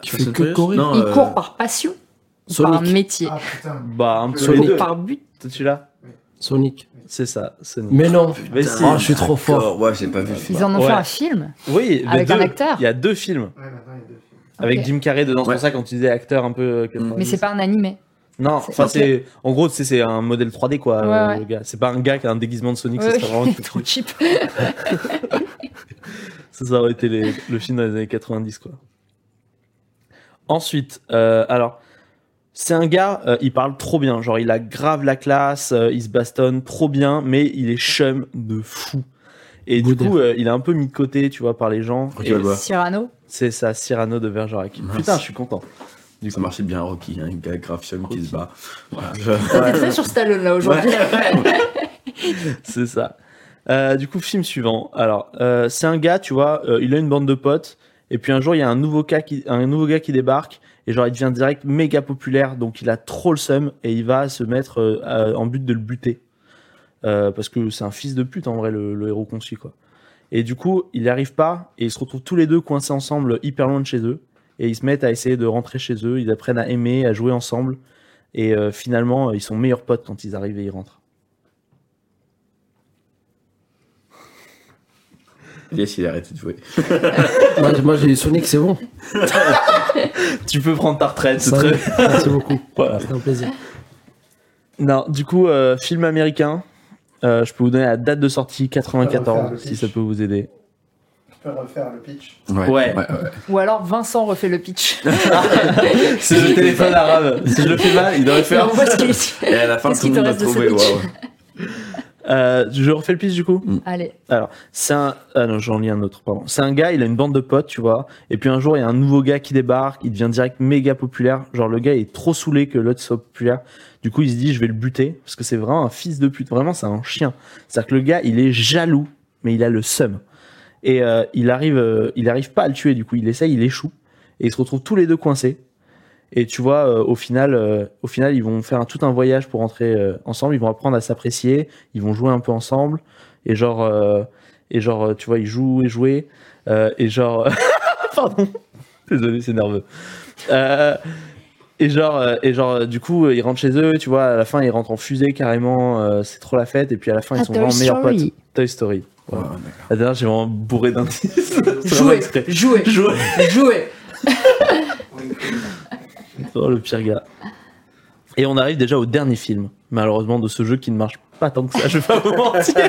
Qui Fast fait and que Furious courir. Non, Il euh, court par passion ou par métier? Ah putain. Bah, un peu les deux. Par but? Toi, tu l'as? Sonic. C'est ça, Sonic. Mais non. Mais si. Oh, je suis trop fort. D'accord, Ouais, j'ai pas vu le film. Ils en ont Ouais. fait un film Oui, Avec les un deux. acteur Il y a deux films. Ouais, maintenant il y a deux films. Avec. Jim Carrey dedans. C'est Ouais. pour ça quand tu disais acteur un peu. euh, 90. Mais c'est pas un animé. Non, c'est- enfin c'est. En gros, tu sais, c'est un modèle 3D quoi, Ouais, euh, ouais. le gars. C'est pas un gars qui a un déguisement de Sonic, Ouais, ça serait vraiment trop cheap. Ça, ça aurait été les- le film dans les années 90, quoi. Ensuite, euh, alors, c'est un gars, euh, il parle trop bien. Genre, il a grave la classe, euh, il se bastonne trop bien, mais il est chum de fou. Et du coup, euh, il est un peu mis de côté, tu vois, par les gens. Rocky Et Balboa. Cyrano C'est ça, Cyrano de Bergerac. Mince. Putain, je suis content. Du Ça coup. marchait bien, Rocky, hein, un gars grave chum qui se bat. Voilà, je- très sur Stallone là aujourd'hui. C'est ça. Euh, du coup, film suivant. Alors, euh, c'est un gars, tu vois, euh, il a une bande de potes, et puis un jour, il y a un nouveau, qui, un nouveau gars qui débarque, et genre, il devient direct méga populaire, donc il a trop le seum, et il va se mettre euh, en but de le buter. Euh, parce que c'est un fils de pute, en vrai, le, le héros qu'on suit, quoi. Et du coup, il n'y arrive pas, et ils se retrouvent tous les deux coincés ensemble, hyper loin de chez eux, et ils se mettent à essayer de rentrer chez eux, ils apprennent à aimer, à jouer ensemble, et euh, finalement, ils sont meilleurs potes quand ils arrivent et ils rentrent. Yes, il a arrêté de jouer. Moi, moi, j'ai eu Sonic, c'est bon. Tu peux prendre ta retraite, c'est très. Merci beaucoup. Voilà. C'était un plaisir. Non, du coup, euh, film américain. Euh, je peux vous donner la date de sortie refaire 94 le si ça peut vous aider. Tu peux refaire le pitch. Ouais. ouais, ouais. Ou alors Vincent refait le pitch. C'est le téléphone arabe. Si je le fais mal, il devrait Et faire. Et à la fin, tout le monde a trouvé. pitch Waouh. Euh, je refais le pitch du coup. Allez. Alors, c'est un. Ah non, j'en lis un autre, pardon. C'est un gars, il a une bande de potes, tu vois. Et puis un jour, il y a un nouveau gars qui débarque, il devient direct méga populaire. Genre, le gars est trop saoulé que l'autre soit populaire. Du coup, il se dit, je vais le buter. Parce que c'est vraiment un fils de pute. Vraiment, c'est un chien. C'est-à-dire que le gars, il est jaloux, mais il a le seum. Et euh, il arrive, euh, il arrive pas à le tuer. Du coup, il essaye, il échoue. Et ils se retrouvent tous les deux coincés. Et tu vois, euh, au final, euh, au final, ils vont faire un- tout un voyage pour rentrer euh, ensemble. Ils vont apprendre à s'apprécier. Ils vont jouer un peu ensemble. Et genre, euh, et genre, tu vois, ils jouent et jouer. Euh, et genre, pardon, désolé, c'est nerveux. Euh, et genre, et genre, du coup, ils rentrent chez eux. Tu vois, à la fin, ils rentrent en fusée carrément. euh, c'est trop la fête. Et puis à la fin, ils Ah, sont vraiment meilleurs potes. Toy Story. Ouais, Voilà. La dernière, j'ai vraiment bourré d'indices. Jouer, exprès. jouer, Jouer. jouer. Oh, le pire gars. Et on arrive déjà au dernier film, malheureusement, de ce jeu qui ne marche pas tant que ça, je vais pas vous mentir.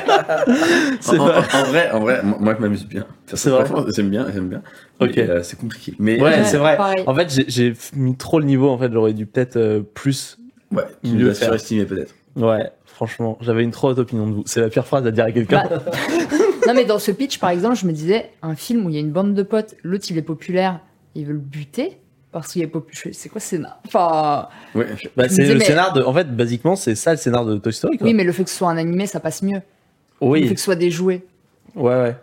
En, en- pas- en vrai, en vrai, moi je m'amuse bien. C'est vrai J'aime bien, j'aime bien. Ok. Mais, euh, c'est compliqué. Mais Ouais, Ouais, c'est vrai. pareil. En fait, j'ai- mis trop le niveau, en fait, j'aurais dû peut-être euh, plus. ouais, tu Mieux surestimé peut-être. Ouais, franchement, j'avais une trop haute opinion de vous. C'est la pire phrase à dire à quelqu'un. Bah, non, mais dans ce pitch, par exemple, je me disais, un film où il y a une bande de potes, l'autre il est populaire, ils veulent le buter parce qu'il est populaire. C'est quoi ce scénar? Enfin, Ouais. Bah, c'est le mais- scénar de. En fait, basiquement, c'est ça le scénar de Toy Story, quoi. oui, mais le fait que ce soit un animé, ça passe mieux. Le oui, fait que ce soit des jouets. ouais, ouais.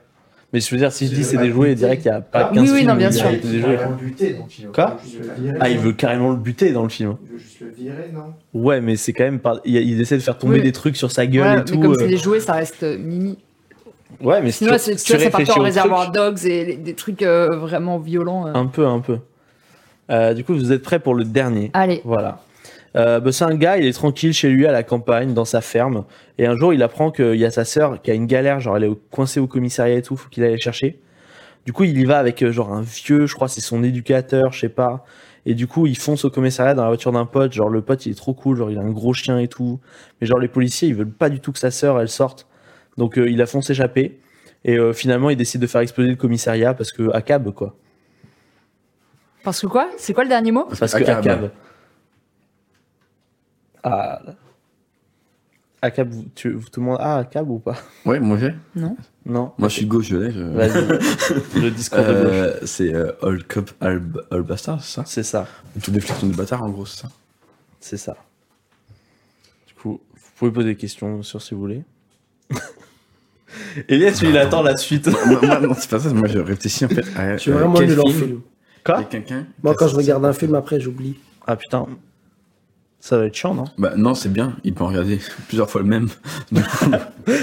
Mais je veux dire, si je dis c'est des jouets, direct, il n'y a pas Ah, 15 oui, oui, non, bien a sûr. Il veut le buter, donc il veut Quoi? pas le. Ah, il veut carrément le buter dans le film. Il veut juste le virer, non? Ouais, mais c'est quand même pas. Il, il essaie de faire tomber Oui. des trucs sur sa gueule Ouais, et mais tout. comme euh. c'est des jouets, ça reste euh, mini. Ouais, mais si Sinon, tu, c'est- si tu vois, ça réfléchis en réservoir dogs et les- des trucs euh, vraiment violents. euh. Un peu, un peu. Euh, du coup, vous êtes prêts pour le dernier Allez, Voilà. Euh, bah, c'est un gars, il est tranquille chez lui à la campagne, dans sa ferme. Et un jour, il apprend qu'il y a sa sœur qui a une galère, genre elle est coincée au commissariat et tout, faut qu'il aille la chercher. Du coup, il y va avec euh, genre un vieux, je crois, c'est son éducateur, je sais pas. Et du coup, il fonce au commissariat dans la voiture d'un pote. Genre, le pote, il est trop cool, genre, il a un gros chien et tout. Mais genre, les policiers, ils veulent pas du tout que sa sœur, elle sorte. Donc, euh, il la fonce échapper. Et euh, finalement, il décide de faire exploser le commissariat parce que ACAB, quoi. Parce que quoi? C'est quoi le dernier mot? Parce que ACAB. Ah. ACAB, vous- tu, tout le monde a ACAB ou pas? Ouais, moi j'ai. Non Moi Ok. je suis gauche, je l'ai. je- Vas-y. le discours de gauche. Euh, c'est euh, All Cup, All, All Bastard, c'est ça? C'est ça, Toutes les flexions de bâtard, en gros, c'est ça c'est ça. Du coup, vous pouvez poser des questions sur si vous voulez. Elias, lui, il attend la suite. moi, moi, non, c'est pas ça, moi je réfléchis en fait suis euh, vraiment quel nul en film film. Quoi Il y a quelqu'un Moi, quand je regarde un film, après, j'oublie. Ah putain, ça va être chiant, non Bah non, c'est bien, il peut en regarder plusieurs fois le même.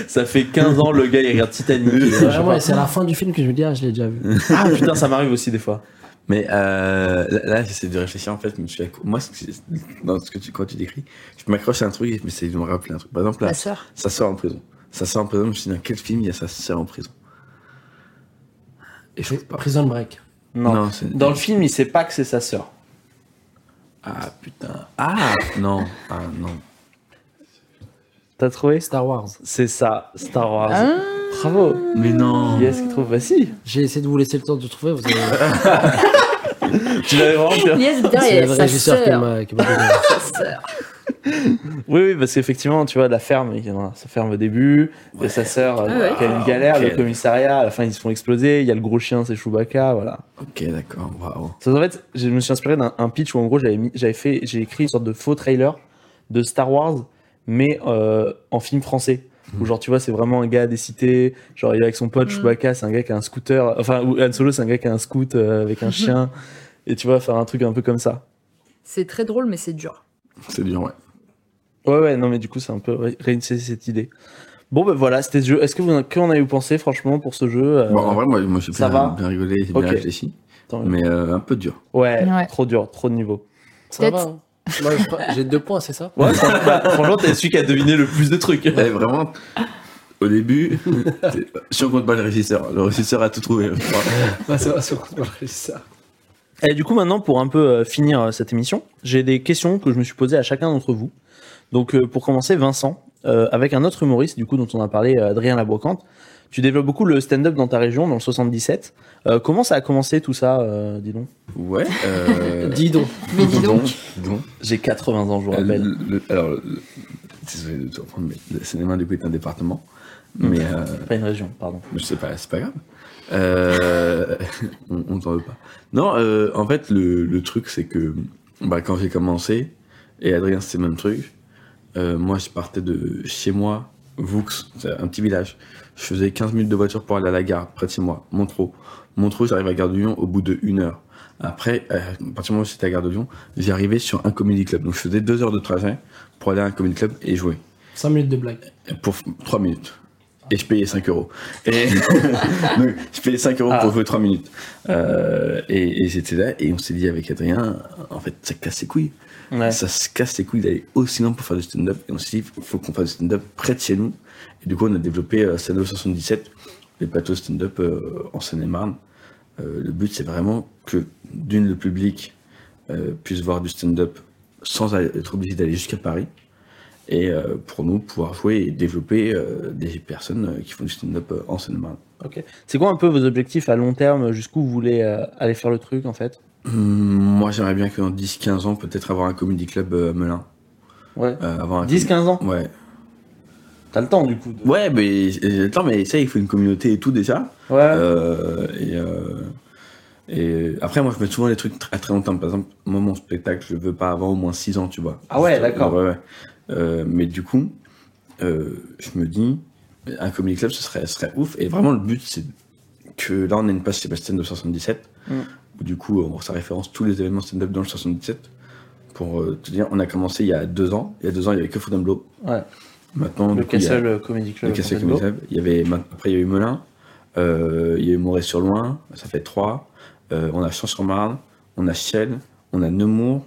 Ça fait 15 ans, le gars, il regarde Titanic. je c'est à la fin du film que je me dis, ah, je l'ai déjà vu. Ah putain, ça m'arrive aussi des fois. Mais euh, là, là, j'essaie de réfléchir en fait. Je me suis moi, ce que- dans ce que tu, quand tu décris, je m'accroche à un truc et j'essaie de me rappeler un truc. Par exemple, là, sœur. sa sœur en prison. Sa sœur en prison, je me suis dit, dans quel film il y a sa sœur en prison? Et je. Prison Break. Non. c'est- Dans le film, il sait pas que c'est sa sœur. Ah putain. Ah non. Ah non. T'as trouvé Star Wars. C'est ça, Star Wars. Ah. Bravo. Mais non. Yes, qui trouve Bah si. J'ai essayé de vous laisser le temps de trouver. Vous avez... Tu l'avais vraiment bien. Yes, C'est le régisseur qui m'a donné. Sa sœur. Oui, oui, parce qu'effectivement, tu vois, la ferme, il y en a sa ferme au début, sa sœur Ah ouais. qui a une galère, le commissariat, à la fin ils se font exploser, il y a le gros chien, c'est Chewbacca, voilà. Ok, d'accord. Waouh. Ça, en fait, je me suis inspiré d'un un pitch où en gros j'avais fait, j'ai écrit une sorte de faux trailer de Star Wars, mais euh, en film français. Où genre tu vois c'est vraiment un gars des cités, genre il est avec son pote Mhm. Chewbacca, c'est un gars qui a un scooter, enfin ou Han Solo c'est un gars qui a un scoot euh, avec un chien, et tu vois faire un truc un peu comme ça. C'est très drôle, mais c'est dur. C'est dur, ouais. Ouais, ouais, non, mais du coup, c'est un peu ré- réinitier cette idée. Bon, ben voilà, c'était ce jeu. Est-ce que vous, qu'en avez-vous pensé, franchement, pour ce jeu euh, Bon, en vrai, moi, moi j'ai ça bien, va bien rigolé, j'ai Ok. bien réfléchi. tant. Mais euh, un peu dur. Ouais, Ouais. trop dur, trop de niveau. Ça va. Hein. Moi, j'ai deux points, c'est ça? Ouais, franchement, bah, franchement, t'es celui qui a deviné le plus de trucs. Eh, vraiment, au début, si on compte pas le régisseur, le régisseur a tout trouvé. je crois. Ouais, c'est vrai, c'est vrai, c'est ça. Et du coup, maintenant, pour un peu euh, finir euh, cette émission, j'ai des questions que je me suis posées à chacun d'entre vous. Donc, euh, pour commencer, Vincent, euh, avec un autre humoriste, du coup, dont on a parlé, Adrien Labrocante, tu développes beaucoup le stand-up dans ta région, dans le 77. Euh, comment ça a commencé tout ça, euh, dis donc? Ouais. Euh... Dis donc. Mais dis donc. donc. J'ai 80 ans, je vous rappelle. le- le- alors, le- désolé de te surprendre, mais le cinéma du coup est un département. Mais euh, Pas une région, pardon. je sais pas, c'est pas grave. Euh, on on t'en veut pas. Non, euh, en fait, le, le truc, c'est que bah, quand j'ai commencé, et Adrien, c'était le même truc, euh, moi, je partais de chez moi, Voux, c'est un petit village. Je faisais 15 minutes de voiture pour aller à la gare, près de chez moi, Montreux. Montreux, j'arrive à la gare de Lyon au bout de une heure. Après, à partir du moment où j'étais à la gare de Lyon, j'y arrivais sur un comedy club. Donc, je faisais deux heures de trajet pour aller à un comedy club et jouer 5 minutes de blague. pour 3 minutes. Et je payais 5 euros. Et donc, je payais 5 euros Ah. pour jouer 3 minutes. Euh, et et j'étais là, et on s'est dit avec Adrien, en fait, ça casse les couilles. Ouais. Ça se casse les couilles d'aller aussi loin pour faire du stand-up. Et on s'est dit, il faut qu'on fasse du stand-up près de chez nous. Et du coup, on a développé euh, Stand-up 77, les plateaux stand-up euh, en Seine-et-Marne. Euh, le but, c'est vraiment que, d'une, le public puisse voir du stand-up sans être obligé d'aller jusqu'à Paris. Et euh, pour nous, pouvoir jouer et développer euh, des personnes euh, qui font du stand-up en Seine-et-Marne. Ok. C'est quoi un peu vos objectifs à long terme? Jusqu'où vous voulez aller faire le truc en fait? Hum, moi, j'aimerais bien que dans 10-15 ans, peut-être avoir un comedy club à Melun. Ouais. Euh, avoir un 10-15 ans? Ouais. T'as le temps du coup. de- Ouais, mais j'ai le temps, mais ça, il faut une communauté et tout déjà. Ouais. Euh, et, euh, et après, moi, je mets souvent les trucs très, très longtemps. Par exemple, moi, mon spectacle, je veux pas avoir au moins 6 ans, tu vois. Ah ouais, d'accord. Ouais, ouais. Euh, mais du coup, euh, je me dis, un comedy club, ce serait, ouf. Et vraiment, le but, c'est euh, là, on a une page Sébastien de 77, Mm. où du coup, on, ça référence tous les événements stand-up dans le 77. Pour euh, te dire, on a commencé il y a deux ans. Il y a deux ans, il y avait que Fontainebleau. Ouais. Maintenant, Le du coup, il y a- Castle Comedy Club. le Castle. Comedy Club. Il y avait, après, il y a eu Melun, euh, il y a eu Moret-sur-Loing, ça fait trois. Euh, on a Champs-sur-Marne, on a Chelles, on a Nemours.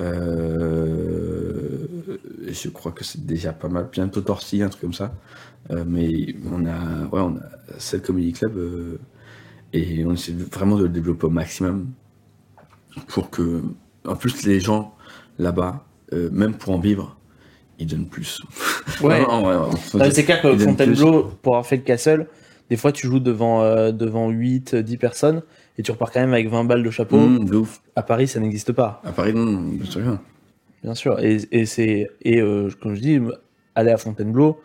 Euh, je crois que c'est déjà pas mal. Bientôt Torcy, un truc comme ça. Euh, mais on a, ouais, on a cette Comedy Club euh, et on essaie vraiment de le développer au maximum pour que, en plus, les gens là-bas, euh, même pour en vivre, ils donnent plus. Ouais. C'est clair que Fontainebleau, pour avoir fait le Castle, des fois tu joues devant, euh, devant 8, 10 personnes et tu repars quand même avec 20 balles de chapeau. Mmh, de ouf. À Paris, ça n'existe pas, À Paris, non, bien sûr. rien. bien sûr. Et, et c'est et euh, comme je dis, aller à Fontainebleau,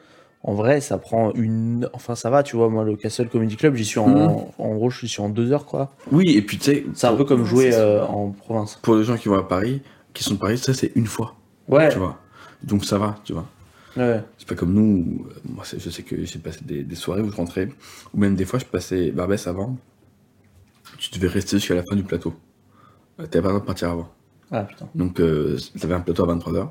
en vrai, ça prend une. Enfin, ça va, tu vois. Moi, le Castle Comedy Club, j'y suis en. Mhm. En gros, je suis en deux heures, quoi. Oui, et puis tu sais, C'est un peu comme jouer euh, en province. pour les gens qui vont à Paris, qui sont de Paris, ça c'est une fois, Ouais. tu vois. Donc ça va, tu vois. ouais. C'est pas comme nous, euh, moi je sais que j'ai passé des, des soirées où je rentrais, ou même des fois je passais Barbès avant, tu devais rester jusqu'à la fin du plateau. Euh, T'avais pas le droit de partir avant. Ah putain. Donc euh, t'avais un plateau à 23h,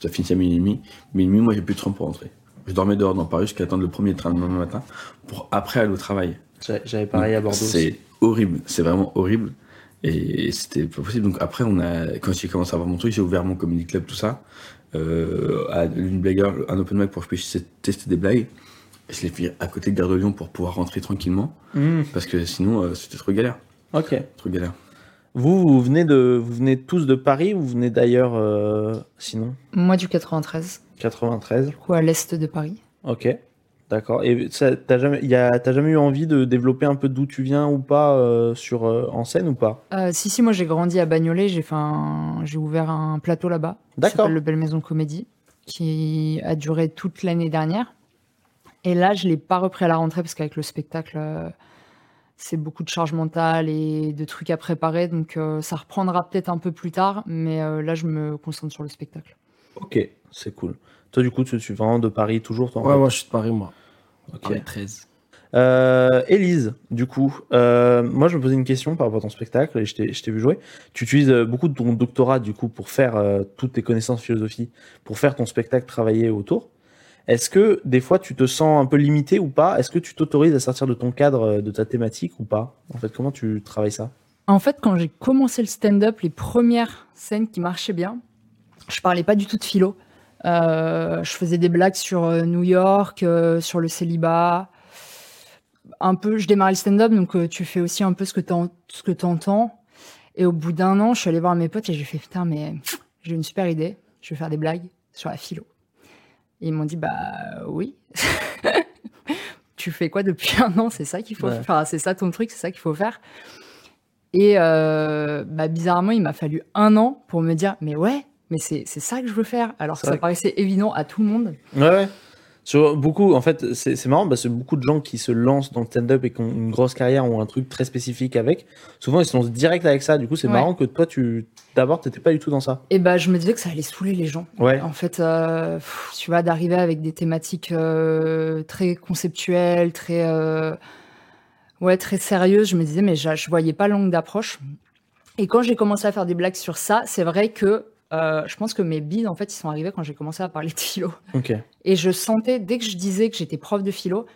tu as fini à minuit et demi, minuit moi j'ai plus de train pour rentrer. Je dormais dehors dans Paris jusqu'à attendre le premier train le lendemain matin, pour après aller au travail. J'avais- pareil à Bordeaux. C'est horrible, c'est vraiment horrible. Et c'était pas possible. Donc après, on a, quand j'ai commencé à avoir mon truc, j'ai ouvert mon comedy club, tout ça, euh, à une blagueur, un open mic pour que je puisse tester des blagues. Je l'ai fait à côté de Gare de Lyon pour pouvoir rentrer tranquillement, Mhm. parce que sinon, euh, c'était trop galère. Ok. Trop galère. Vous, vous venez de, vous venez tous de Paris ou vous venez d'ailleurs, euh, sinon? Moi du 93, 93. du coup à l'est de Paris. Ok, d'accord. Et t'as jamais, y a, t'as jamais eu envie de développer un peu d'où tu viens ou pas euh, sur euh, en scène ou pas? Euh, si, si, moi j'ai grandi à Bagnolet, j'ai fait j'ai ouvert un plateau là-bas. qui D'accord. s'appelle Le Belle Maison Comédie, qui a duré toute l'année dernière. Et là, je l'ai pas repris à la rentrée parce qu'avec le spectacle, euh, c'est beaucoup de charge mentale et de trucs à préparer. Donc euh, ça reprendra peut-être un peu plus tard, mais euh, là, je me concentre sur le spectacle. Ok, c'est cool. Toi, du coup, tu tu es vraiment de Paris toujours toi, Ouais, fait moi, je suis de Paris, moi. Ok. Paris 13. Euh, Élise, du coup, euh, moi je me posais une question par rapport à ton spectacle et je t'ai vu jouer. Tu utilises beaucoup de ton doctorat du coup pour faire euh, toutes tes connaissances philosophie, pour faire ton spectacle, travailler autour. Est-ce que des fois tu te sens un peu limité ou pas? Est-ce que tu t'autorises à sortir de ton cadre, euh, de ta thématique ou pas? En fait, comment tu travailles ça? En fait, quand j'ai commencé le stand-up, les premières scènes qui marchaient bien, je parlais pas du tout de philo. Euh, je faisais des blagues sur euh, New York, sur le célibat. Un peu, je démarrais le stand-up, donc tu fais aussi un peu ce que que t'entends. Et au bout d'un an, je suis allée voir mes potes et j'ai fait putain, mais j'ai une super idée. Je vais faire des blagues sur la philo. Ils m'ont dit bah oui. tu fais quoi depuis un an? C'est ça qu'il faut Ouais. faire. C'est ça ton truc, c'est ça qu'il faut faire. Et euh, bah, bizarrement, il m'a fallu un an pour me dire, mais ouais, mais c'est ça que je veux faire. Alors que ça paraissait évident à tout le monde. Ouais. Sur beaucoup, en fait, c'est marrant parce que beaucoup de gens qui se lancent dans le stand-up et qui ont une grosse carrière ou un truc très spécifique avec, souvent ils se lancent direct avec ça. Du coup, c'est Ouais. marrant que toi, tu d'abord, t'étais pas du tout dans ça. Et bah, je me disais que ça allait saouler les gens. Ouais. En fait, euh, pff, tu vois, d'arriver avec des thématiques euh, très conceptuelles, très, euh, ouais, très sérieuses, je me disais, mais je, je voyais pas l'angle d'approche. Et quand j'ai commencé à faire des blagues sur ça, c'est vrai que euh, je pense que mes bides, en fait, ils sont arrivés quand j'ai commencé à parler de philo. Et je sentais, dès que je disais que j'étais prof de philo,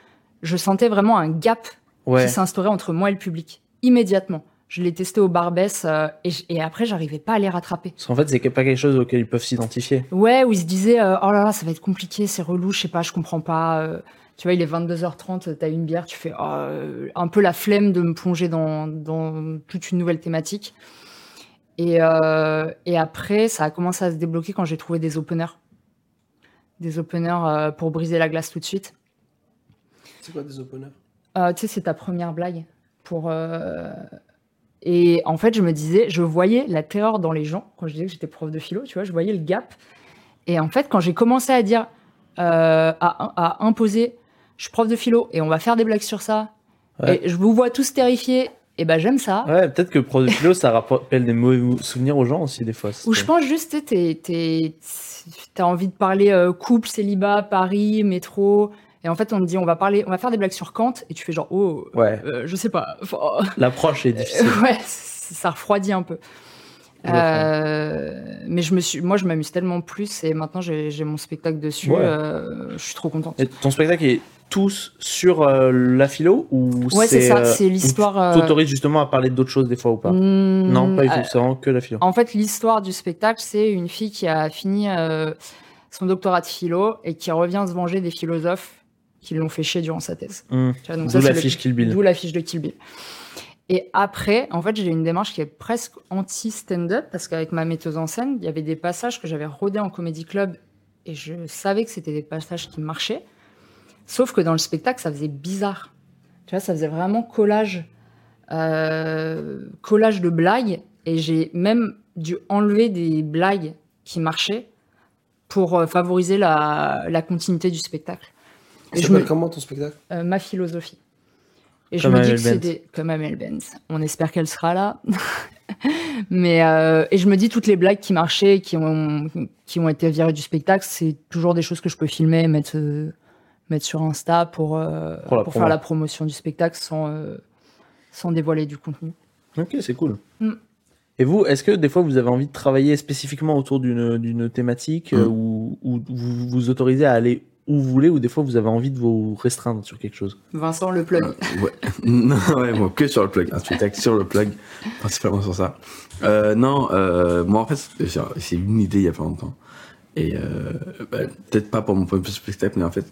je sentais vraiment un gap Ouais. qui s'instaurait entre moi et le public. Immédiatement. Je l'ai testé au Barbès euh, et, et après, j'arrivais pas à les rattraper. Parce qu'en fait, c'est pas quelque chose auquel ils peuvent s'identifier. Ouais, où ils se disaient euh, Oh là là, ça va être compliqué, c'est relou, je sais pas, je comprends pas. euh, tu vois, il est 22h30, t'as une bière, tu fais Oh, un peu la flemme de me plonger dans, dans toute une nouvelle thématique. Et, euh, et après, ça a commencé à se débloquer quand j'ai trouvé des openers. Des openers euh, pour briser la glace tout de suite. C'est quoi des openers? Euh, tu sais, c'est ta première blague. Pour, Et en fait, je me disais, je voyais la terreur dans les gens quand je disais que j'étais prof de philo, tu vois, je voyais le gap. Et en fait, quand j'ai commencé à dire, à, à imposer, je suis prof de philo et on va faire des blagues sur ça, Ouais. et je vous vois tous terrifiés, et ben j'aime ça. Ouais, peut-être que prof de philo, ça rappelle des mauvais souvenirs aux gens aussi, des fois. Ou je pense juste, tu t'as envie de parler euh, couple, célibat, Paris, métro, Et en fait, on te dit, on va parler, on va faire des blagues sur Kant, et tu fais genre, oh, Ouais. euh, je sais pas. L'approche est difficile. ouais, ça refroidit un peu. Euh, mais je me suis, moi, je m'amuse tellement plus, et maintenant j'ai j'ai mon spectacle dessus. Ouais. euh, je suis trop contente. Et ton spectacle est tous sur euh, la philo ou Ouais, c'est ça, euh, c'est l'histoire, Tu euh, t'autorises justement à parler d'autres choses des fois ou pas? Hmm, Non, pas du tout, c'est vraiment que la philo. En fait, l'histoire du spectacle, c'est une fille qui a fini son doctorat de philo et qui revient se venger des philosophes qui l'ont fait chier durant sa thèse. Hmm. D'où ça, c'est la le- fiche Kill Bill. D'où la fiche de Kill Bill. Et après, en fait, j'ai une démarche qui est presque anti-stand-up parce qu'avec ma metteuse en scène, il y avait des passages que j'avais rodés en comédie club et je savais que c'était des passages qui marchaient. Sauf que dans le spectacle, ça faisait bizarre. Tu vois, ça faisait vraiment collage, euh, collage de blagues et j'ai même dû enlever des blagues qui marchaient pour euh, favoriser la, la continuité du spectacle. Et je me- comment ton spectacle? Euh, ma philosophie. Et Comme je me dis que Benz. c'était comme Amel Benz. On espère qu'elle sera là. Mais euh, et je me dis toutes les blagues qui marchaient, qui ont qui ont été virées du spectacle, c'est toujours des choses que je peux filmer, mettre euh, mettre sur Insta pour euh, Pour la pour promo. faire la promotion du spectacle sans euh, sans dévoiler du contenu. Ok, c'est cool. Hmm. Et vous, est-ce que des fois vous avez envie de travailler spécifiquement autour d'une d'une thématique euh, Hmm. ou, ou vous vous autorisez à aller où vous voulez ou des fois vous avez envie de vous restreindre sur quelque chose? Vincent le plug. Ouais. non, ouais, moi, que sur le plug. Un spectacle sur le plug, principalement sur ça. Euh, non, euh, moi, en fait, j'ai eu une idée il y a pas longtemps. Et euh, bah, peut-être pas pour mon premier spectacle, mais en fait,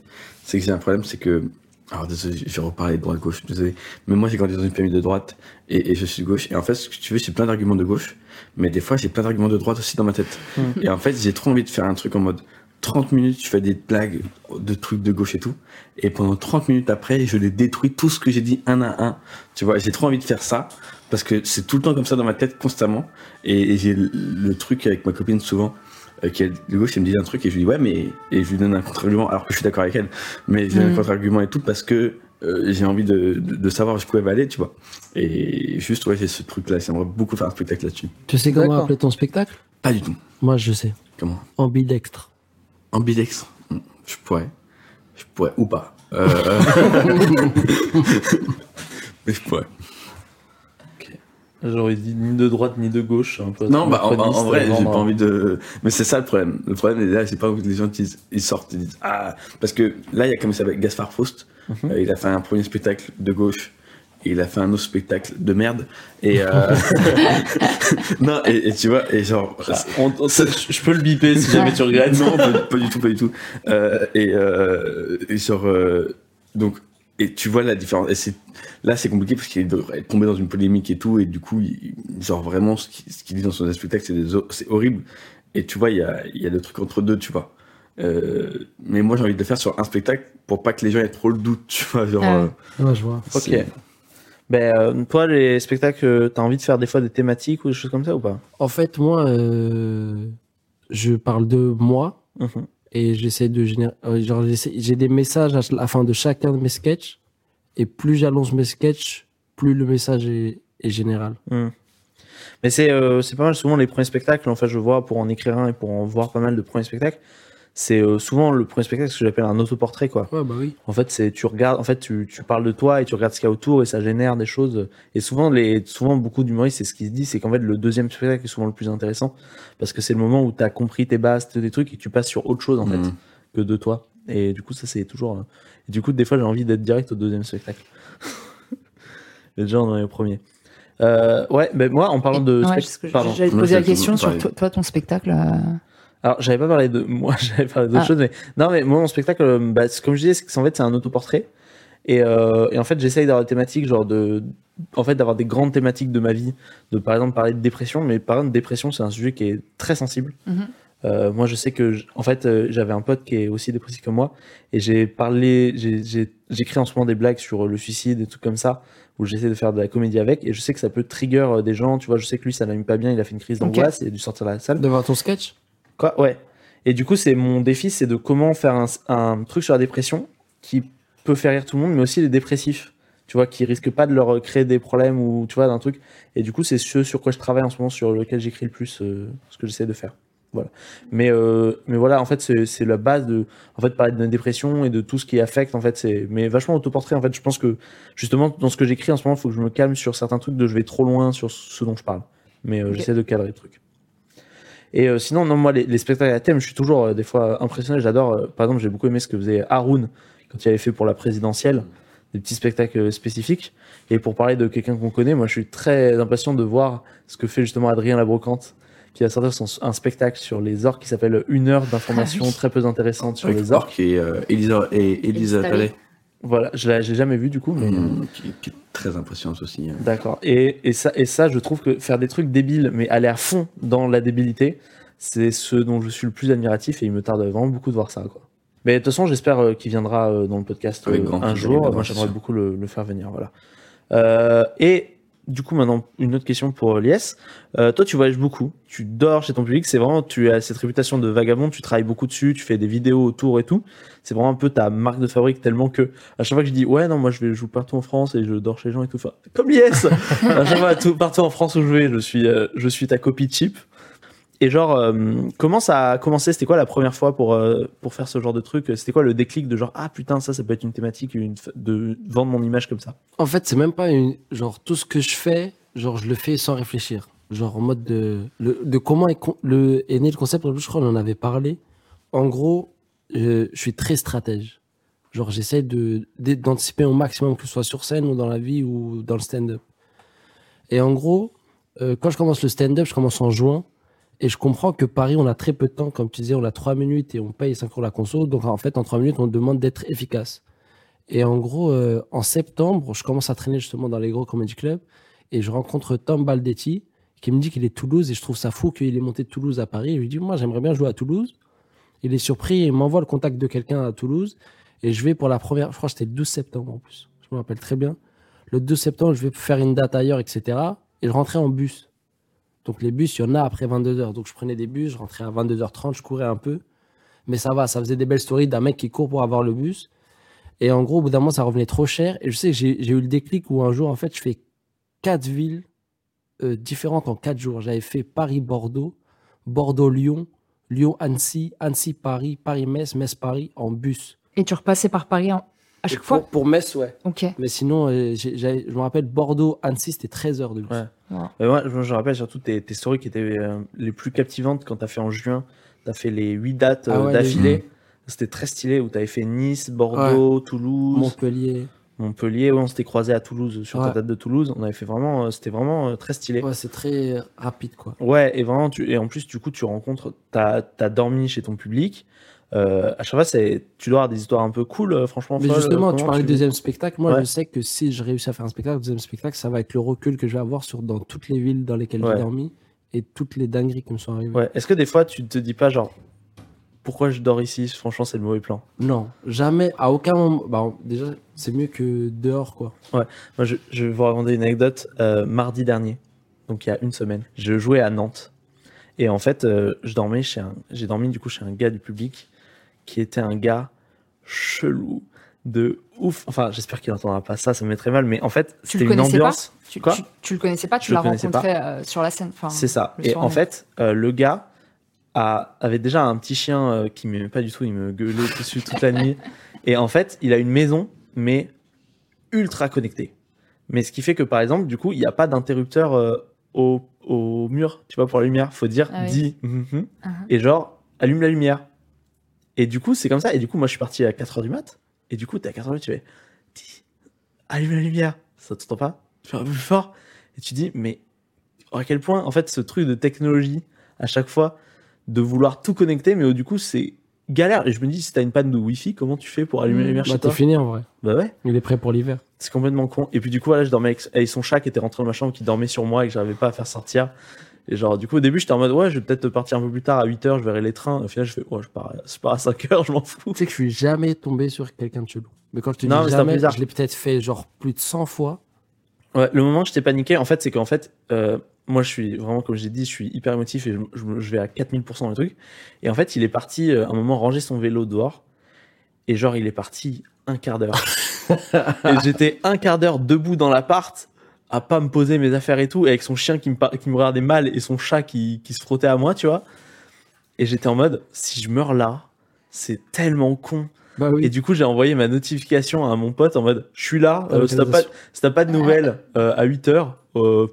c'est que j'ai un problème, c'est que. Alors, désolé, je vais reparler de droite-gauche, désolé. Mais moi, j'ai grandi dans une famille de droite et, et je suis de gauche. Et en fait, ce que tu veux, j'ai plein d'arguments de gauche, mais des fois, j'ai plein d'arguments de droite aussi dans ma tête. Mhm. Et en fait, j'ai trop envie de faire un truc en mode 30 minutes, je fais des blagues de trucs de gauche et tout. Et pendant 30 minutes après, je les détruis tout ce que j'ai dit un à un. Tu vois, j'ai trop envie de faire ça parce que c'est tout le temps comme ça dans ma tête constamment. Et, et j'ai le, le truc avec ma copine souvent. Euh, qui est de gauche, elle me dit un truc et je lui dis ouais, mais. Et je lui donne un contre-argument alors que je suis d'accord avec elle. Mais je lui donne un contre-argument et tout parce que euh, j'ai envie de, de, de savoir jusqu'où elle va aller, tu vois. Et juste, ouais, j'ai ce truc-là. J'aimerais beaucoup faire un spectacle là-dessus. Tu sais comment appeler ton spectacle? Pas du tout. Moi, je sais. Comment? Ambidextre. Ambidextre Hmm, Je pourrais. Je pourrais ou pas. Euh... mais je pourrais. J'aurais dit ni de droite ni de gauche. Un peu Non, bah, en, vrai, j'ai pas envie de. Mais c'est ça le problème. Le problème, est là, j'ai pas que les gens disent, ils sortent, ils disent Ah Parce que là, il y a comme ça avec Gaspard Faust. Mhm. Euh, il a fait un premier spectacle de gauche. Et il a fait un autre spectacle de merde. Et. Euh... non, et, et tu vois, et genre. Ah, on- on- je peux le biper si jamais tu regrettes. Non, pas, pas du tout, pas du tout. Euh, et, euh, et sur euh, donc et tu vois la différence. Et là c'est compliqué parce qu'il est tombé dans une polémique et tout et du coup il- genre vraiment ce qu'il dit dans son spectacle c'est horrible et tu vois il y a il y a le truc entre deux tu vois. Euh, mais moi j'ai envie de le faire sur un spectacle pour pas que les gens aient trop le doute tu vois genre. Ah ouais. euh, Ouais, je vois. Ok. Ben, euh, toi, les spectacles, t'as envie de faire des fois des thématiques ou des choses comme ça ou pas? En fait, moi, euh, je parle de moi Mhm. Et j'essaie de générer. euh, Genre, j'ai des messages à la fin de chacun de mes sketchs et plus j'allonge mes sketchs, plus le message est, général. Mais c'est euh, c'est pas mal souvent les premiers spectacles. En fait, je vois pour en écrire un et pour en voir pas mal de premiers spectacles. C'est euh, souvent le premier spectacle ce que j'appelle un autoportrait quoi. Ouais, bah oui. En fait, c'est tu regardes, en fait, tu, tu parles de toi et tu regardes ce qu'il y a autour et ça génère des choses. Et souvent, les, souvent beaucoup d'humoristes, c'est ce qui se dit, c'est qu'en fait, le deuxième spectacle est souvent le plus intéressant parce que c'est le moment où tu as compris tes bases, tes trucs et tu passes sur autre chose en fait Mhm. que de toi. Et du coup, ça c'est toujours. euh, Et du coup, des fois, j'ai envie d'être direct au deuxième spectacle. Et déjà dans les premiers. Euh, ouais, ben moi, en parlant de. Ouais. J'allais te poser la question sur toi, ton spectacle. euh, Alors, j'avais pas parlé de moi, j'avais parlé d'autres Ah. choses, mais non, mais moi, mon spectacle, euh, bah, comme je disais, c'est fait, c'est un autoportrait. Et, euh, et en fait, j'essaye d'avoir des thématiques, genre de, en fait, d'avoir des grandes thématiques de ma vie, de par exemple parler de dépression, mais par exemple, dépression, c'est un sujet qui est très sensible. Mhm. Euh, moi, je sais que, en fait, j'avais un pote qui est aussi dépressif que moi, et j'ai parlé, j'ai- j'ai- j'écris en ce moment des blagues sur le suicide et tout comme ça, où j'essaie de faire de la comédie avec, et je sais que ça peut trigger des gens, tu vois, je sais que lui, ça l'amuse pas bien, il a fait une crise d'angoisse, et il a dû sortir de la salle. Devant ton sketch? Quoi Ouais. Et du coup, c'est mon défi, c'est de comment faire un, un truc sur la dépression qui peut faire rire tout le monde, mais aussi les dépressifs. Tu vois, qui risquent pas de leur créer des problèmes ou tu vois d'un truc. Et du coup, c'est ce sur quoi je travaille en ce moment, sur lequel j'écris le plus, euh, ce que j'essaie de faire. voilà. Mais, euh, mais voilà, en fait, c'est la base de en fait, parler de la dépression et de tout ce qui affecte. En fait, c'est mais vachement autoportrait. En fait, je pense que justement, dans ce que j'écris en ce moment, il faut que je me calme sur certains trucs de je vais trop loin sur ce dont je parle. Mais euh, j'essaie de cadrer le truc. Et euh, sinon, non, moi, les, les spectacles à thème, je suis toujours euh, des fois impressionné. J'adore. euh, par exemple, j'ai beaucoup aimé ce que faisait Haroun quand il avait fait pour la présidentielle, des petits spectacles euh, spécifiques. Et pour parler de quelqu'un qu'on connaît, moi, je suis très impatient de voir ce que fait justement Adrien Labrocante, qui va sortir son, un spectacle sur les orques qui s'appelle Une heure d'informations Ah très peu intéressantes sur Avec les orques. Orc et euh, Elisa, et Elisa Elisa Palais, Voilà, je l'ai jamais vu du coup, mais. hum, qui, qui est très impressionnante aussi. D'accord. Et, et, ça, et ça, je trouve que faire des trucs débiles, mais aller à fond dans la débilité, c'est ce dont je suis le plus admiratif et il me tarde vraiment beaucoup de voir ça. Quoi. Mais de toute façon, j'espère euh, qu'il viendra euh, dans le podcast Avec euh, un jour. Moi, j'aimerais beaucoup le, le faire venir. Voilà. Euh, et du coup, maintenant, une autre question pour Lies. Euh, toi, tu voyages beaucoup, tu dors chez ton public. C'est vraiment, tu as cette réputation de vagabond, tu travailles beaucoup dessus, tu fais des vidéos autour et tout. C'est vraiment un peu ta marque de fabrique tellement que à chaque fois que je dis ouais non moi je vais jouer partout en France et je dors chez les gens et tout. Enfin, comme Lies. à chaque fois tout, partout en France où je vais, je suis euh, je suis ta copie cheap. Et genre, euh, comment ça a commencé? C'était quoi la première fois pour, euh, pour faire ce genre de truc? C'était quoi le déclic de genre, ah putain, ça, ça peut être une thématique une, de vendre mon image comme ça? En fait, c'est même pas une. Genre, tout ce que je fais, genre, je le fais sans réfléchir. Genre, en mode de. De comment est, né le concept, je crois qu'on en avait parlé. En gros, je, suis très stratège. Genre, j'essaie d'anticiper au maximum, que ce soit sur scène ou dans la vie ou dans le stand-up. Et en gros, euh, quand je commence le stand-up, je commence en juin. Et je comprends que Paris, on a très peu de temps. Comme tu disais, on a trois minutes et on paye 5 euros la conso. Donc, en fait, en trois minutes, on demande d'être efficace. Et en gros, euh, en septembre, je commence à traîner justement dans les gros comedy clubs et je rencontre Tom Baldetti qui me dit qu'il est Toulouse et je trouve ça fou qu'il est monté de Toulouse à Paris. Je lui dis, moi, j'aimerais bien jouer à Toulouse. Il est surpris et il m'envoie le contact de quelqu'un à Toulouse et je vais pour la première, je crois que c'était le 12 septembre en plus. Je me rappelle très bien. Le 2 septembre, je vais faire une date ailleurs, etc. Et je rentrais en bus. Donc les bus, il y en a après 22h. Donc je prenais des bus, je rentrais à 22h30, je courais un peu. Mais ça va, ça faisait des belles stories d'un mec qui court pour avoir le bus. Et en gros, au bout d'un moment, ça revenait trop cher. Et je sais que j'ai eu le déclic où un jour, en fait, je fais quatre villes euh, différentes en quatre jours. J'avais fait Paris-Bordeaux, Bordeaux-Lyon, Lyon-Annecy, Annecy-Paris, Paris-Metz, Metz-Paris en bus. Et tu repassais par Paris en- à Et chaque pour, fois Pour Metz, ouais. Ok. Mais sinon, euh, je me rappelle Bordeaux-Annecy, c'était 13 heures de bus. Ouais. Wow. Mais moi, je, je rappelle surtout tes, tes stories qui étaient euh, les plus captivantes quand t'as fait en juin. T'as fait les 8 dates euh, Ah ouais, d'affilée. C'était très stylé où t'avais fait Nice, Bordeaux, Toulouse, Montpellier. Montpellier. Ouais, on s'était croisé à Toulouse sur ta Ouais. date de Toulouse. On avait fait vraiment, euh, c'était vraiment euh, très stylé. Ouais, c'est très rapide, quoi. Ouais, et vraiment, tu, et en plus, du coup, tu rencontres, t'as as dormi chez ton public. Euh, à chaque fois, c'est, tu dois avoir des histoires un peu cool, euh, franchement. Mais justement, tu parlais du deuxième spectacle. Moi, Ouais. je sais que si je réussis à faire un spectacle, le deuxième spectacle, ça va être le recul que je vais avoir sur dans toutes les villes dans lesquelles Ouais. j'ai dormi et toutes les dingueries qui me sont arrivées. Ouais. Est-ce que des fois, tu te dis pas, genre, pourquoi je dors ici? Franchement, c'est le mauvais plan. Non, jamais, à aucun moment. Bah, déjà, c'est mieux que dehors, quoi. Moi, je, je vais vous raconter une anecdote. Euh, mardi dernier, donc il y a une semaine, je jouais à Nantes. Et en fait, euh, je dormais chez un, j'ai dormi du coup chez un gars du public qui était un gars chelou de ouf. Enfin, j'espère qu'il n'entendra pas ça, ça me mettrait mal. Mais en fait, Tu c'était une connaissais pas ambiance. Tu, Quoi tu, tu le connaissais pas, tu l'as rencontré euh, sur la scène. Enfin, C'est ça. Et en fait, euh, le gars a, avait déjà un petit chien euh, qui m'aimait pas du tout. Il me gueulait dessus toute la nuit. Et en fait, il a une maison, mais ultra connectée. Mais ce qui fait que, par exemple, du coup, il n'y a pas d'interrupteur euh, au, au mur, tu vois, pour la lumière. Faut dire, Ah oui. dis. Uh-huh. et genre, allume la lumière. Et du coup, c'est comme ça. Et du coup, moi, je suis parti à 4h du mat. Et du coup, t'es à 4h du mat, tu fais, allume la lumière. Ça t'entend pas? Tu fais un peu plus fort. Et tu dis, mais à quel point, en fait, ce truc de technologie, à chaque fois, de vouloir tout connecter, mais euh, du coup, c'est galère. Et je me dis, si t'as une panne de Wi-Fi, comment tu fais pour allumer la Mm. lumière Bah, t'es fini en vrai. Bah ouais. Il est prêt pour l'hiver. C'est complètement con. Et puis du coup, là, je dormais avec, avec son chat qui était rentré dans ma chambre, qui dormait sur moi et que j'arrivais pas à faire sortir. Et genre, du coup, au début, j'étais en mode, ouais, je vais peut-être partir un peu plus tard, à 8h, je verrai les trains. Au final, je fais, ouais, je pars, à- je pars à 5h, je m'en fous. Tu sais que je suis jamais tombé sur quelqu'un de chelou. Mais quand je te Non, dis jamais, bizarre. je l'ai peut-être fait genre plus de 100 fois. Ouais, le moment où j'étais paniqué, en fait, c'est qu'en fait, euh, moi, je suis vraiment, comme j'ai dit, je suis hyper émotif et je, je, me- je vais à 4000% dans le truc. Et en fait, il est parti, euh, un moment, ranger son vélo dehors. Et genre, il est parti un quart d'heure. et j'étais un quart d'heure debout dans l'appart, à pas me poser mes affaires et tout, et avec son chien qui me, qui me regardait mal et son chat qui, qui se frottait à moi, tu vois. Et j'étais en mode, si je meurs là, c'est tellement con. Bah oui. Et du coup, j'ai envoyé ma notification à mon pote en mode, je suis là, La euh, si t'as pas, si pas de nouvelles euh, à 8 heures, euh,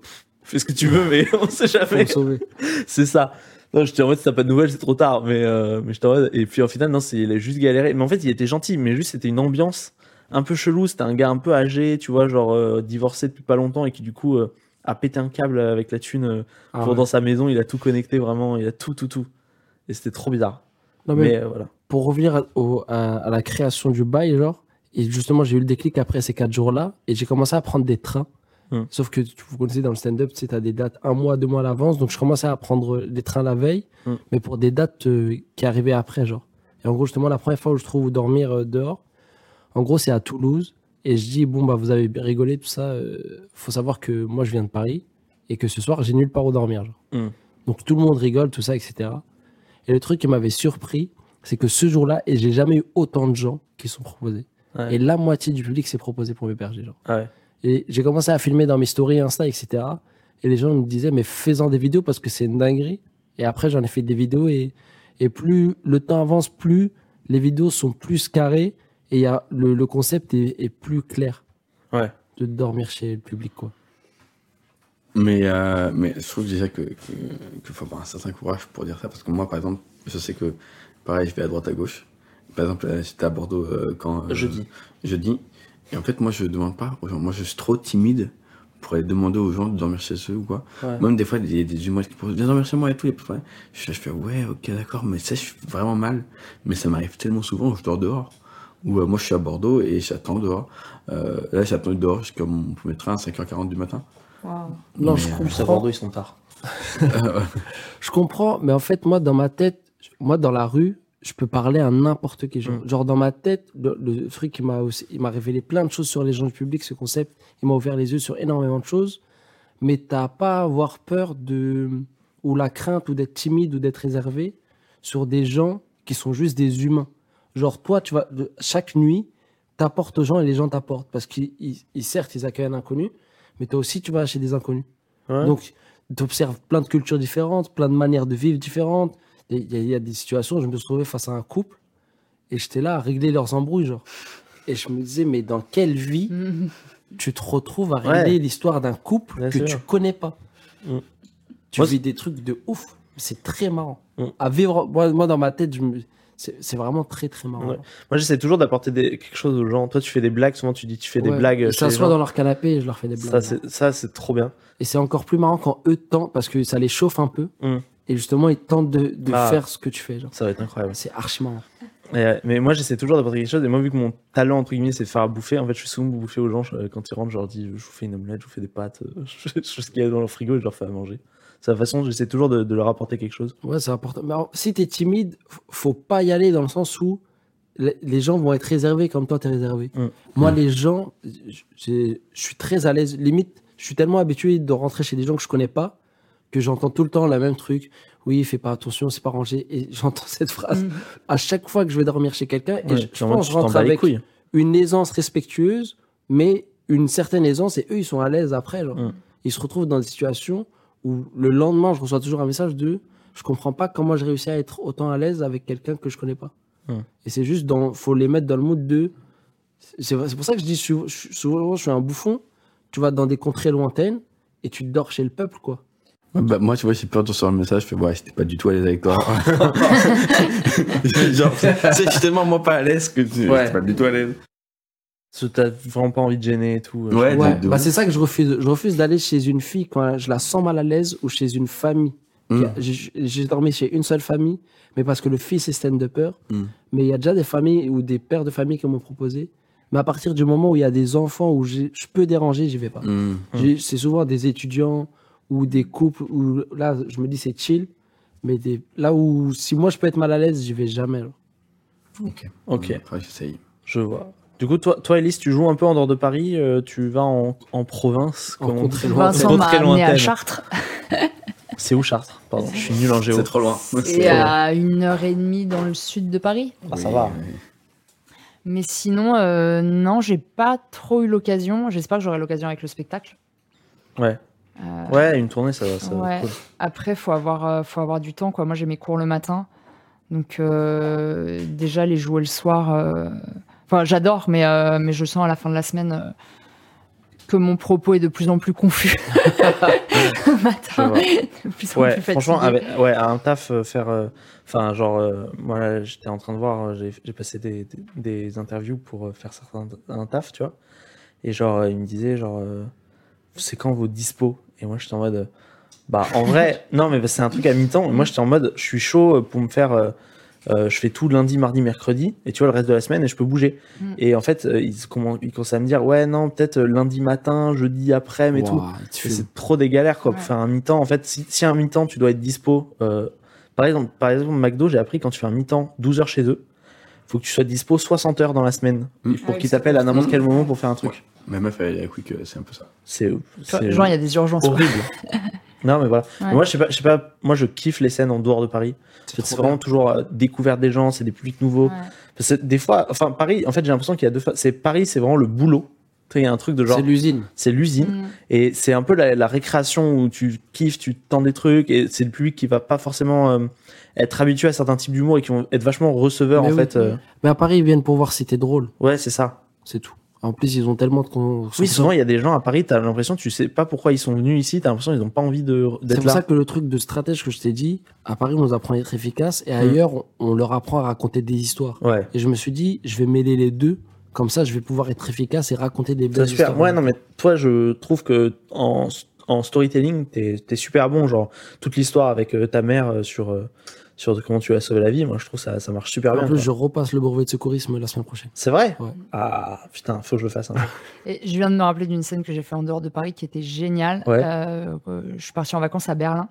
fais ce que tu veux, mais on sait jamais. C'est ça. Non, j'étais en mode, si t'as pas de nouvelles, c'est trop tard. Mais, euh, mais j'étais en mode, et puis au final, non, c'est, il a juste galéré. Mais en fait, il était gentil, mais juste, c'était une ambiance un peu chelou. C'était un gars un peu âgé, tu vois, genre, euh, divorcé depuis pas longtemps et qui, du coup, euh, a pété un câble avec la thune euh, Ah pour ouais. dans sa maison. Il a tout connecté, vraiment. Il a tout, tout, tout. Et c'était trop bizarre. Non, mais Mais, voilà. pour revenir à, au- à- à la création du bail, genre, et justement, j'ai eu le déclic après ces quatre jours-là, et j'ai commencé à prendre des trains. Hmm. Sauf que tu- vous connaissez dans le stand-up, tu sais, t'as des dates un mois, deux mois à l'avance, donc je commençais à prendre des trains la veille, Hmm. mais pour des dates euh, qui arrivaient après, genre. Et en gros, justement, la première fois où je trouve dormir euh, dehors, en gros, c'est à Toulouse, et je dis, bon, bah, vous avez rigolé, tout ça, euh, faut savoir que moi, je viens de Paris, et que ce soir, j'ai nulle part où dormir, genre. Hmm. Donc tout le monde rigole, tout ça, etc. Et le truc qui m'avait surpris, c'est que ce jour-là, et j'ai jamais eu autant de gens qui sont proposés. Ouais. Et la moitié du public s'est proposé pour m'héberger. Genre. Ah ouais. Et j'ai commencé à filmer dans mes stories Insta, etc. Et les gens me disaient, mais fais-en des vidéos parce que c'est une dinguerie. Et après, j'en ai fait des vidéos et, et plus le temps avance, plus les vidéos sont plus carrées et il y a, le, le concept est, est plus clair Ouais. de dormir chez le public. Quoi. Mais, euh, mais je trouve déjà que, que, que faut avoir un certain courage pour dire ça, parce que moi, par exemple, je sais que, pareil, je vais à droite à gauche. Par exemple, j'étais à Bordeaux euh, quand. euh, Jeudi. Jeudi. Et en fait, moi, je demande pas aux gens. Moi, je suis trop timide pour aller demander aux gens de dormir chez eux ou quoi. Ouais. Même des fois, il y a des humoristes qui proposent, viens dormir chez moi et tout. Et je, je fais, ouais, ok, d'accord, mais ça, je suis vraiment mal. Mais ça m'arrive tellement souvent où je dors dehors. Ou euh, moi, je suis à Bordeaux et j'attends dehors. Euh, là, j'ai attendu dehors jusqu'à mon premier train à 5h40 du matin. Non, Mais, je euh, Plus à comprends. Bordeaux, ils sont tard. Je comprends, mais en fait, moi, dans ma tête, moi, dans la rue, je peux parler à n'importe qui. Genre, Mm. genre, dans ma tête, le, le truc qui m'a aussi, il m'a révélé plein de choses sur les gens du public, ce concept. Il m'a ouvert les yeux sur énormément de choses. Mais t'as pas à avoir peur de, ou la crainte, ou d'être timide, ou d'être réservé sur des gens qui sont juste des humains. Genre, toi, tu vas, de- chaque nuit, t'apportes aux gens et les gens t'apportent. Parce qu'ils, ils- ils- certes, ils accueillent un inconnu, mais toi aussi, tu vas chez des inconnus. Ouais. Donc, tu observes plein de cultures différentes, plein de manières de vivre différentes. Il y, a- il y a des situations, je me suis retrouvé face à un couple et j'étais là à régler leurs embrouilles, genre. Et je me disais, mais dans quelle vie tu te retrouves à régler Ouais. l'histoire d'un couple Bien que sûr. tu connais pas? Mm. Tu Moi, vis des trucs de ouf. C'est très marrant. Mm. À vivre, moi, moi, dans ma tête, je me- c'est vraiment très, très marrant. Ouais. Moi, j'essaie toujours d'apporter des... quelque chose aux gens. Toi, tu fais des blagues. Souvent, tu dis tu fais des blagues. Les s'assoient gens. dans leur canapé et je leur fais des blagues. Ça, c'est ça, c'est trop bien. Et c'est encore plus marrant quand eux tentent, parce que ça les chauffe un peu. Mm. Et justement, ils tentent de, de Ah. faire ce que tu fais. Genre. Ça va être incroyable. C'est archi marrant. Et, euh, mais moi, j'essaie toujours d'apporter quelque chose. Et moi, vu que mon talent, entre guillemets, c'est de faire à bouffer, en fait, je fais souvent bouffer aux gens. Je- quand ils rentrent, je leur dis, je vous fais une omelette, je vous fais des pâtes, euh, je fais ce qu'il y a dans le frigo et je leur fais à manger. La façon, j'essaie toujours de, de leur apporter quelque chose. Ouais, c'est important. Mais alors, si t'es timide, f- faut pas y aller dans le sens où les gens vont être réservés comme toi, t'es réservé. Mm. Moi, les gens, je suis très à l'aise. Limite, je suis tellement habitué de rentrer chez des gens que je connais pas que j'entends tout le temps le même truc. Oui, fais pas attention, c'est pas rangé. Et j'entends cette phrase Mhm. à chaque fois que je vais dormir chez quelqu'un. Et je, je pense que tu je rentre avec couilles. une aisance respectueuse, mais une certaine aisance. Et eux, ils sont à l'aise après. genre. Mm. Ils se retrouvent dans des situations où le lendemain, je reçois toujours un message de je comprends pas comment j'ai réussi à être autant à l'aise avec quelqu'un que je connais pas. Et c'est juste dans faut les mettre dans le mood de c'est pour ça que je dis souvent je suis un bouffon. Tu vas dans des contrées lointaines et tu dors chez le peuple quoi. Bah, moi, tu vois, j'ai peur de recevoir le message, je fais, ouais, j'étais pas du tout à l'aise avec toi. Genre, je suis tellement moi pas à l'aise que tu Ouais. pas du tout à l'aise. T'as vraiment pas envie de gêner et tout. euh, Ouais, je- Ouais, de- de bah c'est ça que je refuse. Je refuse d'aller chez une fille quand je la sens mal à l'aise ou chez une famille. Mm. J'ai dormi chez une seule famille, mais parce que le fils est stand-upper. Mm. Mais il y a déjà des familles ou des pères de famille qui m'ont proposé. Mais à partir du moment où il y a des enfants où je peux déranger, j'y vais pas. Mm. J'ai- C'est souvent des étudiants ou des couples où là, je me dis c'est chill. Mais des, là où si moi je peux être mal à l'aise, j'y vais jamais. genre. Ok. Ok, Après, j'essaye. je vois. Du coup, toi, toi, Elise, tu joues un peu en dehors de Paris. euh, tu vas en, en province. En comme on dit. contrée lointaine. Vincent m'a amené à lointaine. Chartres. C'est où Chartres Pardon, je suis nul en géo. C'est trop loin. Et à une heure et demie dans le sud de Paris. Ah, ça va. Mais sinon, euh, non, j'ai pas trop eu l'occasion. J'espère que j'aurai l'occasion avec le spectacle. Ouais. Euh, Ouais, une tournée, ça, ça Ouais. cool. Après, faut avoir, euh, faut avoir du temps. Quoi. Moi, j'ai mes cours le matin. Donc, euh, déjà, les jouer le soir. Enfin, j'adore, mais, euh, mais je sens à la fin de la semaine euh, que mon propos est de plus en plus confus. matin, vois. de plus en Ouais, plus fatigué. franchement, avec, ouais, à un taf, euh, faire. Enfin, genre, moi, j'étais en train de voir, j'ai passé des, des, des interviews pour faire certains un taf, tu vois. Et genre, il me disait, genre, c'est quand vos dispo Et moi, j'étais en mode, bah, en vrai, non, mais c'est un truc à mi-temps. Moi, j'étais en mode, je suis chaud pour me faire. Euh, je fais tout lundi, mardi, mercredi, et tu vois, le reste de la semaine, et je peux bouger. Mm. Et en fait, euh, ils, comment, ils commençaient à me dire, ouais, non, peut-être euh, lundi matin, jeudi après, mais tout. C'est trop des galères quoi, pour faire un mi-temps. En fait, si, si un mi-temps, tu dois être dispo. euh, par exemple, par exemple, McDo, j'ai appris quand tu fais un mi-temps 12 heures chez eux, faut que tu sois dispo 60 heures dans la semaine Mm. pour Ah qu'ils t'appellent à n'importe Mm. quel moment pour faire un truc. Ouais. Ma meuf, elle est quick, euh, c'est un peu ça. C'est Genre, il y a des urgences. horrible. non, mais voilà. Ouais. Moi, je sais pas, je sais pas. Moi, je kiffe les scènes en dehors de Paris. C'est vraiment toujours euh, découverte des gens, c'est des publics nouveaux. Ouais. Parce que des fois, enfin Paris, en fait, j'ai l'impression qu'il y a deux. fa- C'est Paris, c'est vraiment le boulot. Il y a un truc de genre, C'est l'usine. c'est l'usine. Mm. Et c'est un peu la, la récréation où tu kiffes, tu tends des trucs, et c'est le public qui va pas forcément euh, être habitué à certains types d'humour et qui vont être vachement receveurs Mais en oui. fait. euh. Mais à Paris, ils viennent pour voir si t'es drôle. Ouais, c'est ça. C'est tout. En plus, ils ont tellement de. con- Oui, souvent il y a des gens à Paris, t'as l'impression, tu sais pas pourquoi ils sont venus ici, t'as l'impression qu'ils ont pas envie de C'est d'être pour là. ça que le truc de stratège que je t'ai dit, à Paris, on nous apprend à être efficace Mm. et ailleurs, on, on leur apprend à raconter des histoires. Ouais. Et je me suis dit, je vais mêler les deux. Comme ça, je vais pouvoir être efficace et raconter des C'est belles super. histoires. Ouais, non, mais toi, je trouve que en, en storytelling, t'es es super bon. Genre, toute l'histoire avec euh, ta mère euh, sur, euh, sur comment tu as sauvé la vie, moi, je trouve ça, ça marche super En bien. plus, quoi. je repasse le brevet de secourisme la semaine prochaine. C'est vrai? Ouais. Ah, putain, faut que je le fasse. hein. Et je viens de me rappeler d'une scène que j'ai fait en dehors de Paris qui était géniale. Ouais. Euh, euh, je suis partie en vacances à Berlin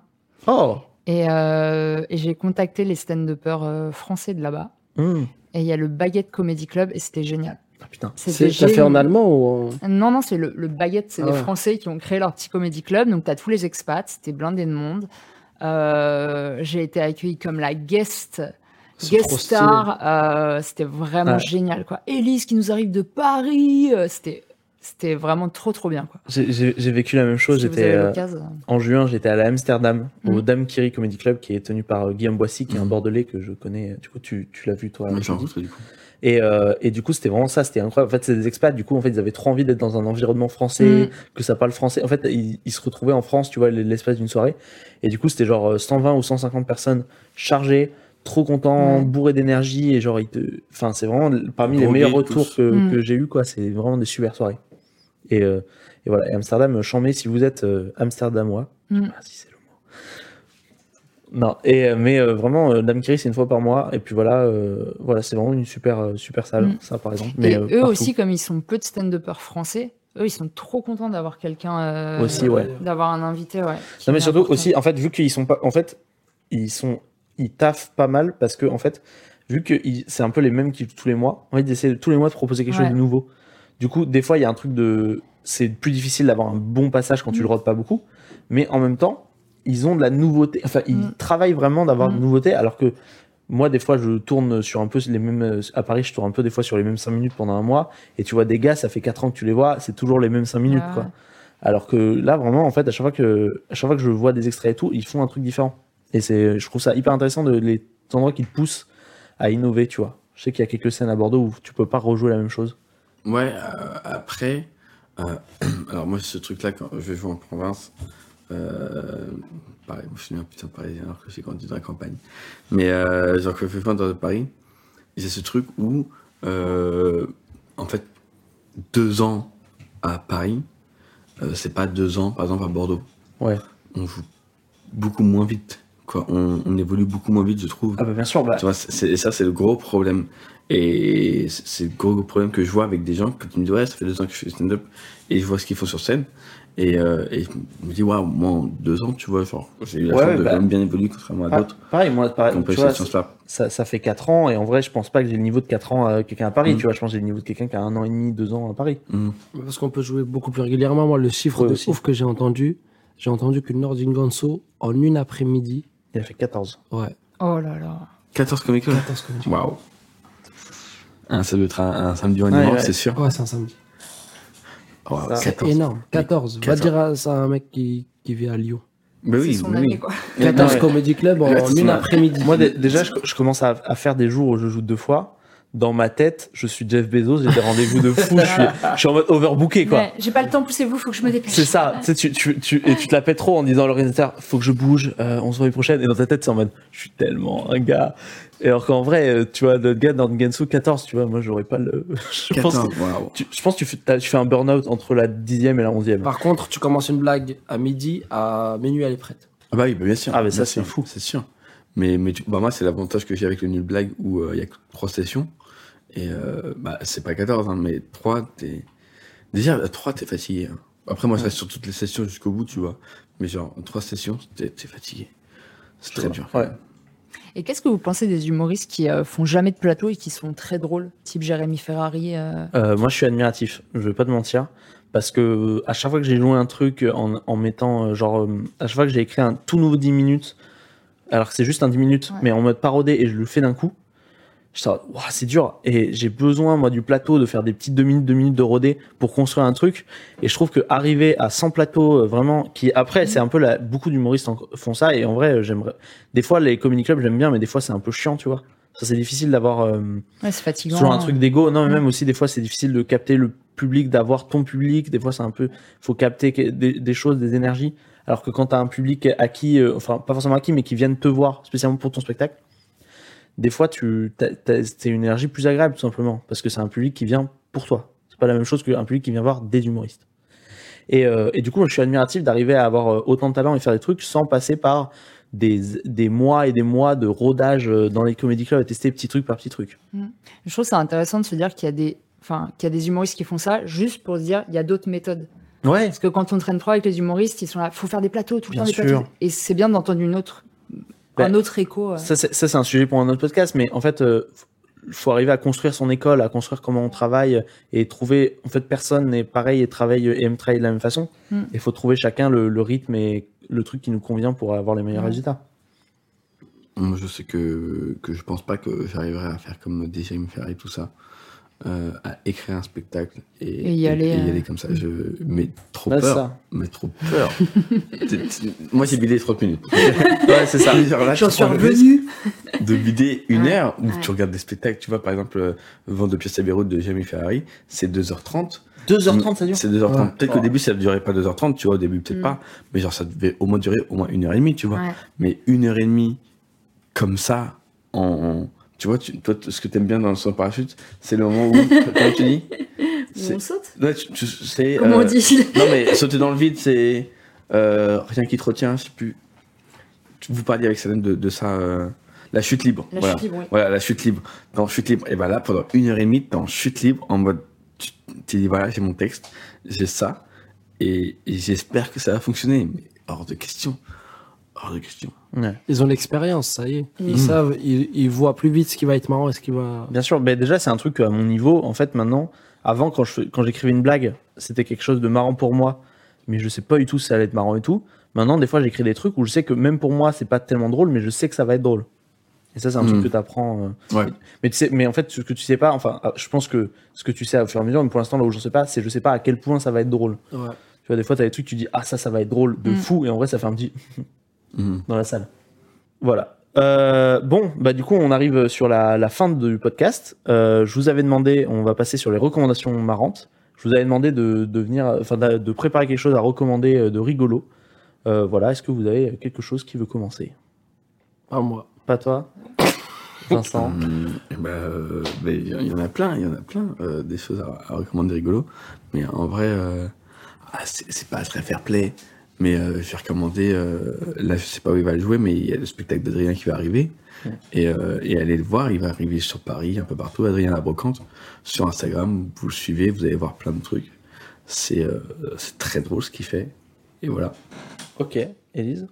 Oh et, euh, et j'ai contacté les stand-uppers euh, français de là-bas. Hum. Et il y a le Baguette Comedy Club et c'était génial. Ah, putain. C'était C'est- T'as fait en allemand ou en... Non, non, c'est le, le Baguette, c'est Ah des ouais. Français qui ont créé leur petit comédie club. Donc, tu as tous les expats, c'était blindé de monde. Euh, j'ai été accueillie comme la guest, guest star. Euh, c'était vraiment Ouais. génial, quoi. Élise qui nous arrive de Paris. euh, c'était, c'était vraiment trop, trop bien, quoi. J'ai- vécu la même chose. Si J'étais euh, en juin, j'étais à la Amsterdam, au Mhm. Dame Kiri Comedy Club, qui est tenu par Guillaume Boissy, qui est un Mhm. Bordelais que je connais. Du coup, tu, tu l'as vu toi. Moi, j'ai jeudi. rencontré du coup. Et, euh, et du coup, c'était vraiment ça, c'était incroyable. En fait, c'est des expats, du coup, en fait, ils avaient trop envie d'être dans un environnement français, Mm. que ça parle français. En fait, ils, ils se retrouvaient en France, tu vois, l'espace d'une soirée. Et du coup, c'était genre euh, 120 ou 150 personnes chargées, trop contents, bourrés d'énergie. Et genre, ils te... enfin, c'est vraiment parmi les meilleurs tous. retours que, Mm. que j'ai eu, quoi. C'est vraiment des super soirées. Et, euh, et voilà, et Amsterdam, chambé, si vous êtes euh, Amsterdamois. Je sais pas si c'est le mot. Non, et, euh, mais euh, vraiment, euh, Dame Kiri, c'est une fois par mois. Et puis voilà, euh, voilà c'est vraiment une super, super salle, Mm. ça par exemple. Mais, et eux partout. aussi, comme ils sont peu de stand-uppers français, eux, ils sont trop contents d'avoir quelqu'un. Aussi, ouais. D'avoir un invité, ouais. Non, mais surtout important. aussi, en fait, vu qu'ils sont pas. En fait, ils sont. Ils taffent pas mal parce que, en fait, vu que c'est un peu les mêmes qui tous les mois, en fait, ils essaient tous les mois de proposer quelque chose de nouveau. Du coup, des fois, il y a un truc de. C'est plus difficile d'avoir un bon passage quand tu Mm. le rodes pas beaucoup. Mais en même temps, ils ont de la nouveauté. Enfin, ils Mm. travaillent vraiment d'avoir de Mm. la nouveauté alors que. Moi, des fois, je tourne sur un peu les mêmes. À Paris, je tourne un peu des fois sur les mêmes 5 minutes pendant un mois. Et tu vois des gars, ça fait 4 ans que tu les vois, c'est toujours les mêmes 5 minutes, Ah quoi. Alors que là, vraiment, en fait, à chaque fois que, à chaque fois que je vois des extraits et tout, ils font un truc différent. Et c'est, je trouve ça hyper intéressant de les endroits qui te poussent à innover, tu vois. Je sais qu'il y a quelques scènes à Bordeaux où tu peux pas rejouer la même chose. Ouais, euh, après, euh, alors moi, ce truc-là, quand je vais jouer en province, euh, pareil, je suis un putain de parisien alors que j'ai grandi dans la campagne. Mais euh, genre, je vais dans Paris, j'ai ce truc où, euh, en fait, deux ans à Paris, euh, c'est pas deux ans, par exemple, à Bordeaux. Ouais. On joue beaucoup moins vite. Quoi. On, on évolue beaucoup moins vite, je trouve. Ah bah bien sûr, bah, Tu vois, c'est, et ça, c'est le gros problème. Et c'est le gros problème que je vois avec des gens que tu me dis, ouais, ça fait deux ans que je fais stand-up et je vois ce qu'il faut sur scène. Et, euh, et je me dis, waouh, moi, en deux ans, tu vois, genre, j'ai eu la Ouais, chance de bah. quand même bien évoluer contrairement à pa- d'autres pareil, moi, pareil, tu vois, ça, ça fait 4 ans et en vrai, je pense pas que j'ai le niveau de 4 ans à quelqu'un à Paris, Mm. tu vois. Je pense que j'ai le niveau de quelqu'un qui a un an et demi, deux ans à Paris. Mhm. Parce qu'on peut jouer beaucoup plus régulièrement. Moi, le chiffre Ouais, de aussi. ouf que j'ai entendu, j'ai entendu que Nordinganso, en une après-midi, Il a fait 14. ouais, Oh là là. 14 comic Con 14 comédies. Waouh. Ah, ça doit être un, un samedi ou un Ouais, dimanche, ouais. c'est sûr. Ouais, c'est un samedi. Oh, c'est 14. énorme. 14. Va 14. dire à ça à un mec qui, qui vit à Lyon. Mais C'est oui, son mais année, oui. quoi. 14 ouais. Comedy Club en une après-midi. Moi, dé- déjà, je, je commence à, à faire des jours où je joue deux fois. Dans ma tête, je suis Jeff Bezos, j'ai des rendez-vous de fou, je suis, je suis en mode overbooké, quoi. Ouais, J'ai pas le temps, poussez-vous, faut que je me dépêche. C'est ça, tu sais, tu, tu, tu, et tu te la pètes trop en disant à l'organisateur, faut que je bouge, euh, on se voit l'année prochaine, et dans ta tête, c'est en mode, je suis tellement un gars. Et alors qu'en vrai, euh, tu vois, notre gars dans Gensu 14, tu vois, moi, j'aurais pas le, je pense, 14, que- tu, je pense que tu fais, t'as- tu fais un burn-out entre la dixième et la onzième. Par contre, tu commences une blague à midi, à minuit, elle est prête. Ah bah oui, bah bien sûr. Ah, mais ça, c'est fou. C'est sûr. Mais, mais tu- bah moi, c'est l'avantage que j'ai avec le nul blague où euh, il y a que trois sessions. Et euh, bah, c'est pas 14, hein, mais 3, t'es. Déjà, à 3, t'es fatigué. hein. Après, moi, je reste sur toutes les sessions jusqu'au bout, tu vois. Mais genre, en 3 sessions, t'es t'es fatigué. C'est très dur. Ouais. Et qu'est-ce que vous pensez des humoristes qui euh, font jamais de plateau et qui sont très drôles, type Jérémy Ferrari euh, Euh, moi, je suis admiratif. Je vais pas te mentir. Parce que euh, à chaque fois que j'ai joué un truc en, en mettant, euh, genre, euh, à chaque fois que j'ai écrit un tout nouveau 10 minutes, alors que c'est juste un 10 minutes, Ouais. mais en mode parodé et je le fais d'un coup, je c'est dur. Et j'ai besoin, moi, du plateau, de faire des petites 2 minutes, 2 minutes de rodé pour construire un truc. Et je trouve que arriver à 100 plateaux, euh, vraiment, qui après, c'est un peu la, beaucoup d'humoristes font ça. Et en vrai, euh, j'aimerais, des fois, les comedy clubs, j'aime bien, mais des fois, c'est un peu chiant, tu vois. Ça, c'est difficile d'avoir, euh, Ouais, c'est fatigant. toujours un truc d'ego. Non, mais Mm. même aussi, des fois, c'est difficile de capter le public, d'avoir ton public. Des fois, c'est un peu, faut capter des choses, des énergies. Alors que quand t'as un public acquis, euh, enfin, pas forcément acquis, mais qui viennent te voir spécialement pour ton spectacle, des fois, tu, c'est une énergie plus agréable, tout simplement. Parce que c'est un public qui vient pour toi. C'est pas la même chose qu'un public qui vient voir des humoristes. Et, euh, et du coup, je suis admiratif d'arriver à avoir euh, autant de talent et faire des trucs sans passer par des, des mois et des mois de rodage euh, dans les comédie clubs et tester petit truc par petit truc. Je trouve ça intéressant de se dire qu'il y a des, enfin, qu'il y a des humoristes qui font ça juste pour se dire il y a d'autres méthodes. Ouais. Parce que quand on traîne trop avec les humoristes, ils sont là, faut faire des plateaux tout le Bien temps des sûr. plateaux. Et c'est bien d'entendre une autre, Ben, un autre écho. euh. Ça, c'est ça, c'est un sujet pour un autre podcast, mais en fait, euh, il faut arriver à construire son école, à construire comment on travaille et trouver. En fait, personne n'est pareil et travaille et aime travailler de la même façon. Mm. Il faut trouver chacun le, le rythme et le truc qui nous convient pour avoir les meilleurs Ouais. résultats. Moi, je sais que, que je pense pas que j'arriverai à faire comme déjà me faire et tout ça. Euh, à écrire un spectacle et, Et y aller, et y euh, aller comme ça. Je mais trop c'est peur. ça. Mais trop peur. T'es- t'es- Moi, j'ai bidé 30 minutes. Ouais, c'est ça. J'en suis revenu. De bider une Ouais, heure où ouais. tu regardes des spectacles. Tu vois, par exemple, euh, Vente de pièces à Beyrouth de Jamie Ferrari, c'est 2h30. 2h30, ça dure C'est 2h30. Ouais. Peut-être Oh. qu'au début, ça ne durait pas 2h30, tu vois, au début, peut-être Mm. pas. Mais genre, ça devait au moins durer au moins une heure et demie, tu vois. Ouais. Mais une heure et demie, comme ça, en. Tu vois, tu- toi, ce que t'aimes bien dans le saut en parachute, c'est le moment où. tu dis On saute Ouais, tu, tu- c'est. Comment euh, on dit Non, mais sauter dans le vide, c'est. euh, rien qui te retient, je sais plus. Tu- Vous parliez avec Salem de, de ça. euh, la chute libre. La voilà. chute libre, oui. Voilà, la chute libre. Dans chute libre, et ben là, pendant une heure et demie, t'es en chute libre, en mode. Tu tu dis, voilà, j'ai mon texte, j'ai ça, et, et j'espère que ça va fonctionner. Mais hors de question. Hors de question. Ouais. Ils ont l'expérience, ça y est. Ils Mm. savent, ils, ils voient plus vite ce qui va être marrant et ce qui va. Bien sûr, mais déjà c'est un truc à mon niveau. En fait, maintenant, avant quand je quand j'écrivais une blague, c'était quelque chose de marrant pour moi, mais je sais pas du tout si ça allait être marrant et tout. Maintenant, des fois, j'écris des trucs où je sais que même pour moi, c'est pas tellement drôle, mais je sais que ça va être drôle. Et ça, c'est un truc que tu apprends. Ouais. Mais tu sais, mais en fait, ce que tu sais pas, enfin, ah, je pense que ce que tu sais au fur et à mesure, mais pour l'instant, là où je sais pas, c'est je sais pas à quel point ça va être drôle. Ouais. Tu vois, des fois, t'as des trucs, tu dis ah ça, ça va être drôle de Mhm. fou, et en vrai, ça fait un petit Mhm. dans la salle. Voilà. Euh, bon, bah du coup, on arrive sur la, la fin du podcast. Euh, je vous avais demandé, on va passer sur les recommandations marrantes. Je vous avais demandé de, de venir, enfin, de, de préparer quelque chose à recommander euh, de rigolo. Euh, voilà, est-ce que vous avez quelque chose qui veut commencer? Pas moi. Pas toi, Vincent? Hum, eh ben, euh, ben, il y, en a plein, il y en a plein euh, des choses à, à recommander rigolo. Mais en vrai, euh, ah, c'est c'est pas très fair play. Mais euh, je vais recommander, euh, là je sais pas où il va le jouer, mais il y a le spectacle d'Adrien qui va arriver. Et, euh, et allez le voir, il va arriver sur Paris, un peu partout. Adrien La Brocante, sur Instagram, vous le suivez, vous allez voir plein de trucs. C'est euh, très drôle ce qu'il fait. Et voilà. Ok, Élise?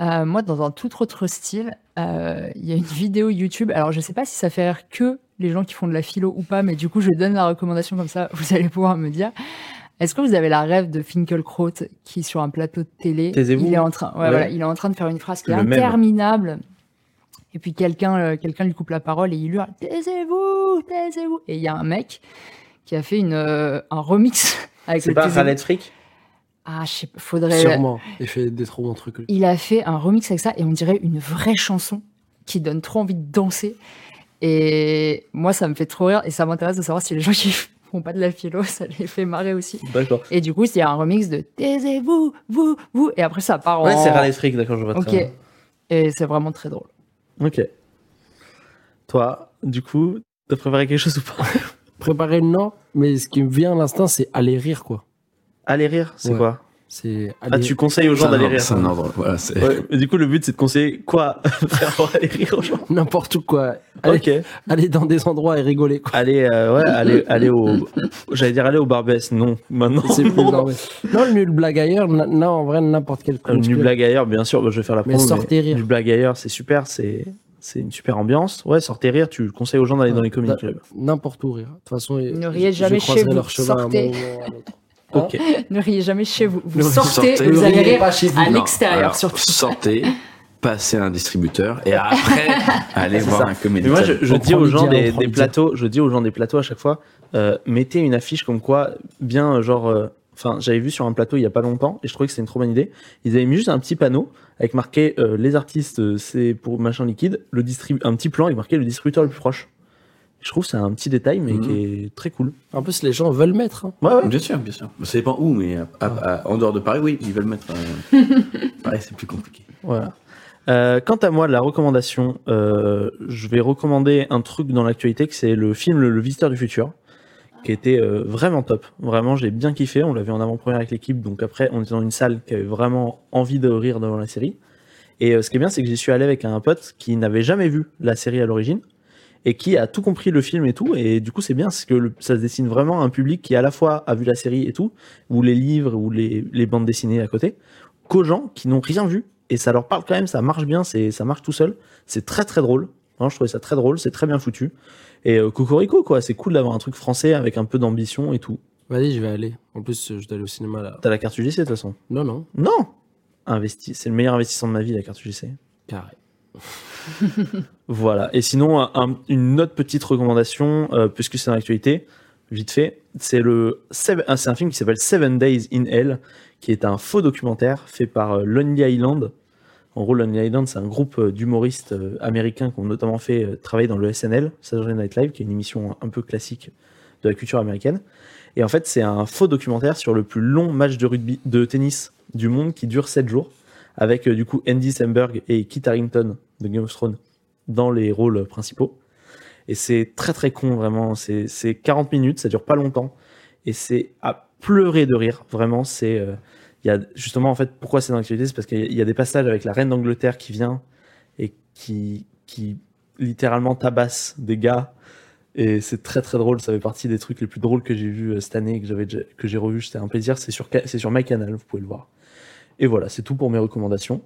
Euh, moi, dans un tout autre style, euh, il y a une vidéo YouTube. Alors, je sais pas si ça fait rire que les gens qui font de la philo ou pas, mais du coup, je donne la recommandation comme ça, vous allez pouvoir me dire. Est-ce que vous avez la rêve de Finkelkraut qui, sur un plateau de télé, il est en train, ouais, Ouais. voilà, il est en train de faire une phrase qui est Le même. interminable. Et puis quelqu'un, euh, quelqu'un lui coupe la parole et il hurle taisez-vous, taisez-vous. Et il y a un mec qui a fait une, euh, un remix Avec C'est pas. Khaled Frick? Ah, je sais pas, faudrait. Sûrement. Il fait des trop bons trucs. Il a fait un remix avec ça et on dirait une vraie chanson qui donne trop envie de danser. Et moi, ça me fait trop rire et ça m'intéresse de savoir si les gens qui font pas de la philo, ça les fait marrer aussi. D'accord. Et du coup, a un remix de Taisez-vous, vous, vous. Et après, ça part en. Ouais, c'est d'accord, je vois très Ok. Et c'est vraiment très drôle. Ok. Toi, du coup, t'as préparé quelque chose ou pas? Préparer non, mais ce qui me vient à l'instant, c'est aller rire, quoi. Aller rire, c'est Ouais. quoi? C'est Ah, tu conseilles aux gens d'aller rire C'est un ordre, voilà. c'est- Ouais, mais du coup, le but, c'est de conseiller quoi Faire pour aller rire aux gens n'importe où, quoi. Aller dans des endroits et rigoler, quoi. Aller, euh, ouais, aller, aller au. J'allais dire aller au Barbès, non, maintenant. C'est plus non, mais- non, le nul blague ailleurs, non, en vrai, n'importe quel comic du club. blague ailleurs, bien sûr, bah, je vais faire la Mais promo. sortez rire. Du blague ailleurs, c'est super, c'est c'est une super ambiance. Ouais, sortez rire, tu conseilles aux gens d'aller dans les Bah, clubs. N'importe où rire. De toute façon, Ne je- riez jamais croiserai chez vous, leur chemin à un sortez. moment ou à Ok. Ne riez jamais chez vous. Vous Ne sortez, sortez. vous allez rire pas chez vous. à l'extérieur surtout. Sortez, passez à un distributeur et après, allez voir ça. un comédien. Mais moi, je, dis aux gens des, plateaux, je dis aux gens des plateaux à chaque fois, euh, mettez une affiche comme quoi, bien euh, genre, euh, enfin, j'avais vu sur un plateau il y a pas longtemps et je trouvais que c'était une trop bonne idée. Ils avaient mis juste un petit panneau avec marqué euh, les artistes, c'est pour machin liquide, le distribu un petit plan avec marqué le distributeur le plus proche. Je trouve que c'est un petit détail mais Mhm. qui est très cool. En plus, les gens veulent mettre. hein. Ouais, ouais. Bien sûr, bien sûr. Ça dépend où, mais à- à- à- en dehors de Paris, oui, ils veulent mettre. euh, Paris, c'est plus compliqué. Voilà. Euh, quant à moi, la recommandation, euh, je vais recommander un truc dans l'actualité, que c'est le film Le, Le Visiteur du Futur, qui était euh, vraiment top. Vraiment, j'ai bien kiffé. On l'a vu en avant-première avec l'équipe, donc après, on était dans une salle qui avait vraiment envie de rire devant la série. Et euh, ce qui est bien, c'est que j'y suis allé avec un pote qui n'avait jamais vu la série à l'origine et qui a tout compris le film et tout. Et du coup, c'est bien, c'est que le- ça se dessine vraiment à un public qui à la fois a vu la série et tout, ou les livres, ou les, les bandes dessinées à côté, qu'aux gens qui n'ont rien vu. Et ça leur parle quand même, ça marche bien, c'est, ça marche tout seul. C'est très très drôle. Vraiment, je trouvais ça très drôle, c'est très bien foutu. Et euh, Cocorico, quoi, c'est cool d'avoir un truc français avec un peu d'ambition et tout. Vas-y, je vais aller. En plus, je dois aller au cinéma là. T'as la carte UGC de toute façon. Non, non. Non Investi, c'est le meilleur investissement de ma vie, la carte UGC. Carré. Voilà. Et sinon, un- un- une autre petite recommandation, euh, puisque c'est dans l'actualité, vite fait, c'est un film qui s'appelle Seven Days in Hell, qui est un faux documentaire fait par euh, Lonely Island. En gros, Lonely Island, c'est un groupe euh, d'humoristes américains qui ont notamment fait travailler dans le SNL, Saturday Night Live, qui est une émission un peu classique de la culture américaine. Et en fait, c'est un faux documentaire sur le plus long match de rugby, de tennis du monde qui dure 7 jours, avec du coup Andy Samberg et Kit Harington de Game of Thrones dans les rôles principaux. Et c'est très très con, vraiment. C'est c'est 40 minutes, ça dure pas longtemps. Et c'est à pleurer de rire, vraiment. C'est. euh, justement, en fait, pourquoi c'est dans l'actualité C'est parce qu'il y a des passages avec la reine d'Angleterre qui vient et qui, qui littéralement tabasse des gars. Et c'est très très drôle. Ça fait partie des trucs les plus drôles que j'ai vus euh, cette année que que j'ai revu. C'était un plaisir. C'est sur, sur MyCanal, vous pouvez le voir. Et voilà, c'est tout pour mes recommandations.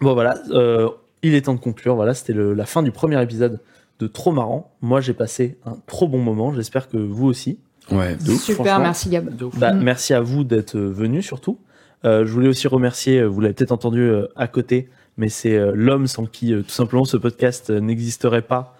Bon voilà, euh, il est temps de conclure. Voilà, c'était le- la fin du premier épisode de Trop marrant. Moi, j'ai passé un trop bon moment. J'espère que vous aussi. Ouais, de ouf. Super, merci Gab. De ouf. Bah, Mm. Merci à vous d'être venu surtout. Euh, je voulais aussi remercier, euh, vous l'avez peut-être entendu euh, à côté, mais c'est euh, l'homme sans qui euh, tout simplement ce podcast euh, n'existerait pas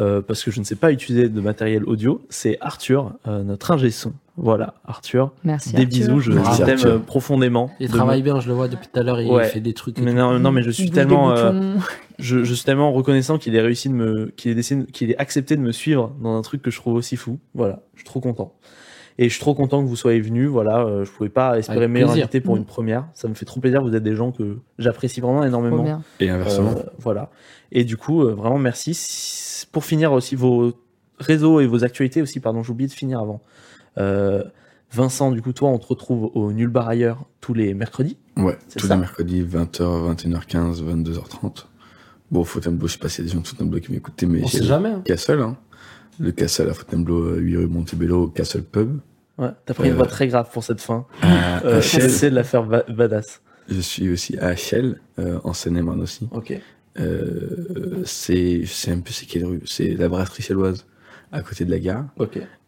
euh, parce que je ne sais pas utiliser de matériel audio. C'est Arthur, euh, notre ingé son. Voilà, Arthur. Merci. Des Arthur. bisous, je, t'aime euh, profondément. Il travaille bien, je le vois depuis tout à l'heure, il Ouais. fait des trucs. Mais non, non, mais je suis tellement, euh, je, je suis tellement reconnaissant qu'il ait réussi de me, qu'il ait décidé, qu'il ait accepté de me suivre dans un truc que je trouve aussi fou. Voilà, je suis trop content. Et je suis trop content que vous soyez venus. Voilà, euh, je pouvais pas espérer Avec meilleur plaisir. invité pour Mm. une première. Ça me fait trop plaisir. Vous êtes des gens que j'apprécie vraiment énormément. Et inversement. Euh, voilà. Et du coup, euh, vraiment merci. Pour finir aussi vos réseaux et vos actualités aussi, pardon, j'ai oublié de finir avant. Euh, Vincent, du coup, toi, on te retrouve au Nulle Bar ailleurs tous les mercredis. Ouais, tous les mercredis, 20h, 21h15, 22h30. Bon, Fontainebleau, je sais pas s'il y a des gens de Fontainebleau qui m'écoutaient, mais On sait jamais. hein. Castle, hein. Le Castle à Fontainebleau, euh, 8 rue Montebello, Castle Pub. Ouais, t'as pris une Euh, voix très grave pour cette fin. À, Euh, c'est de la faire ba- badass. Je suis aussi à euh, en Seine-et-Marne aussi. Ok. Euh, c'est, je sais un peu c'est quelle rue. C'est la brasserie chelloise, à côté de la gare.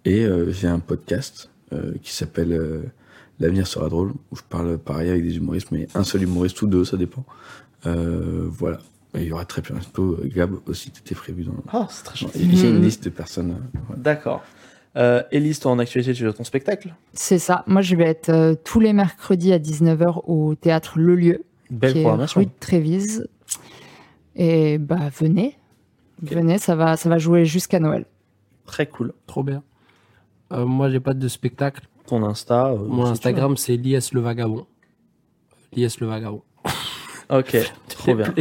Et euh, j'ai un podcast euh, qui s'appelle euh, L'avenir sera drôle, où je parle pareil avec des humoristes, mais un seul humoriste ou deux, ça dépend. Euh, voilà. Et il y aura très bientôt Gab aussi, t'étais prévu dans. Ah, c'est très gentil. Il y a une liste de personnes. euh, voilà. D'accord. Euh, Élise, toi en actualité, tu as ton spectacle? C'est ça. Moi, je vais être euh, tous les mercredis à 19h au théâtre Le Lieu, Belle qui est programmation. rue de Trévise. Et bah, venez. Venez, ça va, ça va jouer jusqu'à Noël. Très cool. Trop bien. Euh, moi, j'ai pas de spectacle. Ton Insta. euh, Mon si Instagram, c'est l'IS le vagabond. L'IS le vagabond. Ok, trop bien.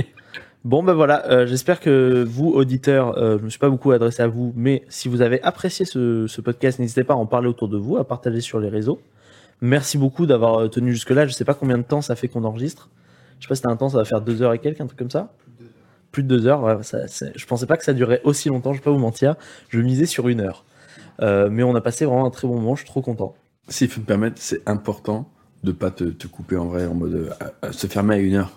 Bon ben voilà, euh, j'espère que vous auditeurs, euh, je me suis pas beaucoup adressé à vous, mais si vous avez apprécié ce, ce podcast, n'hésitez pas à en parler autour de vous, à partager sur les réseaux. Merci beaucoup d'avoir tenu jusque là. Je sais pas combien de temps ça fait qu'on enregistre. Je sais pas si t'as un temps, ça va faire deux heures et quelques, un truc comme ça. Plus de deux heures. ouais, ça, c'est- je pensais pas que ça durait aussi longtemps. Je vais pas vous mentir. Je misais sur une heure. Euh, mais on a passé vraiment un très bon moment. Je suis trop content. S'il faut me permettre, c'est important de pas te, te couper en vrai en mode euh, à- à se fermer à une heure.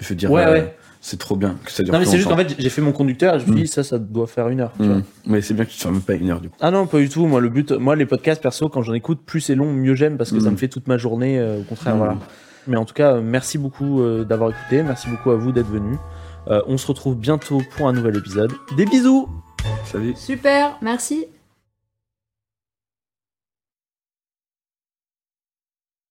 Je veux dire, Ouais, euh, ouais. c'est trop bien que ça dure Non mais c'est juste qu'en fait j'ai fait mon conducteur et je me suis Mm. dit ça ça doit faire une heure. tu vois. Mm. Mais c'est bien que tu te fermes pas à une heure du coup. Ah non, pas du tout. Moi, le but, moi, les podcasts perso, quand j'en écoute, plus c'est long, mieux j'aime parce que ça Mm. me fait toute ma journée. euh, au contraire, Mm. voilà. Mais en tout cas, merci beaucoup d'avoir écouté. Merci beaucoup à vous d'être venus. Euh, on se retrouve bientôt pour un nouvel épisode. Des bisous! Salut. Super, merci.